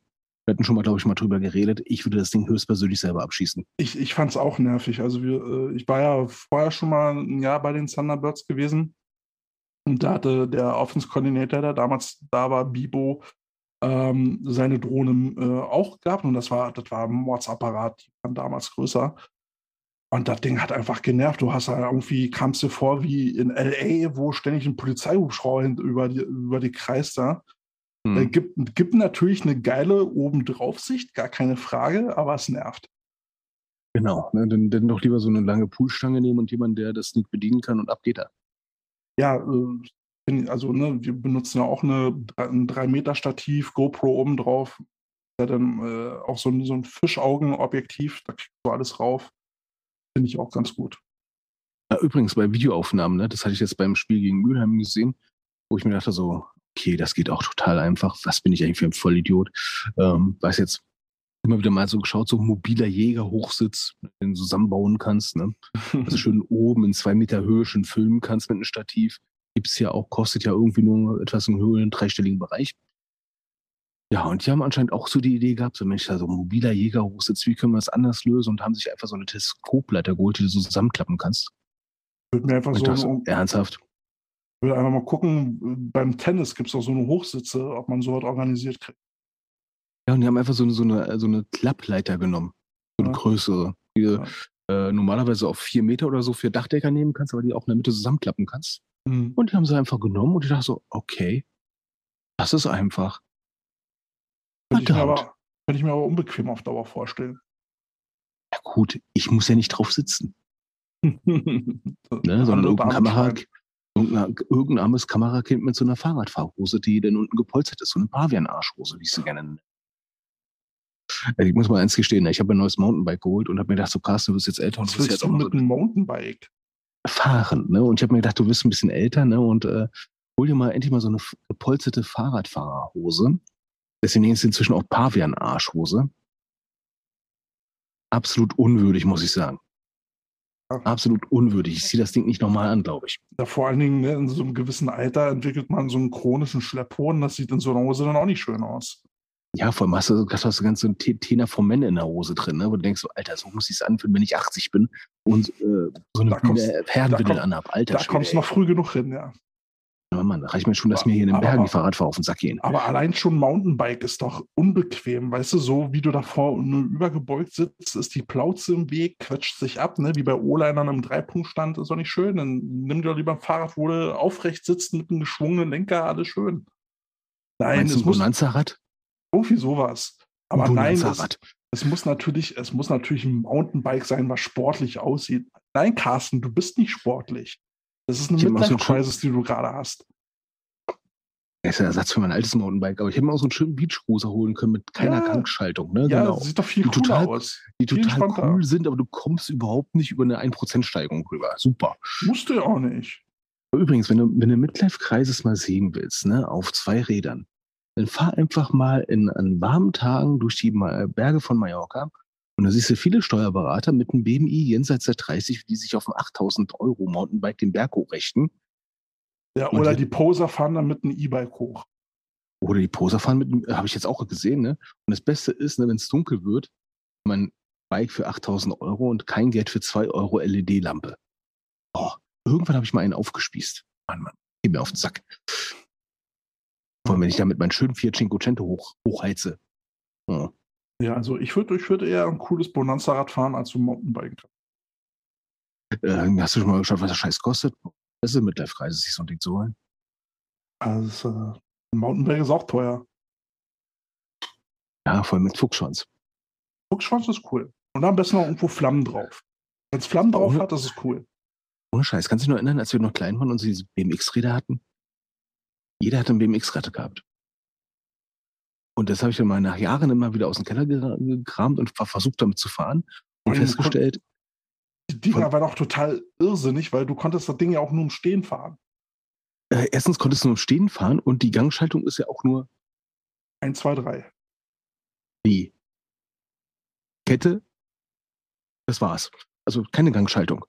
Wir hatten schon mal, glaube ich, mal drüber geredet. Ich würde das Ding höchstpersönlich selber abschießen. Ich, ich fand es auch nervig. Also wir, äh, ich war ja vorher schon mal ein Jahr bei den Thunderbirds gewesen. Und da hatte der Offense Coordinator, der damals da war, Bibo, ähm, seine Drohne äh, auch gehabt. Und das war, das war ein Mordsapparat, die waren damals größer. Und das Ding hat einfach genervt. Du hast ja irgendwie, kamst dir vor wie in LA, wo ständig ein Polizeihubschrauber über die, über die kreist da. Hm. Äh, gibt, gibt natürlich eine geile Obendraufsicht, gar keine Frage, aber es nervt. Genau, ne, dann, dann doch lieber so eine lange Poolstange nehmen und jemand, der das nicht bedienen kann und ab geht er. ja, äh, also ne, wir benutzen ja auch eine, ein 3-Meter-Stativ, GoPro oben drauf. Ja, dann äh, auch so ein, so ein Fischaugenobjektiv, da kriegst du alles rauf. Finde ich auch ganz gut. Ja, übrigens bei Videoaufnahmen, ne, das hatte ich jetzt beim Spiel gegen Mülheim gesehen, wo ich mir dachte so, okay, das geht auch total einfach. Was bin ich eigentlich für ein Vollidiot? Ähm, weiß jetzt immer wieder mal so geschaut, so mobiler Jägerhochsitz, den du zusammenbauen kannst, ne? [LAUGHS] Also schön oben in zwei Meter Höhe schon filmen kannst mit einem Stativ. Gibt's ja auch, kostet ja irgendwie nur etwas im höheren dreistelligen Bereich. Ja, und die haben anscheinend auch so die Idee gehabt, so Mensch, also mobiler Jägerhochsitz, wie können wir das anders lösen? Und haben sich einfach so eine Teleskopleiter geholt, die du so zusammenklappen kannst. würde mir einfach so, so ernsthaft. würde einfach mal gucken, beim Tennis gibt es auch so eine Hochsitze, ob man sowas organisiert kriegt. Ja, und die haben einfach so eine, so eine, so eine Klappleiter genommen. So eine Ja. größere. Die du Ja. äh, normalerweise auf vier Meter oder so für Dachdecker nehmen kannst, aber die auch in der Mitte zusammenklappen kannst. Mhm. Und die haben sie einfach genommen und ich dachte so, okay, das ist einfach. Könnte ich, mir aber, könnte ich mir aber unbequem auf Dauer vorstellen. Ja gut, ich muss ja nicht drauf sitzen, [LAUGHS] ne? sondern irgendein, Kamera, irgendein, irgendein armes Kamerakind mit so einer Fahrradfahrhose, die dann unten gepolstert ist, so eine Pavian-Arschhose, wie ich sie gerne nenne. Also ich muss mal eins gestehen, ich habe ein neues Mountainbike geholt und habe mir gedacht, so Carsten, du bist jetzt älter und Was du bist jetzt auch mit so einem Mountainbike? fahren, ne? Und ich habe mir gedacht, du bist ein bisschen älter, ne? Und äh, hol dir mal endlich mal so eine gepolsterte Fahrradfahrerhose. Deswegen ist inzwischen auch Pavian-Arschhose. Absolut unwürdig, muss ich sagen. Absolut unwürdig. Ich ziehe das Ding nicht nochmal an, glaube ich. Ja, vor allen Dingen ne, in so einem gewissen Alter entwickelt man so einen chronischen Schlepphohn. Das sieht in so einer Hose dann auch nicht schön aus. Ja, vor allem hast du, hast du ganz so ein Te- Tena vom Men in der Hose drin, ne? wo du denkst, so, Alter, so muss ich es anfühlen, wenn ich 80 bin und äh, so eine Herrenwindel anhab. Alter, Da kommst du noch früh genug hin, ja. Ja, Mann, da reicht mir schon, dass mir hier in den Aber- Bergen aber- die Fahrradfahrer auf den Sack gehen. Aber allein schon Mountainbike ist doch unbequem, weißt du, so wie du davor nur übergebeugt sitzt, ist die Plauze im Weg, quetscht sich ab, ne? wie bei O-Linern im Dreipunktstand, ist doch nicht schön. Dann nimm dir doch lieber ein Fahrrad, wo du aufrecht sitzt mit einem geschwungenen Lenker, alles schön. Nein, Meinst es ein muss Bonanza-Rad? irgendwie sowas. Aber Ein nein, es, es muss natürlich, es muss natürlich ein Mountainbike sein, was sportlich aussieht. Nein, Carsten, du bist nicht sportlich. Das ist eine Midlife-Crisis, die du gerade hast. Das ist der Ersatz für mein altes Mountainbike, aber ich hätte mir auch so einen schönen Beachcruiser holen können mit keiner Ja. Gangschaltung. Ne? Ja, genau. sieht doch viel Die cooler total- aus. Die viel total entspannter. cool sind, aber du kommst überhaupt nicht über eine 1%-Steigung rüber. Super. Musst du ja auch nicht. Übrigens, wenn du, wenn du Midlife-Kreises mal sehen willst, ne, auf zwei Rädern, dann fahr einfach mal in, an warmen Tagen durch die Berge von Mallorca und da siehst du viele Steuerberater mit einem BMI jenseits der 30, die sich auf ein 8000 Euro Mountainbike den Berg hochrechten. Ja, Und oder die- die Poser fahren dann mit einem E-Bike hoch. Oder die Poser fahren mit, habe ich jetzt auch gesehen, ne? Und das Beste ist, ne, wenn es dunkel wird, mein Bike für 8000 Euro und kein Geld für 2 Euro LED-Lampe. Oh, irgendwann habe ich mal einen aufgespießt. Mann, Mann, geh mir auf den Sack. Vor allem, wenn ich damit meinen schönen Fiat Cinquecento hoch, hochheize. Ja. Ja, also ich würde ich würd eher ein cooles Bonanza-Rad fahren als so ein Mountainbike. Äh, hast du schon mal geschaut, was der Scheiß kostet? Das ist ein Midlife-Kreis, sich so ein Ding zu holen. Also äh, ein Mountainbike ist auch teuer. Ja, voll mit Fuchsschwanz. Fuchsschwanz ist cool. Und am besten noch irgendwo Flammen drauf. Wenn es Flammen drauf hat, das ist cool. Ohne Scheiß. Kannst du dich noch erinnern, als wir noch klein waren und sie diese BMX-Räder hatten? Jeder hat ein BMX-Rad gehabt. Und das habe ich dann mal nach Jahren immer wieder aus dem Keller gekramt und ver- versucht damit zu fahren und Und festgestellt, Die Dinger waren auch total irrsinnig, weil du konntest das Ding ja auch nur im Stehen fahren. äh, erstens konntest du nur im Stehen fahren und die Gangschaltung ist ja auch nur Eins, zwei, drei. die Kette. Das war's. Also keine Gangschaltung.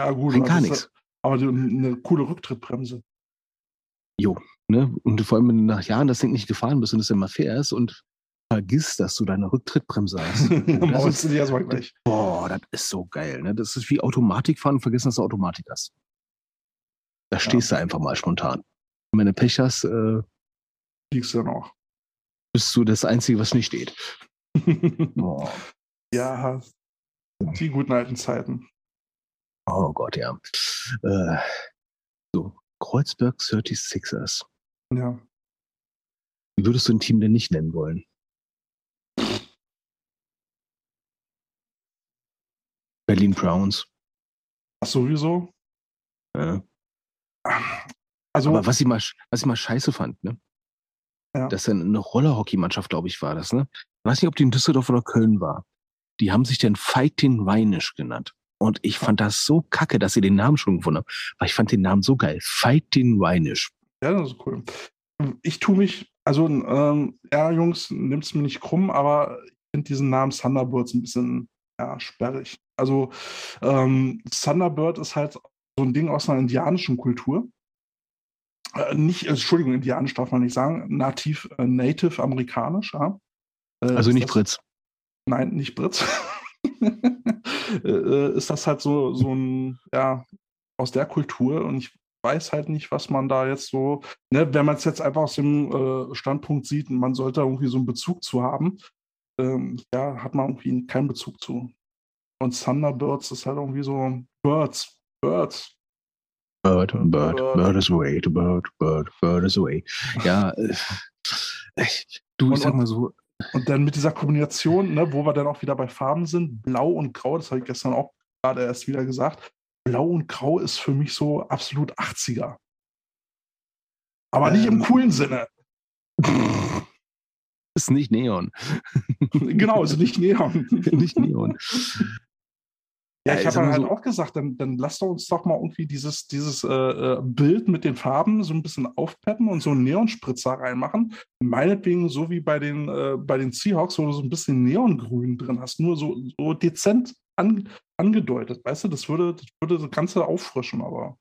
Ja, gut. Gar nichts. Aber eine coole Rücktrittbremse. Ne? Und vor allem, wenn du nach Jahren das Ding nicht gefahren bist und es immer fährst und vergisst, dass du deine Rücktrittbremse [LAUGHS] hast. das ist, erstmal gleich. boah, das ist so geil. Ne? Das ist wie Automatik fahren und vergessen, dass du Automatik hast. Da stehst du einfach mal spontan. Und wenn du Pech hast, äh, Fliegst du dann auch. bist du das Einzige, was nicht steht. [LAUGHS] Oh, ja, die guten alten Zeiten. oh Gott, ja. Äh, so, Kreuzberg 36ers. Ja. Wie würdest du ein Team denn nicht nennen wollen? Berlin Browns. Das sowieso. Ja. Also, Aber was ich mal, was ich mal scheiße fand, ne? Ja. Dass dann eine Rollerhockeymannschaft, glaube ich, war das, ne? Ich weiß nicht, ob die in Düsseldorf oder Köln war. Die haben sich dann Fighting Weinisch genannt. Und ich fand das so kacke, dass sie den Namen schon gefunden haben. Weil ich fand den Namen so geil. Fighting Weinisch. Ja, das ist cool. Ich tue mich, also, ähm, ja, Jungs, nimmt es mir nicht krumm, aber ich finde diesen Namen Thunderbirds ein bisschen ja, sperrig. Also, ähm, Thunderbird ist halt so ein Ding aus einer indianischen Kultur. Äh, nicht, äh, Entschuldigung, indianisch darf man nicht sagen, nativ, äh, native amerikanisch, ja. Äh, Also nicht das- Fritz. Nein, nicht Britz. [LAUGHS] Äh, äh, ist das halt so, so ein, ja, aus der Kultur und ich weiß halt nicht, was man da jetzt so, ne, wenn man es jetzt einfach aus dem äh, Standpunkt sieht, man sollte irgendwie so einen Bezug zu haben, ähm, ja, hat man irgendwie keinen Bezug zu. Und Thunderbirds ist halt irgendwie so Birds, Birds. Bird, bird, Bird. bird is away, bird, bird, bird is away. Ja, [LAUGHS] äh, du, Und- ich sag mal so, Und dann mit dieser Kombination, ne, wo wir dann auch wieder bei Farben sind, Blau und Grau, das habe ich gestern auch gerade erst wieder gesagt. Blau und Grau ist für mich so absolut 80er. Aber nicht im Ähm. coolen Sinne. [LAUGHS] ist nicht Neon. [LAUGHS] genau, also nicht Neon. [LAUGHS] nicht Neon. Ja, ich habe halt so- auch gesagt, dann, dann lasst doch uns doch mal irgendwie dieses, dieses äh, äh, Bild mit den Farben so ein bisschen aufpeppen und so einen Neonspritzer reinmachen. Meinetwegen so wie bei den, äh, bei den Seahawks, wo du so ein bisschen Neongrün drin hast, nur so, so dezent an, angedeutet. Weißt du, das würde, das würde das Ganze auffrischen, aber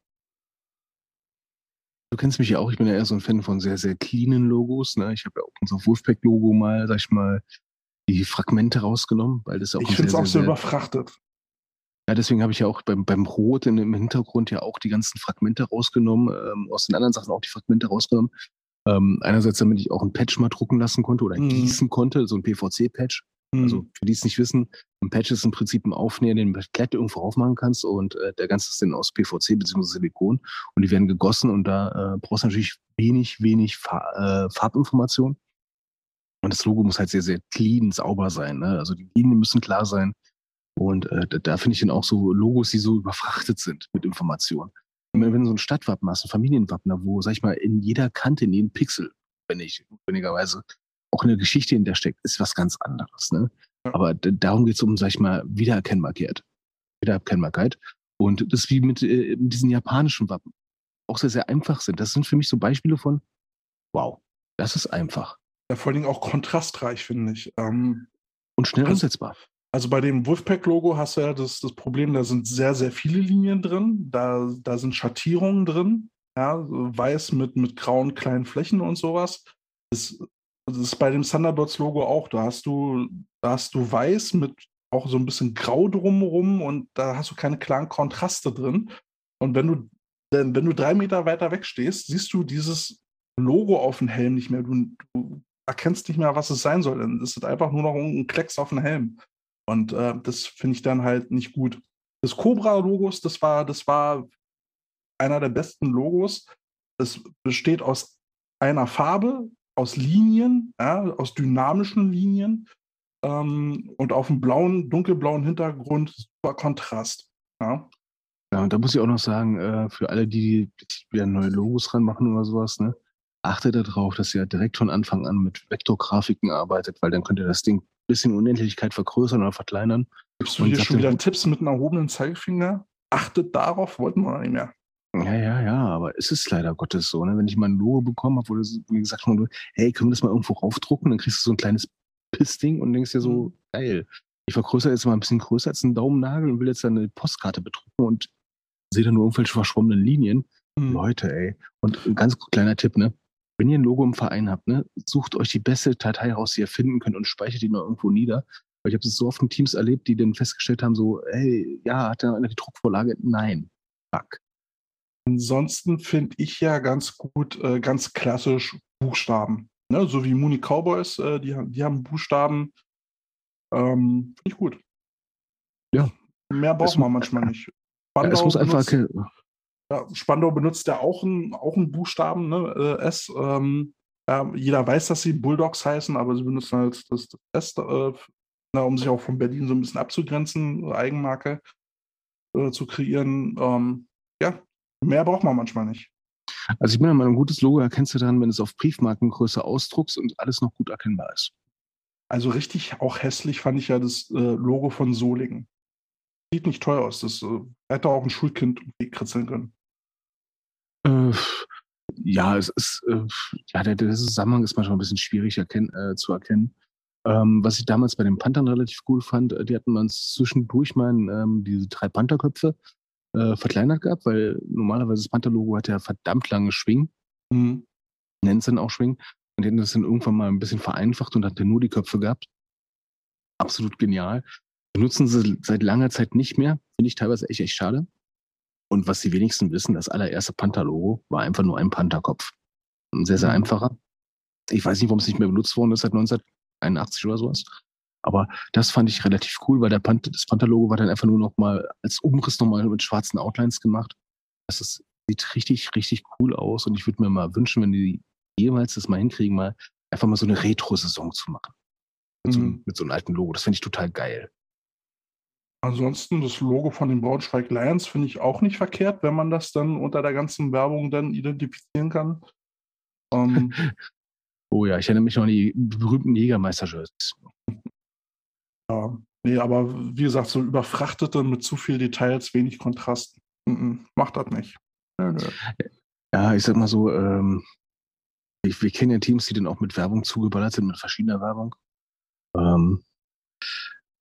du kennst mich ja auch, ich bin ja eher so ein Fan von sehr, sehr cleanen Logos. Ne? Ich habe ja auch unser Wolfpack-Logo mal, sag ich mal, die Fragmente rausgenommen, weil das ja auch Ich finde es auch sehr, so überfrachtet. Ja, deswegen habe ich ja auch beim, beim Rot in, im Hintergrund ja auch die ganzen Fragmente rausgenommen, ähm, aus den anderen Sachen auch die Fragmente rausgenommen. Ähm, einerseits, damit ich auch ein Patch mal drucken lassen konnte oder Mhm. gießen konnte, so ein PVC-Patch. Hm. Also für die es nicht wissen, ein Patch ist im Prinzip ein Aufnäher, den du Klett irgendwo aufmachen kannst und äh, der ganze ist dann aus PVC bzw. Silikon und die werden gegossen und da äh, brauchst du natürlich wenig, wenig Fa äh, Farbinformation. Und das Logo muss halt sehr, sehr clean, sauber sein. Ne? Also die Linien müssen klar sein. Und äh, da, da finde ich dann auch so Logos, die so überfrachtet sind mit Informationen. Wenn du so ein Stadtwappen hast, ein Familienwappen, wo, sag ich mal, in jeder Kante, in jedem Pixel, wenn ich notwendigerweise auch eine Geschichte hinter steckt, ist was ganz anderes. Ne? Aber darum geht es um, sag ich mal, Wiedererkennbarkeit. Wiedererkennbarkeit. Und das ist wie mit, äh, diesen japanischen Wappen. Auch sehr, sehr einfach sind. Das sind für mich so Beispiele von, wow, das ist einfach Ja, vor allen Dingen auch kontrastreich, finde ich. Ähm, und schnell Also- umsetzbar. also bei dem Wolfpack-Logo hast du ja das, das Problem, da sind sehr, sehr viele Linien drin. Da, da sind Schattierungen drin. Ja, weiß mit, mit grauen kleinen Flächen und sowas. Das, das ist bei dem Thunderbirds-Logo auch. Da hast du, da hast du weiß mit auch so ein bisschen grau drumherum und da hast du keine klaren Kontraste drin. Und wenn du, wenn du drei Meter weiter weg stehst, siehst du dieses Logo auf dem Helm nicht mehr. Du, du erkennst nicht mehr, was es sein soll. Dann ist es einfach nur noch ein Klecks auf dem Helm. Und äh, das finde ich dann halt nicht gut. Das Cobra-Logos, das war, das war einer der besten Logos. Es besteht aus einer Farbe, aus Linien, ja, aus dynamischen Linien ähm, und auf dem blauen, dunkelblauen Hintergrund super Kontrast. Ja. Ja, und da muss ich auch noch sagen, äh, für alle, die, die wieder neue Logos ranmachen oder sowas, ne, achtet darauf, dass ihr direkt von Anfang an mit Vektorgrafiken arbeitet, weil dann könnt ihr das Ding ein bisschen Unendlichkeit vergrößern oder verkleinern. Gibst du hier schon der wieder Tipps mit einem erhobenen Zeigefinger? Achtet darauf, wollten wir noch nicht mehr. Ja, ja, ja, aber es ist leider Gottes so, ne? Wenn ich mal ein Logo bekommen habe, wo das, gesagt, wurde, hey, können wir das mal irgendwo raufdrucken? Dann kriegst du so ein kleines Pissding und denkst dir so, Mhm. geil. Ich vergrößere jetzt mal ein bisschen größer als ein Daumennagel und will jetzt dann eine Postkarte bedrucken und sehe dann nur irgendwelche verschwommenen Linien. Hm. Leute, ey. Und ein ganz kleiner Tipp, ne? Wenn ihr ein Logo im Verein habt, ne, sucht euch die beste Datei raus, die ihr finden könnt und speichert die noch irgendwo nieder. Weil ich habe es so oft in Teams erlebt, die dann festgestellt haben, so, hey, ja, hat da einer die Druckvorlage? Nein. Fuck. Ansonsten finde ich ja ganz gut, äh, ganz klassisch Buchstaben. Ne? So wie Mooney Cowboys, äh, die, haben- die haben Buchstaben. Ähm, finde ich gut. Ja. Mehr braucht Es- man manchmal nicht. Ja, es muss einfach, benutzt, ja, Spandau benutzt ja auch einen, auch Buchstaben, ne? äh, S. Ähm, jeder weiß, dass sie Bulldogs heißen, aber sie benutzen halt das, das S, äh, na, um sich auch von Berlin so ein bisschen abzugrenzen, Eigenmarke äh, zu kreieren. Ähm, ja, mehr braucht man manchmal nicht. Also ich bin der Meinung, ein gutes Logo erkennst du dann, wenn es auf Briefmarkengröße ausdruckst und alles noch gut erkennbar ist. Also richtig auch hässlich fand ich ja das äh, Logo von Solingen. Sieht nicht teuer aus. Das äh, hätte auch ein Schulkind kritzeln können. Äh, ja, es ist, äh, ja, der, der Zusammenhang ist manchmal ein bisschen schwierig erkennen, äh, zu erkennen. Ähm, was ich damals bei den Panthern relativ cool fand, äh, die hatten man zwischendurch mal ähm, diese drei Pantherköpfe äh, verkleinert gehabt, weil normalerweise das Panther-Logo hat ja verdammt lange Schwingen, Mhm. nennt es dann auch Schwingen. Und die hatten das dann irgendwann mal ein bisschen vereinfacht und hatte nur die Köpfe gehabt. Absolut genial. Benutzen sie seit langer Zeit nicht mehr. Finde ich teilweise echt, echt schade. Und was die wenigsten wissen, das allererste Panther-Logo war einfach nur ein Pantherkopf. Ein sehr, sehr Mhm. einfacher. Ich weiß nicht, warum es nicht mehr benutzt worden ist seit 1981 oder sowas. Aber das fand ich relativ cool, weil der Panther, das Panther-Logo war dann einfach nur noch mal als Umriss nochmal mit schwarzen Outlines gemacht. Das ist, sieht richtig, richtig cool aus. Und ich würde mir mal wünschen, wenn die jemals das mal hinkriegen, mal einfach mal so eine Retro-Saison zu machen. Mit, so, einem- Mhm. mit so einem alten Logo. Das finde ich total geil. Ansonsten das Logo von den Braunschweig Lions finde ich auch nicht verkehrt, wenn man das dann unter der ganzen Werbung dann identifizieren kann. Ähm, [LAUGHS] Oh ja, ich erinnere mich noch an die berühmten Jägermeister-Shirts. Ja, nee, aber wie gesagt, so überfrachtete mit zu viel Details, wenig Kontrast. Mhm, macht das nicht. Nö, nö. Ja, ich sag mal so, ähm, ich, wir kennen ja Teams, die dann auch mit Werbung zugeballert sind, mit verschiedener Werbung. Ähm,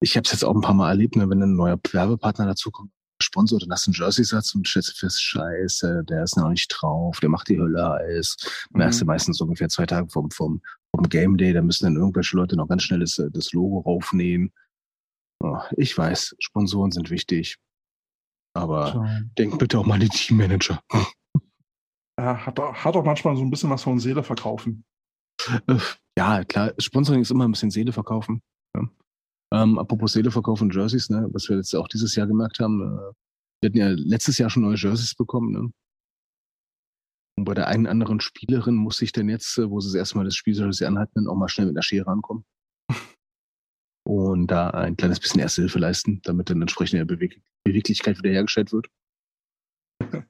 ich habe es jetzt auch ein paar Mal erlebt, ne, wenn ein neuer Werbepartner dazukommt, Sponsor, dann hast du einen Jersey-Satz und stellst fest, scheiße, der ist noch nicht drauf, der macht die Hölle heiß. Merkst du Mhm. meistens so ungefähr zwei Tage vom, vom, vom Game Day, da müssen dann irgendwelche Leute noch ganz schnell das, das Logo raufnähen. Oh, ich weiß, Sponsoren sind wichtig. Aber Tja. denk bitte auch mal an die Teammanager. Ja, hat, auch- hat auch manchmal so ein bisschen was von Seele verkaufen. Äh, Ja, klar, Sponsoring ist immer ein bisschen Seele verkaufen. Ja. Ähm, apropos Seele verkaufen und Jerseys, ne, was wir jetzt auch dieses Jahr gemerkt haben, äh, wir hatten ja letztes Jahr schon neue Jerseys bekommen, ne? Und bei der einen anderen Spielerin muss ich dann jetzt, äh, wo sie das erste Mal das Spieljersey anhatten, auch mal schnell mit einer Schere ankommen. Und da ein kleines bisschen Erste Hilfe leisten, damit dann entsprechende Beweg Beweglichkeit wiederhergestellt wird. [LAUGHS]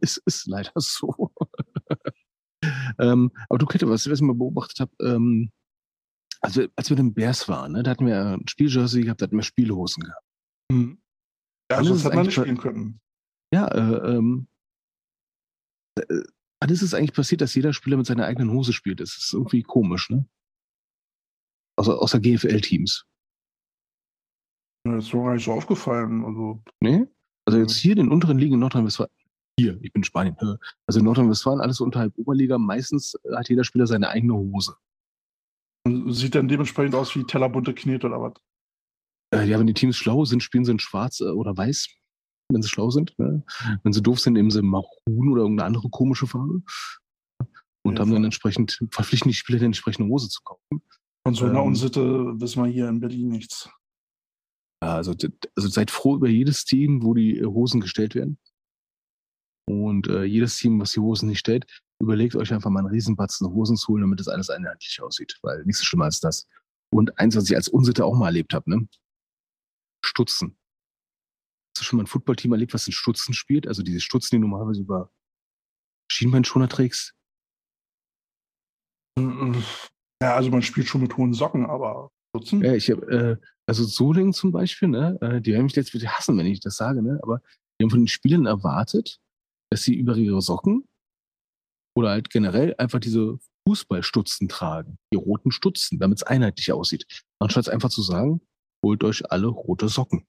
es ist leider so. ähm, aber du, Kette, was, was ich mal beobachtet habe, ähm, also als wir den Bears waren, ne, da hatten wir ein Spieljersey gehabt, da hatten wir Spielhosen gehabt. Mhm. Ja, sonst es hätte man nicht spielen können. Ja, äh, ähm, äh, wann ist es eigentlich passiert, dass jeder Spieler mit seiner eigenen Hose spielt? Das ist irgendwie komisch, ne? Außer, außer GFL-Teams. Das ist mir gar nicht so aufgefallen. Also, Ne? Also jetzt hier in den unteren Ligen in Nordrhein-Westfalen, hier, ich bin in Spanien, äh, also in Nordrhein-Westfalen alles unterhalb Oberliga, meistens äh, hat jeder Spieler seine eigene Hose. sieht dann dementsprechend aus wie tellerbunte Knet oder was? Äh, ja, wenn die Teams schlau sind, spielen sie in schwarz oder weiß, wenn sie schlau sind. Ne? Wenn sie doof sind, nehmen sie Maroon oder irgendeine andere komische Farbe. Und Ja, haben dann entsprechend, verpflichten die Spieler, die entsprechende Hose zu kaufen. Von so einer Ähm. Unsitte wissen wir hier in Berlin nichts. Ja, also, also seid froh über jedes Team, wo die äh, Hosen gestellt werden. Und äh, jedes Team, was die Hosen nicht stellt, überlegt euch einfach mal einen Riesenbatzen Hosen zu holen, damit das alles einheitlich aussieht. Weil nichts so schlimmer als das. Und eins, was ich als Unsitte auch mal erlebt habe, ne? Stutzen. Hast du schon mal ein Footballteam erlebt, was in Stutzen spielt? Also diese Stutzen, die du normalerweise über Schienbeinschoner trägst? Ja, also man spielt schon mit hohen Socken, aber Dutzen? Ja, ich habe, äh, also Solingen zum Beispiel, ne, äh, die werden mich jetzt wieder hassen, wenn ich das sage, ne, aber die haben von den Spielern erwartet, dass sie über ihre Socken oder halt generell einfach diese Fußballstutzen tragen, die roten Stutzen, damit es einheitlich aussieht. Anstatt einfach zu sagen, holt euch alle rote Socken.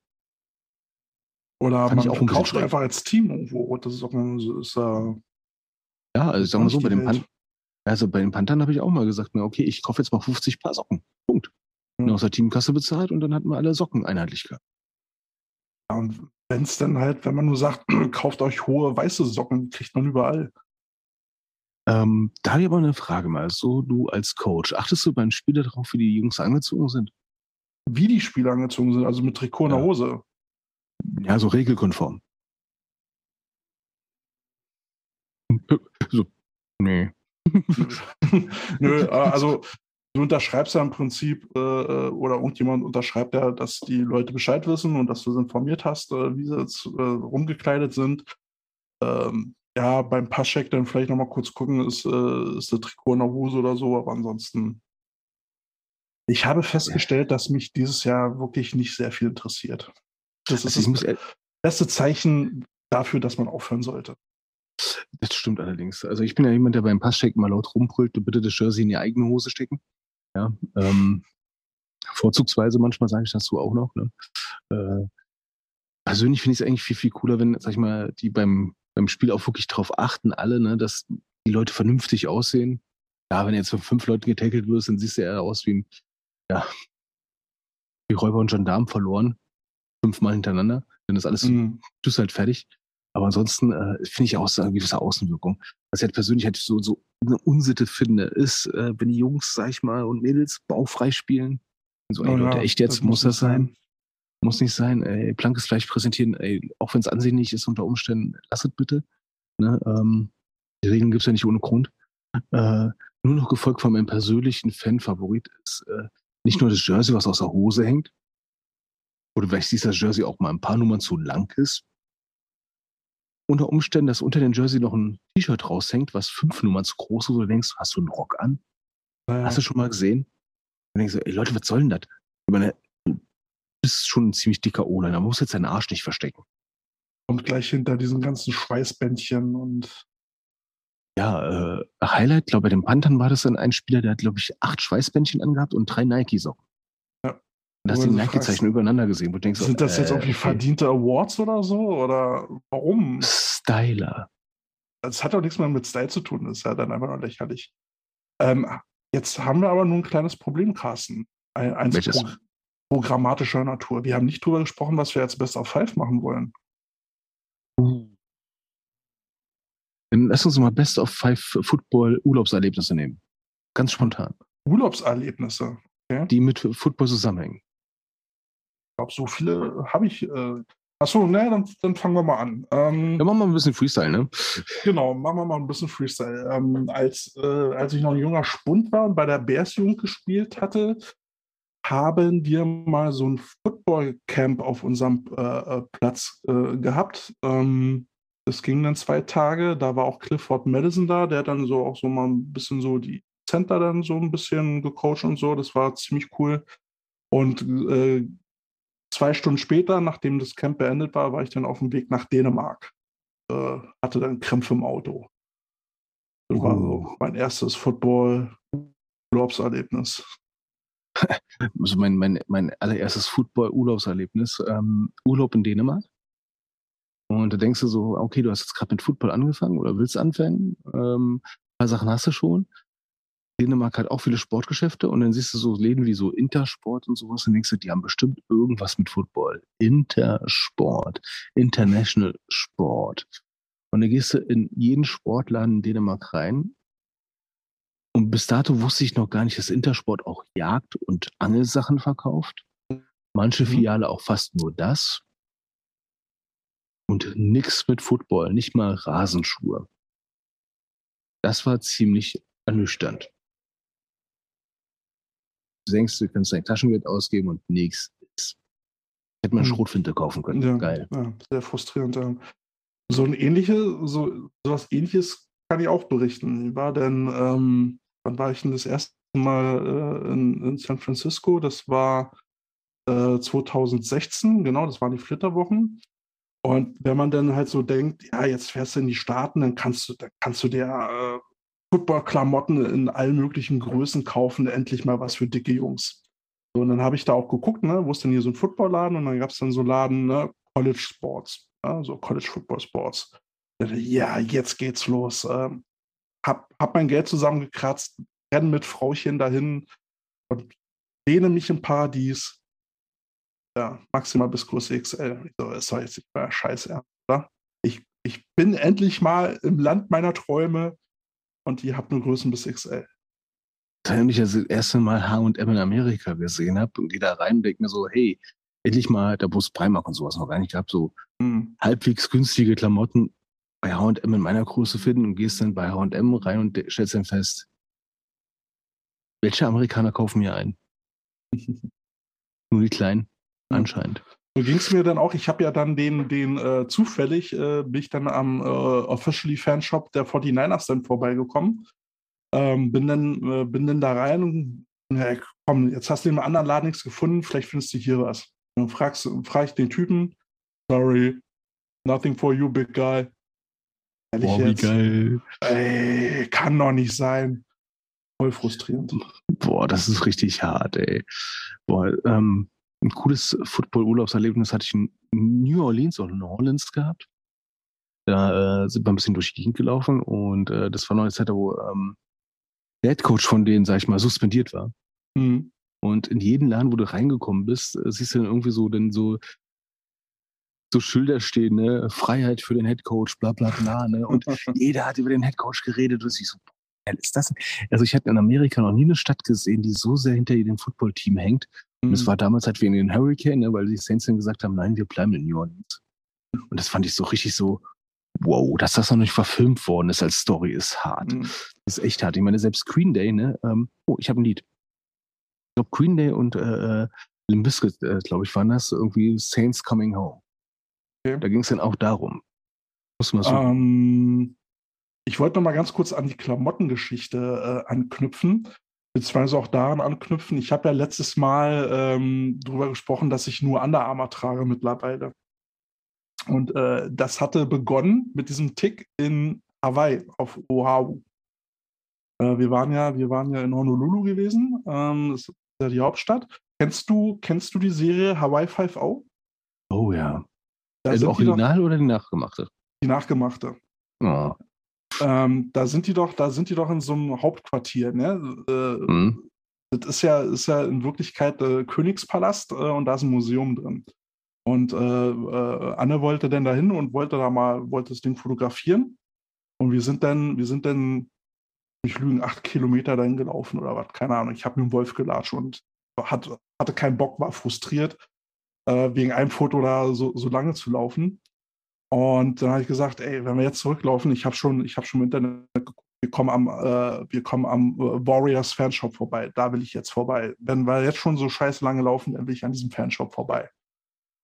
Oder fand ich auch ein man kauft einfach als Team irgendwo rote Socken. So Ist, äh, Ja, also ich sag mal so, bei Welt. Pan also bei den Panthern habe ich auch mal gesagt, na okay, ich kaufe jetzt mal 50 Paar Socken. Punkt. Und aus der Teamkasse bezahlt und dann hatten wir alle Socken einheitlich gehabt. ja, und wenn es dann halt, wenn man nur sagt, [CLEARS THROAT] kauft euch hohe weiße Socken, kriegt man überall. Ähm, da habe ich aber eine Frage mal. So, du als Coach, achtest du beim Spiel darauf, wie die Jungs angezogen sind? Wie die Spieler angezogen sind, also mit Trikot in der Ja. Hose. Ja, so regelkonform. [LAUGHS] So, nee. [LAUGHS] Nö, also du unterschreibst ja im Prinzip äh, äh, oder irgendjemand unterschreibt ja, dass die Leute Bescheid wissen und dass du sie informiert hast, äh, wie sie jetzt äh, rumgekleidet sind. Ähm, ja, beim Passcheck dann vielleicht nochmal kurz gucken, ist, äh, ist der Trikot in der Hose oder so, aber ansonsten. Ich habe festgestellt, dass mich dieses Jahr wirklich nicht sehr viel interessiert. Das ist Also das beste Zeichen dafür, dass man aufhören sollte. Das stimmt allerdings. Also ich bin ja jemand, der beim Passcheck mal laut rumbrüllt, du bitte das Jersey in die eigene Hose stecken. Ja, ähm, vorzugsweise manchmal sage ich dazu auch noch. Ne? Äh, persönlich finde ich es eigentlich viel, viel cooler, wenn, sag ich mal, die beim, beim Spiel auch wirklich drauf achten, alle, ne, dass die Leute vernünftig aussehen. Ja, wenn du jetzt von fünf Leuten getackelt wirst, dann siehst du eher aus wie ein, ja, wie Räuber und Gendarm verloren. Fünfmal hintereinander. Dann ist alles Mhm. du bist halt fertig. Aber ansonsten äh, finde ich auch so eine gewisse Außenwirkung. Was ich halt persönlich halt so, so eine Unsitte finde, ist, äh, wenn die Jungs, sag ich mal, und Mädels bauchfrei spielen. So, ey Oh Leute, ja, echt jetzt? muss nicht das sein? Muss nicht sein. Ey, blankes Fleisch präsentieren, ey, auch wenn es ansehnlich ist unter Umständen, lasst bitte. Ne, ähm, die Regeln gibt's ja nicht ohne Grund. Äh, nur noch gefolgt von meinem persönlichen Fan-Favorit ist äh, nicht nur das Jersey, was aus der Hose hängt, oder vielleicht siehst du das Jersey auch mal ein paar Nummern zu lang ist. Unter Umständen, dass unter dem Jersey noch ein T-Shirt raushängt, was fünf Nummern zu groß ist, wo du denkst, hast du einen Rock an? Naja. Hast du schon mal gesehen? Dann denkst du, ey Leute, was soll denn das? Ich meine, du bist schon ein ziemlich dicker O-Liner, man muss jetzt seinen Arsch nicht verstecken. kommt gleich hinter diesen ganzen Schweißbändchen und Ja, äh, Highlight, glaube bei den Panthern war das dann ein Spieler, der hat, glaube ich, acht Schweißbändchen angehabt und drei Nike-Socken. Wo die Nike-Zeichen übereinander gesehen, wo du denkst, Sind das jetzt äh, irgendwie okay. verdiente Awards oder so? Oder warum? Styler. Das hat doch nichts mehr mit Style zu tun. Das ist ja dann einfach nur lächerlich. Ähm, jetzt haben wir aber nur ein kleines Problem, Carsten. Ein, eins Welches? pro programmatischer Natur. Wir haben nicht drüber gesprochen, was wir jetzt Best of Five machen wollen. Dann lass uns mal Best of Five Football Urlaubserlebnisse nehmen. Ganz spontan. Urlaubserlebnisse. Die mit Football zusammenhängen. Ich glaube, so viele habe ich. Äh, achso, ne, dann, dann fangen wir mal an. Ähm, Ja, machen wir mal ein bisschen Freestyle, ne? Genau, machen wir mal ein bisschen Freestyle. Ähm, als, äh, als ich noch ein junger Spund war und bei der Bears-Jugend gespielt hatte, haben wir mal so ein Football-Camp auf unserem äh, äh, Platz äh, gehabt. Ähm, das ging dann zwei Tage. Da war auch Clifford Madison da, der hat dann so auch so mal ein bisschen so die Center dann so ein bisschen gecoacht und so. Das war ziemlich cool. Und äh, zwei Stunden später, nachdem das Camp beendet war, war ich dann auf dem Weg nach Dänemark äh, hatte dann Krämpfe im Auto. Das war so mein erstes Football-Urlaubserlebnis. [LAUGHS] Also mein, mein, mein allererstes Football-Urlaubserlebnis. Ähm, Urlaub in Dänemark. Und da denkst du so, okay, du hast jetzt gerade mit Football angefangen oder willst anfangen. Ähm, ein paar Sachen hast du schon. Dänemark hat auch viele Sportgeschäfte und dann siehst du so Läden wie so Intersport und sowas und denkst du, die haben bestimmt irgendwas mit Football. Intersport, International Sport. Und dann gehst du in jeden Sportladen in Dänemark rein und bis dato wusste ich noch gar nicht, dass Intersport auch Jagd- und Angelsachen verkauft. Manche Mhm. Filiale auch fast nur das. Und nix mit Football, nicht mal Rasenschuhe. Das war ziemlich ernüchternd. Du denkst, du kannst dein Taschengeld ausgeben und nichts. Hätte man Mhm. Schrotfinte kaufen können. Ja, Geil. Ja, sehr frustrierend. Ja. So ein ähnliche, so sowas ähnliches kann ich auch berichten. Ich war denn, ähm, wann war ich denn das erste Mal äh, in, in San Francisco? Das war äh, 2016, genau, das waren die Flitterwochen. Und wenn man dann halt so denkt, ja, jetzt fährst du in die Staaten, dann kannst du, dann kannst du dir äh, Football-Klamotten in allen möglichen Größen kaufen, endlich mal was für dicke Jungs. So, und dann habe ich da auch geguckt, ne, wo ist denn hier so ein Footballladen? Und dann gab es dann so einen Laden, ne, College Sports, ja, so College Football Sports. Ja, jetzt geht's los. Ähm, hab, hab mein Geld zusammengekratzt, renn mit Frauchen dahin und lehne mich im Paradies. Ja, maximal bis Größe XL. Ich so, das soll jetzt nicht mehr scheiße oder? Ich, ich bin endlich mal im Land meiner Träume und ihr habt nur Größen bis XL. Wenn ich das erste Mal H&M in Amerika gesehen habe und gehe da rein und denke mir so, hey, endlich mal, da wo es Primark und sowas noch gar nicht gab, so Hm. halbwegs günstige Klamotten bei H&M in meiner Größe finden und gehst dann bei H&M rein und stellst dann fest, welche Amerikaner kaufen hier ein? [LAUGHS] Nur die Kleinen, Hm. anscheinend. So ging es mir dann auch. Ich habe ja dann den, den äh, zufällig, äh, bin ich dann am äh, Officially Fanshop der 49ers dann vorbeigekommen. Ähm, bin, dann, äh, bin dann da rein und ja, komm, jetzt hast du im anderen Laden nichts gefunden, vielleicht findest du hier was. Und dann fragst, frag ich den Typen, sorry, nothing for you, big guy. Ehrlich Boah, wie jetzt? geil. Ey, kann doch nicht sein. Voll frustrierend. Boah, das ist richtig hart, ey. Boah, ähm, ein cooles Football-Urlaubserlebnis hatte ich in New Orleans oder New Orleans gehabt. Da äh, sind wir ein bisschen durch die Gegend gelaufen und äh, das war noch eine Zeit, wo ähm, der Headcoach von denen, sag ich mal, suspendiert war. Hm. Und in jeden Laden, wo du reingekommen bist, äh, siehst du dann irgendwie so, denn so, so Schilder stehen, ne? Freiheit für den Headcoach, bla bla bla, ne? Und [LAUGHS] jeder hat über den Headcoach geredet und ich so, ist das? Also ich hatte in Amerika noch nie eine Stadt gesehen, die so sehr hinter dem Footballteam hängt. Und es Hm. war damals halt wegen den Hurricane, ne? weil die Saints dann gesagt haben, nein, wir bleiben in New Orleans. Und das fand ich so richtig so, wow, dass das noch nicht verfilmt worden ist als Story, ist hart. Hm. Das ist echt hart. Ich meine, selbst Green Day, ne? Ähm, oh, ich habe ein Lied. Ich glaube, Green Day und äh, äh, Limp äh, glaube ich, waren das irgendwie Saints Coming Home. Okay. Da ging es dann auch darum. Muss man so. Ähm, ich wollte noch mal ganz kurz an die Klamottengeschichte äh, anknüpfen, beziehungsweise auch daran anknüpfen. Ich habe ja letztes Mal ähm, darüber gesprochen, dass ich nur Under Armour trage mittlerweile. Und äh, das hatte begonnen mit diesem Tick in Hawaii auf Oahu. Äh, wir waren ja, wir waren ja in Honolulu gewesen, ähm, das ist ja die Hauptstadt. kennst du, kennst du die Serie Hawaii 5.0? Oh ja. Da Das sind die Original oder die nachgemachte? die nachgemachte. Oh. Ähm, da sind die doch, da sind die doch in so einem Hauptquartier, ne? Äh, Hm. Das ist ja, ist ja in Wirklichkeit äh, Königspalast äh, und da ist ein Museum drin. Und äh, äh, Anne wollte dann dahin und wollte da mal, wollte das Ding fotografieren. Und wir sind dann, wir sind dann, ich lügen, acht Kilometer dahin gelaufen oder was, keine Ahnung. Ich habe mit dem Wolf gelatscht und hat, hatte keinen Bock, war frustriert, äh, wegen einem Foto da so, so lange zu laufen. Und dann habe ich gesagt, ey, wenn wir jetzt zurücklaufen, ich habe schon, ich habe schon im Internet geguckt, wir kommen am, äh, wir kommen am äh, Warriors Fanshop vorbei. Da will ich jetzt vorbei. Wenn wir jetzt schon so scheiße lange laufen, dann will ich an diesem Fanshop vorbei.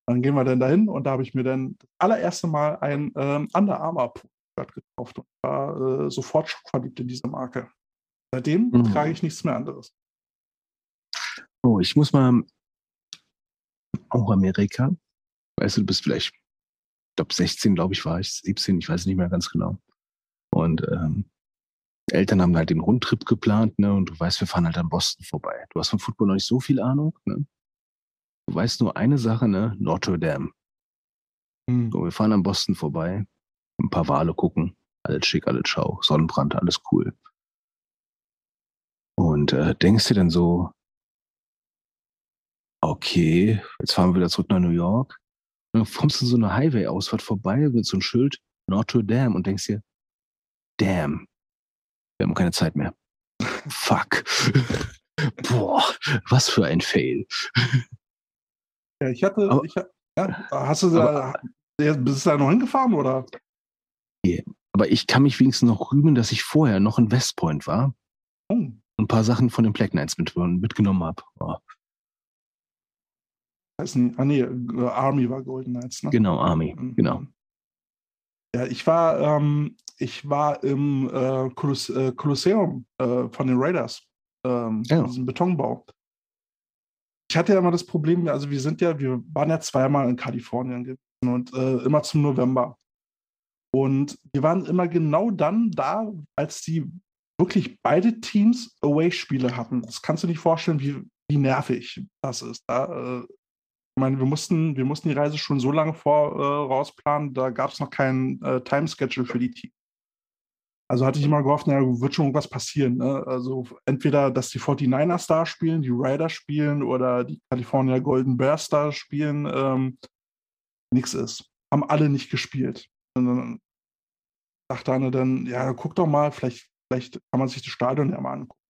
Dann gehen wir dann dahin und da habe ich mir dann das allererste Mal ein ähm, Under Armour Shirt gekauft und war äh, sofort schockverliebt in diese Marke. Seitdem Mhm. trage ich nichts mehr anderes. Oh, ich muss mal auch Amerika. Weißt du, du bist vielleicht, ich glaube 16, glaube ich, war ich, 17, ich weiß nicht mehr ganz genau. Und ähm, die Eltern haben halt den Rundtrip geplant, ne? Und du weißt, wir fahren halt an Boston vorbei. Du hast von Football noch nicht so viel Ahnung, ne? Du weißt nur eine Sache, ne? Notre Dame. Hm. So, wir fahren an Boston vorbei, ein paar Wale gucken, alles schick, alles schau, Sonnenbrand, alles cool. Und äh, denkst dir dann so, okay, jetzt fahren wir wieder zurück nach New York. Dann kommst du so eine Highway-Ausfahrt vorbei mit so einem Schild Notre Dame und denkst dir, damn, wir haben keine Zeit mehr. [LAUGHS] Fuck. [LAUGHS] Boah, was für ein Fail. Ja, ich hatte, Aber- ich, ja, hast du da, bist du da noch hingefahren oder? Aber ich kann mich wenigstens noch rühmen, dass ich vorher noch in West Point war Oh, und ein paar Sachen von den Black Knights mit, mitgenommen habe. Oh, heißt nicht, ah nee, Army war Golden Knights, ne? genau, Army, Mhm. genau. Ja, ich war, ähm, ich war im äh, Koloss äh, Kolosseum äh, von den Raiders, ähm, Ja. in diesem Betonbau. Ich hatte ja immer das Problem, also wir sind ja, wir waren ja zweimal in Kalifornien gewesen und äh, immer zum November. Und wir waren immer genau dann da, als die wirklich beide Teams Away-Spiele hatten. Das kannst du nicht vorstellen, wie, wie nervig das ist. Da, äh, ich meine, wir mussten, wir mussten die Reise schon so lange vorausplanen, da gab es noch keinen äh, Timeschedule für die Teams. Also hatte ich immer gehofft, naja, wird schon irgendwas passieren. Ne? Also entweder, dass die 49ers da spielen, die Raiders spielen oder die California Golden Bears da spielen. Ähm, Nix ist. Haben alle nicht gespielt. Und dann dachte Anne dann, ja, guck doch mal, vielleicht, vielleicht kann man sich das Stadion ja mal angucken.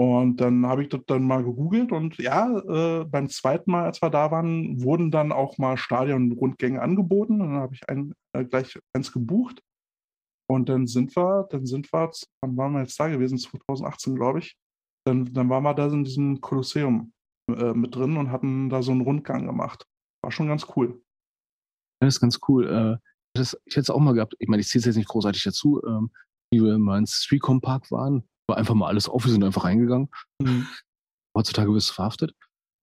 Und dann habe ich das dann mal gegoogelt und ja, äh, beim zweiten Mal, als wir da waren, wurden dann auch mal Stadionrundgänge angeboten. Und dann habe ich ein, äh, gleich eins gebucht. Und dann sind wir, dann sind wir, wann waren wir jetzt da gewesen? 2018, glaube ich. Dann, dann waren wir da in diesem Kolosseum äh, mit drin und hatten da so einen Rundgang gemacht. War schon ganz cool. Das ist ganz cool. Äh, das, ich hätte es auch mal gehabt, ich meine, ich zähle es jetzt nicht großartig dazu, ähm, wie wir mal ins Streetcom Park waren, war einfach mal alles auf, wir sind einfach reingegangen. Heutzutage wirst du verhaftet.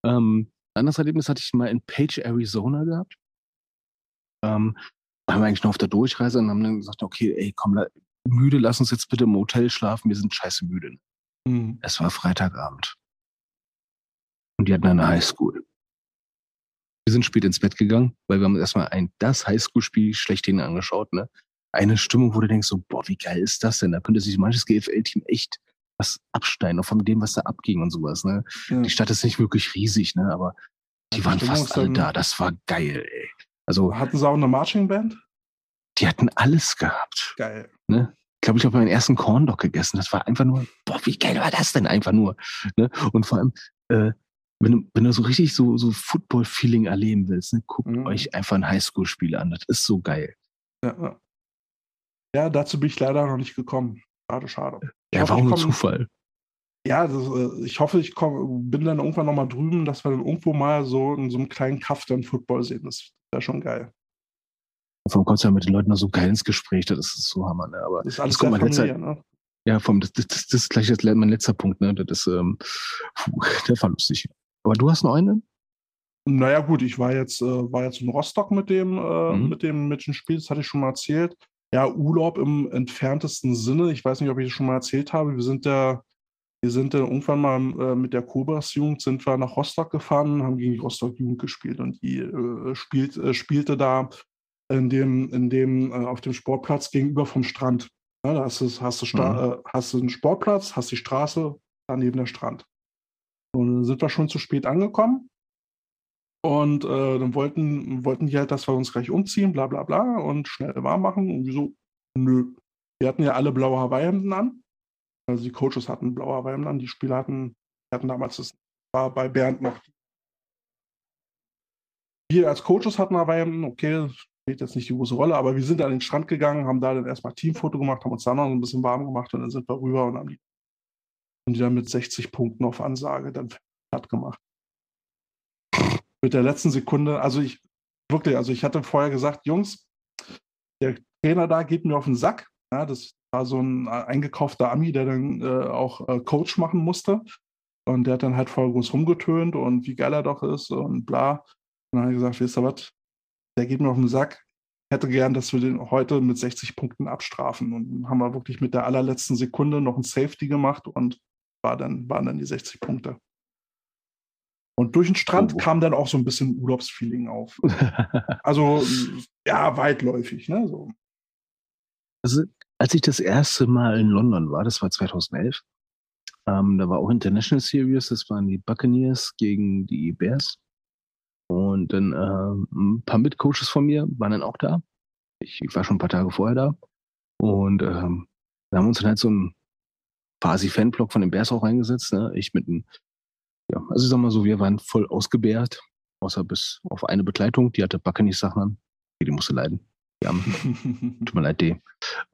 Ähm, ein anderes Erlebnis hatte ich mal in Page, Arizona gehabt. Ähm, waren wir eigentlich noch auf der Durchreise und haben dann gesagt, okay, ey, komm, la- müde, lass uns jetzt bitte im Hotel schlafen, wir sind scheiße müde. Mhm. Es war Freitagabend. Und die hatten eine Highschool. Wir sind spät ins Bett gegangen, weil wir haben erstmal ein das Highschool-Spiel schlechthin angeschaut, ne? Eine Stimmung, wo du denkst, so, boah, wie geil ist das denn? Da könnte sich manches GFL-Team echt was abschneiden, auch von dem, was da abging und sowas, ne? Ja. Die Stadt ist nicht wirklich riesig, ne? Aber die Die waren Stimmung fast alle da. Das war geil, ey. Also, Hatten sie auch eine Marching Band? die hatten alles gehabt. Geil. Ich glaube, ich habe meinen ersten Corn Dog gegessen. Das war einfach nur, boah, wie geil war das denn einfach nur? Ne? Und vor allem, äh, wenn, du, wenn du so richtig so, so Football-Feeling erleben willst, ne, guckt Mhm. euch einfach ein Highschool-Spiel an. Das ist so geil. Ja, ja. dazu bin ich leider noch nicht gekommen. Schade, schade. Ich Ja, war auch nur Zufall. Ja, das, äh, ich hoffe, ich komm, bin dann irgendwann nochmal drüben, dass wir dann irgendwo mal so in so einem kleinen Kaff dann Football sehen. Das wäre schon geil. Vom kommst du ja mit den Leuten noch so geil ins Gespräch. Das ist so Hammer, ne? Aber Das ist alles das kommt letzter, ne? ja, vom, das, das, das, das ist gleich jetzt mein letzter Punkt, ne? Das ist, ähm, [LAUGHS] puh, der war lustig. Aber du hast noch einen? Naja, gut, ich war jetzt, äh, war jetzt in Rostock mit dem, äh, Mhm. mit dem, mit dem Spiel, das hatte ich schon mal erzählt. Ja, Urlaub im entferntesten Sinne. Ich weiß nicht, ob ich das schon mal erzählt habe. Wir sind ja Wir sind dann irgendwann mal äh, mit der Cobras Jugend sind wir nach Rostock gefahren, haben gegen die Rostock Jugend gespielt und die äh, spielt, äh, spielte da in dem, in dem, äh, auf dem Sportplatz gegenüber vom Strand. Ja, da hast du, hast, du Sta- äh, hast du einen Sportplatz, hast die Straße, daneben der Strand. Und dann sind wir schon zu spät angekommen. Und äh, dann wollten, wollten die halt, dass wir uns gleich umziehen, bla bla bla, und schnell warm machen. Und wieso? Nö. Wir hatten ja alle blaue Hawaii-Hemden an. Also die Coaches hatten blaue Hawaii-Hemden an, die Spieler hatten, hatten damals, das war bei Bernd noch. Wir als Coaches hatten Hawaii-Hemden, okay, spielt jetzt nicht die große Rolle, aber wir sind an den Strand gegangen, haben da dann erstmal Teamfoto gemacht, haben uns da noch ein bisschen warm gemacht und dann sind wir rüber und haben die, haben die dann mit 60 Punkten auf Ansage dann platt gemacht. Mit der letzten Sekunde, also ich, wirklich, also ich hatte vorher gesagt, Jungs, der Trainer da geht mir auf den Sack. Ja, das war so ein äh, eingekaufter Ami, der dann äh, auch äh, Coach machen musste. Und der hat dann halt voll groß rumgetönt und wie geil er doch ist und bla. Und dann habe ich gesagt, wisst ihr was, der geht mir auf den Sack. Ich hätte gern, dass wir den heute mit 60 Punkten abstrafen. Und haben wir wirklich mit der allerletzten Sekunde noch ein Safety gemacht und war dann, waren dann die 60 Punkte. Und durch den Strand Oh. kam dann auch so ein bisschen Urlaubsfeeling auf. Also, ja, weitläufig, ne? So. Also, als ich das erste Mal in London war, das war 2011, ähm, da war auch International Series, das waren die Buccaneers gegen die Bears. Und dann ähm, ein paar Mitcoaches von mir waren dann auch da. Ich, ich war schon ein paar Tage vorher da. Und ähm, wir haben uns dann halt so einen quasi Fanblock von den Bears auch reingesetzt. Ne? Ich mit einem, ja, also ich sag mal so, wir waren voll ausgebärt, außer bis auf eine Begleitung, die hatte Buccaneers-Sachen an. Die musste leiden. Die Arme. [LAUGHS] Tut mir leid, D.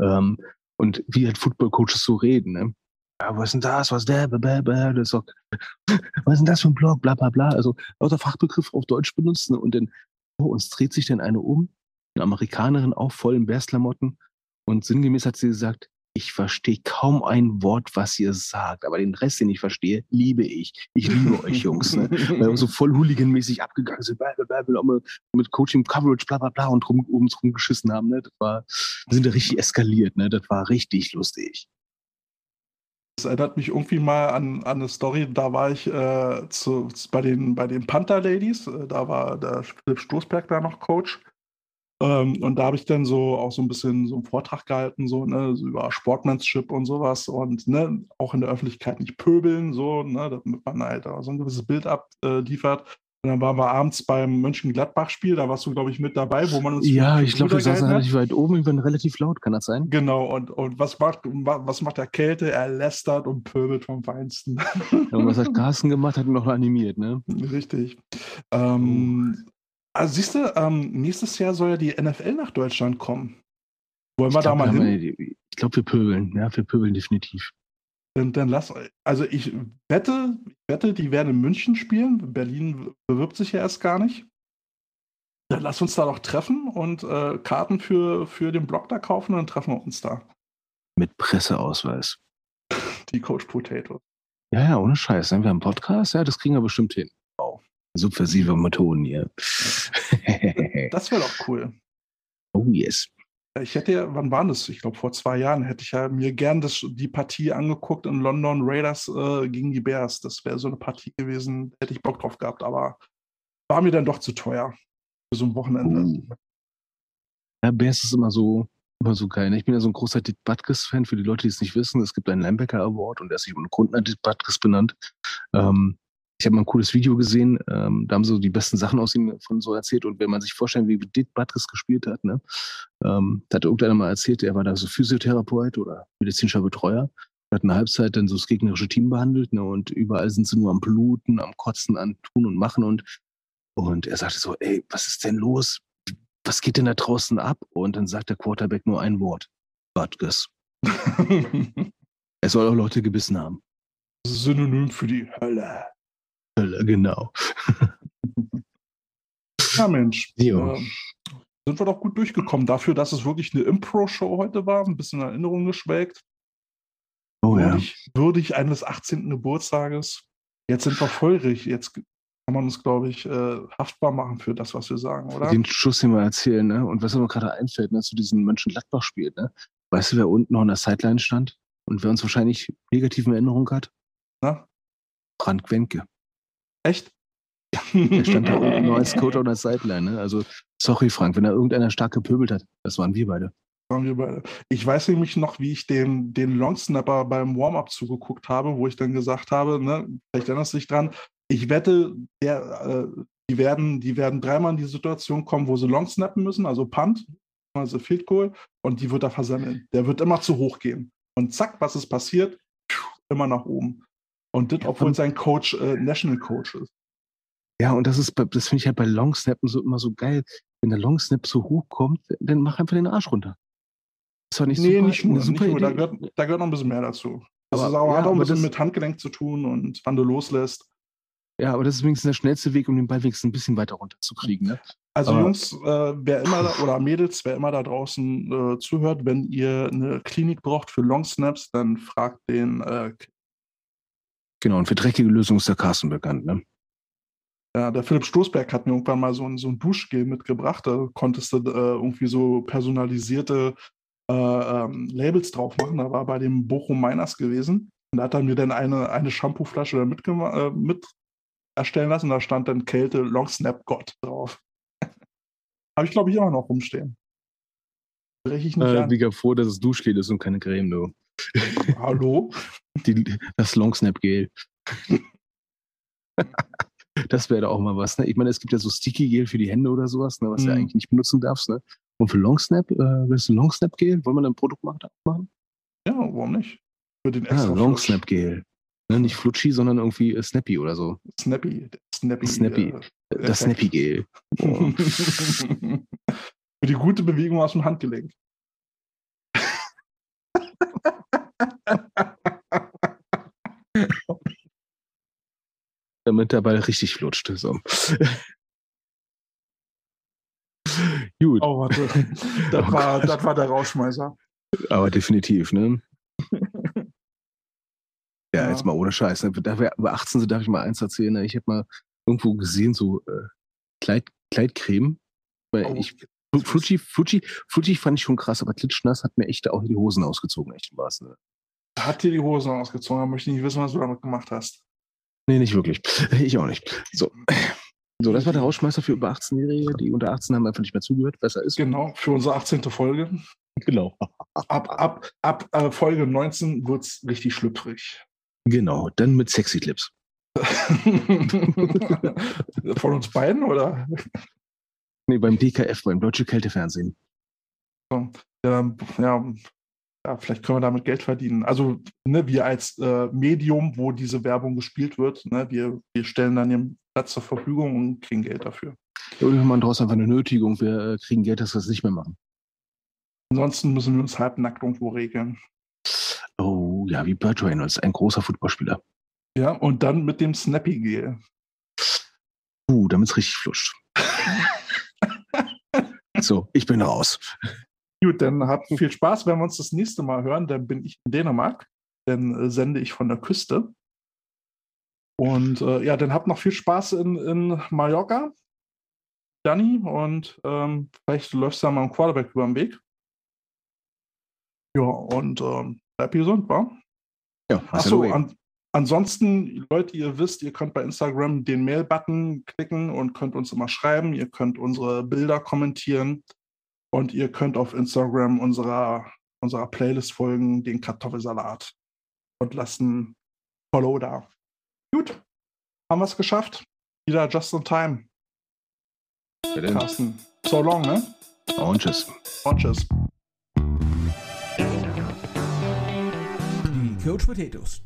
Ähm, und wie halt Football-Coaches so reden, ne? Ja, was ist denn das? Was ist der? Bäh, bäh, das ist doch, [LAUGHS] was ist denn das für ein Blog? Bla bla bla. Also lauter Fachbegriff auf Deutsch benutzen und dann, oh, uns dreht sich dann eine um, eine Amerikanerin auch voll in Bears-Klamotten und sinngemäß hat sie gesagt, ich verstehe kaum ein Wort, was ihr sagt, aber den Rest, den ich verstehe, liebe ich. Ich liebe euch, Jungs. Ne? [LAUGHS] Weil wir so voll hooliganmäßig abgegangen sind, bla, bla, bla, bla, mit, mit Coaching, Coverage, bla bla bla und rum, oben rumgeschissen haben. Ne? Das war, wir sind da richtig eskaliert. Ne? Das war richtig lustig. Das erinnert mich irgendwie mal an, an eine Story, da war ich äh, zu, bei den, bei den Panther Ladies, äh, da war der Philipp Stoßberg da noch Coach. Ähm, und da habe ich dann so auch so ein bisschen so einen Vortrag gehalten, so, ne, so über Sportmanship und sowas und ne, auch in der Öffentlichkeit nicht pöbeln, so, ne, damit man halt so ein gewisses Bild abliefert. Und dann waren wir abends beim Mönchengladbach-Spiel, da warst du, glaube ich, mit dabei, wo man uns Ja, ich glaube, wir saßen relativ weit oben, wir waren relativ laut, kann das sein? Genau, und, und was, macht, was macht der Kälte? Er lästert und pöbelt vom Feinsten. Ja, und was hat [LAUGHS] Carsten gemacht? Hat ihn noch animiert, ne? Richtig. Ähm, also siehst du, ähm, nächstes Jahr soll ja die NFL nach Deutschland kommen. Wollen wir Ich da glaub, mal hin? Ich glaube, wir pöbeln. Ja, wir pöbeln definitiv. Dann, dann lass, also ich wette, ich wette, die werden in München spielen. Berlin bewirbt sich ja erst gar nicht. Dann lass uns da doch treffen und äh, Karten für, für den Blog da kaufen und dann treffen wir uns da. Mit Presseausweis. Die Coach Potato. Ja, ja, ohne Scheiß. Wir haben einen Podcast, ja, das kriegen wir bestimmt hin. Wow. Subversive Methoden hier. Das wäre doch cool. oh yes. Ich hätte ja, wann war das? Ich glaube, vor zwei Jahren hätte ich ja mir gern das, die Partie angeguckt in London Raiders äh, gegen die Bears. Das wäre so eine Partie gewesen, hätte ich Bock drauf gehabt, aber war mir dann doch zu teuer für so ein Wochenende. Oh. Ja, Bears ist immer so, immer so geil. ne? Ich bin ja so ein großer Dick Butkus-Fan. Für die Leute, die es nicht wissen, es gibt einen Linebacker Award und der ist sich um einen Kunden an Dick Butkus benannt. Ähm, ich habe mal ein cooles Video gesehen, ähm, da haben sie so die besten Sachen aus ihm von so erzählt. Und wenn man sich vorstellt, wie Dick Butkus gespielt hat, ne, ähm, da hat irgendeiner mal erzählt, er war da so Physiotherapeut oder medizinischer Betreuer, hat eine Halbzeit dann so das gegnerische Team behandelt, ne, und überall sind sie nur am Bluten, am Kotzen, am Tun und Machen und und er sagte so, ey, was ist denn los? Was geht denn da draußen ab? Und dann sagt der Quarterback nur ein Wort. Butkus. [LAUGHS] Er soll auch Leute gebissen haben. Synonym für die Hölle. Hölle, Genau. [LAUGHS] Ja, Mensch. Jo. Ähm, sind wir doch gut durchgekommen. Dafür, dass es wirklich eine Impro-Show heute war, ein bisschen in Erinnerung geschwelgt. Oh ja. Würdig, würdig eines 18. Geburtstages. Jetzt sind wir feurig. Jetzt kann man uns, glaube ich, äh, haftbar machen für das, was wir sagen, oder? Den Schuss, den wir erzählen, ne? Und was mir gerade einfällt, ne, zu diesem Mönchengladbach-Spiel, ne? Weißt du, wer unten noch an der Sideline stand? Und wer uns wahrscheinlich negative Erinnerung hat? Ne? Frank Wenke. Echt? [LAUGHS] Der stand da unten [LAUGHS] nur als Coach auf der Sideline. Ne? Also, sorry, Frank, wenn da irgendeiner stark gepöbelt hat, das waren wir beide. Ich weiß nämlich noch, wie ich den, den Longsnapper beim Warm-up zugeguckt habe, wo ich dann gesagt habe, ne, vielleicht erinnerst du dich dran, ich wette, der, äh, die, werden, die werden dreimal in die Situation kommen, wo sie Longsnappen müssen, also Punt, also Field Goal, und die wird er versammeln. Der wird immer zu hoch gehen. Und zack, was ist passiert? Immer nach oben. Und das, obwohl sein Coach äh, National Coach ist. Ja, und das ist, das finde ich halt bei Longsnappen so immer so geil. Wenn der Longsnap so hoch kommt, dann mach einfach den Arsch runter. Ist doch nicht nee, super, nicht nur. super nicht nur. Da, gehört, da gehört noch ein bisschen mehr dazu. Das Aber- ist auch, ja, hat auch ein bisschen das- mit Handgelenk zu tun und wann du loslässt. Ja, aber das ist wenigstens der schnellste Weg, um den Ball wenigstens ein bisschen weiter runterzukriegen. Ne? Also Aber- Jungs, äh, wer immer da, oder Mädels, wer immer da draußen äh, zuhört, wenn ihr eine Klinik braucht für Long Snaps, dann fragt den, äh, Genau, und für dreckige Lösungen ist der Carsten bekannt. Ne? ja, der Philipp Stoßberg hat mir irgendwann mal so ein, so ein Duschgel mitgebracht. Da konntest du äh, irgendwie so personalisierte äh, ähm, Labels drauf machen. Da war bei dem Bochum Miners gewesen. Und da hat er mir dann eine, eine Shampooflasche da mitgema- äh, mit erstellen lassen. Da stand dann Kälte Long Snap Gott drauf. [LAUGHS] Habe ich, glaube ich, immer noch rumstehen. Breche ich nicht Äh, froh, dass es Duschgel ist und keine Creme, du. Hallo? Die, das Longsnap-Gel. das wäre doch auch mal was. Ne? Ich meine, es gibt ja so Sticky-Gel für die Hände oder sowas, ne, was du Mhm. eigentlich nicht benutzen darfst. Ne? Und für Longsnap, äh, willst du Longsnap-Gel? Wollen wir ein Produkt machen? Ja, warum nicht? Für den Ah, extra Longsnap-Gel. Ne, nicht Flutschi, sondern irgendwie äh, Snappy oder so. Snappy. Snappy. Snappy. Äh, Das Effekt. Snappy-Gel. Boah. [LAUGHS] Für die gute Bewegung aus dem Handgelenk. [LAUGHS] damit der Ball richtig flutscht. So. [LAUGHS] Gut, Oh, warte. [LAUGHS] Das, Oh war, Gott. das war der Rauschmeißer. aber definitiv, ne? Ja, Ja. jetzt mal ohne Scheiß. Ne? Da wir über 18 sind, darf ich mal eins erzählen. Ne? Ich habe mal irgendwo gesehen, so äh, Kleid, Kleidcreme. Weil Oh, ich, Fuji, Fuji, Fuji fand ich schon krass, aber Klitschnass hat mir echt auch die Hosen ausgezogen, echt im wahrsten Sinne. Hat dir die Hosen ausgezogen, aber möchte ich nicht wissen, was du damit gemacht hast. Nee, nicht wirklich. [LAUGHS] Ich auch nicht. So. So, das war der Rauschmeister für über 18-Jährige. Die unter 18 haben einfach nicht mehr zugehört. Besser ist. Genau, für unsere 18. Folge. Genau. Ab, ab, ab äh, Folge 19 wird es richtig schlüpfrig. Genau. Dann mit Sexy Clips. [LAUGHS] Von uns beiden, oder? Nee, beim DKF, beim Deutsche Kältefernsehen. Ja, ja, ja, vielleicht können wir damit Geld verdienen. Also, ne, wir als äh, Medium, wo diese Werbung gespielt wird, ne, wir, wir stellen dann den Platz zur Verfügung und kriegen Geld dafür. Oder wir machen daraus einfach eine Nötigung. Wir äh, kriegen Geld, dass wir es nicht mehr machen. Ansonsten müssen wir uns halbnackt irgendwo regeln. Oh, ja, wie Burt Reynolds, ein großer Footballspieler. Ja, und dann mit dem Snappy-Gel. Uh, damit es richtig fluscht. [LAUGHS] so, ich bin raus. Gut, dann habt viel Spaß. Wenn wir uns das nächste Mal hören, dann bin ich in Dänemark. Dann äh, sende ich von der Küste. Und äh, ja, dann habt noch viel Spaß in, in Mallorca, Danny. Und ähm, vielleicht läufst du da mal einen Quarterback über den Weg. Ja, und ähm, bleib gesund, wa? Ja, Achso, an, ansonsten, Leute, ihr wisst, ihr könnt bei Instagram den Mail-Button klicken und könnt uns immer schreiben. Ihr könnt unsere Bilder kommentieren und ihr könnt auf Instagram unserer, unserer Playlist folgen, den Kartoffelsalat. Und lassen Follow da. Gut, haben wir es geschafft. Wieder just in time. Carsten, so long, ne? Und tschüss. Und tschüss. Die Coach Potatoes.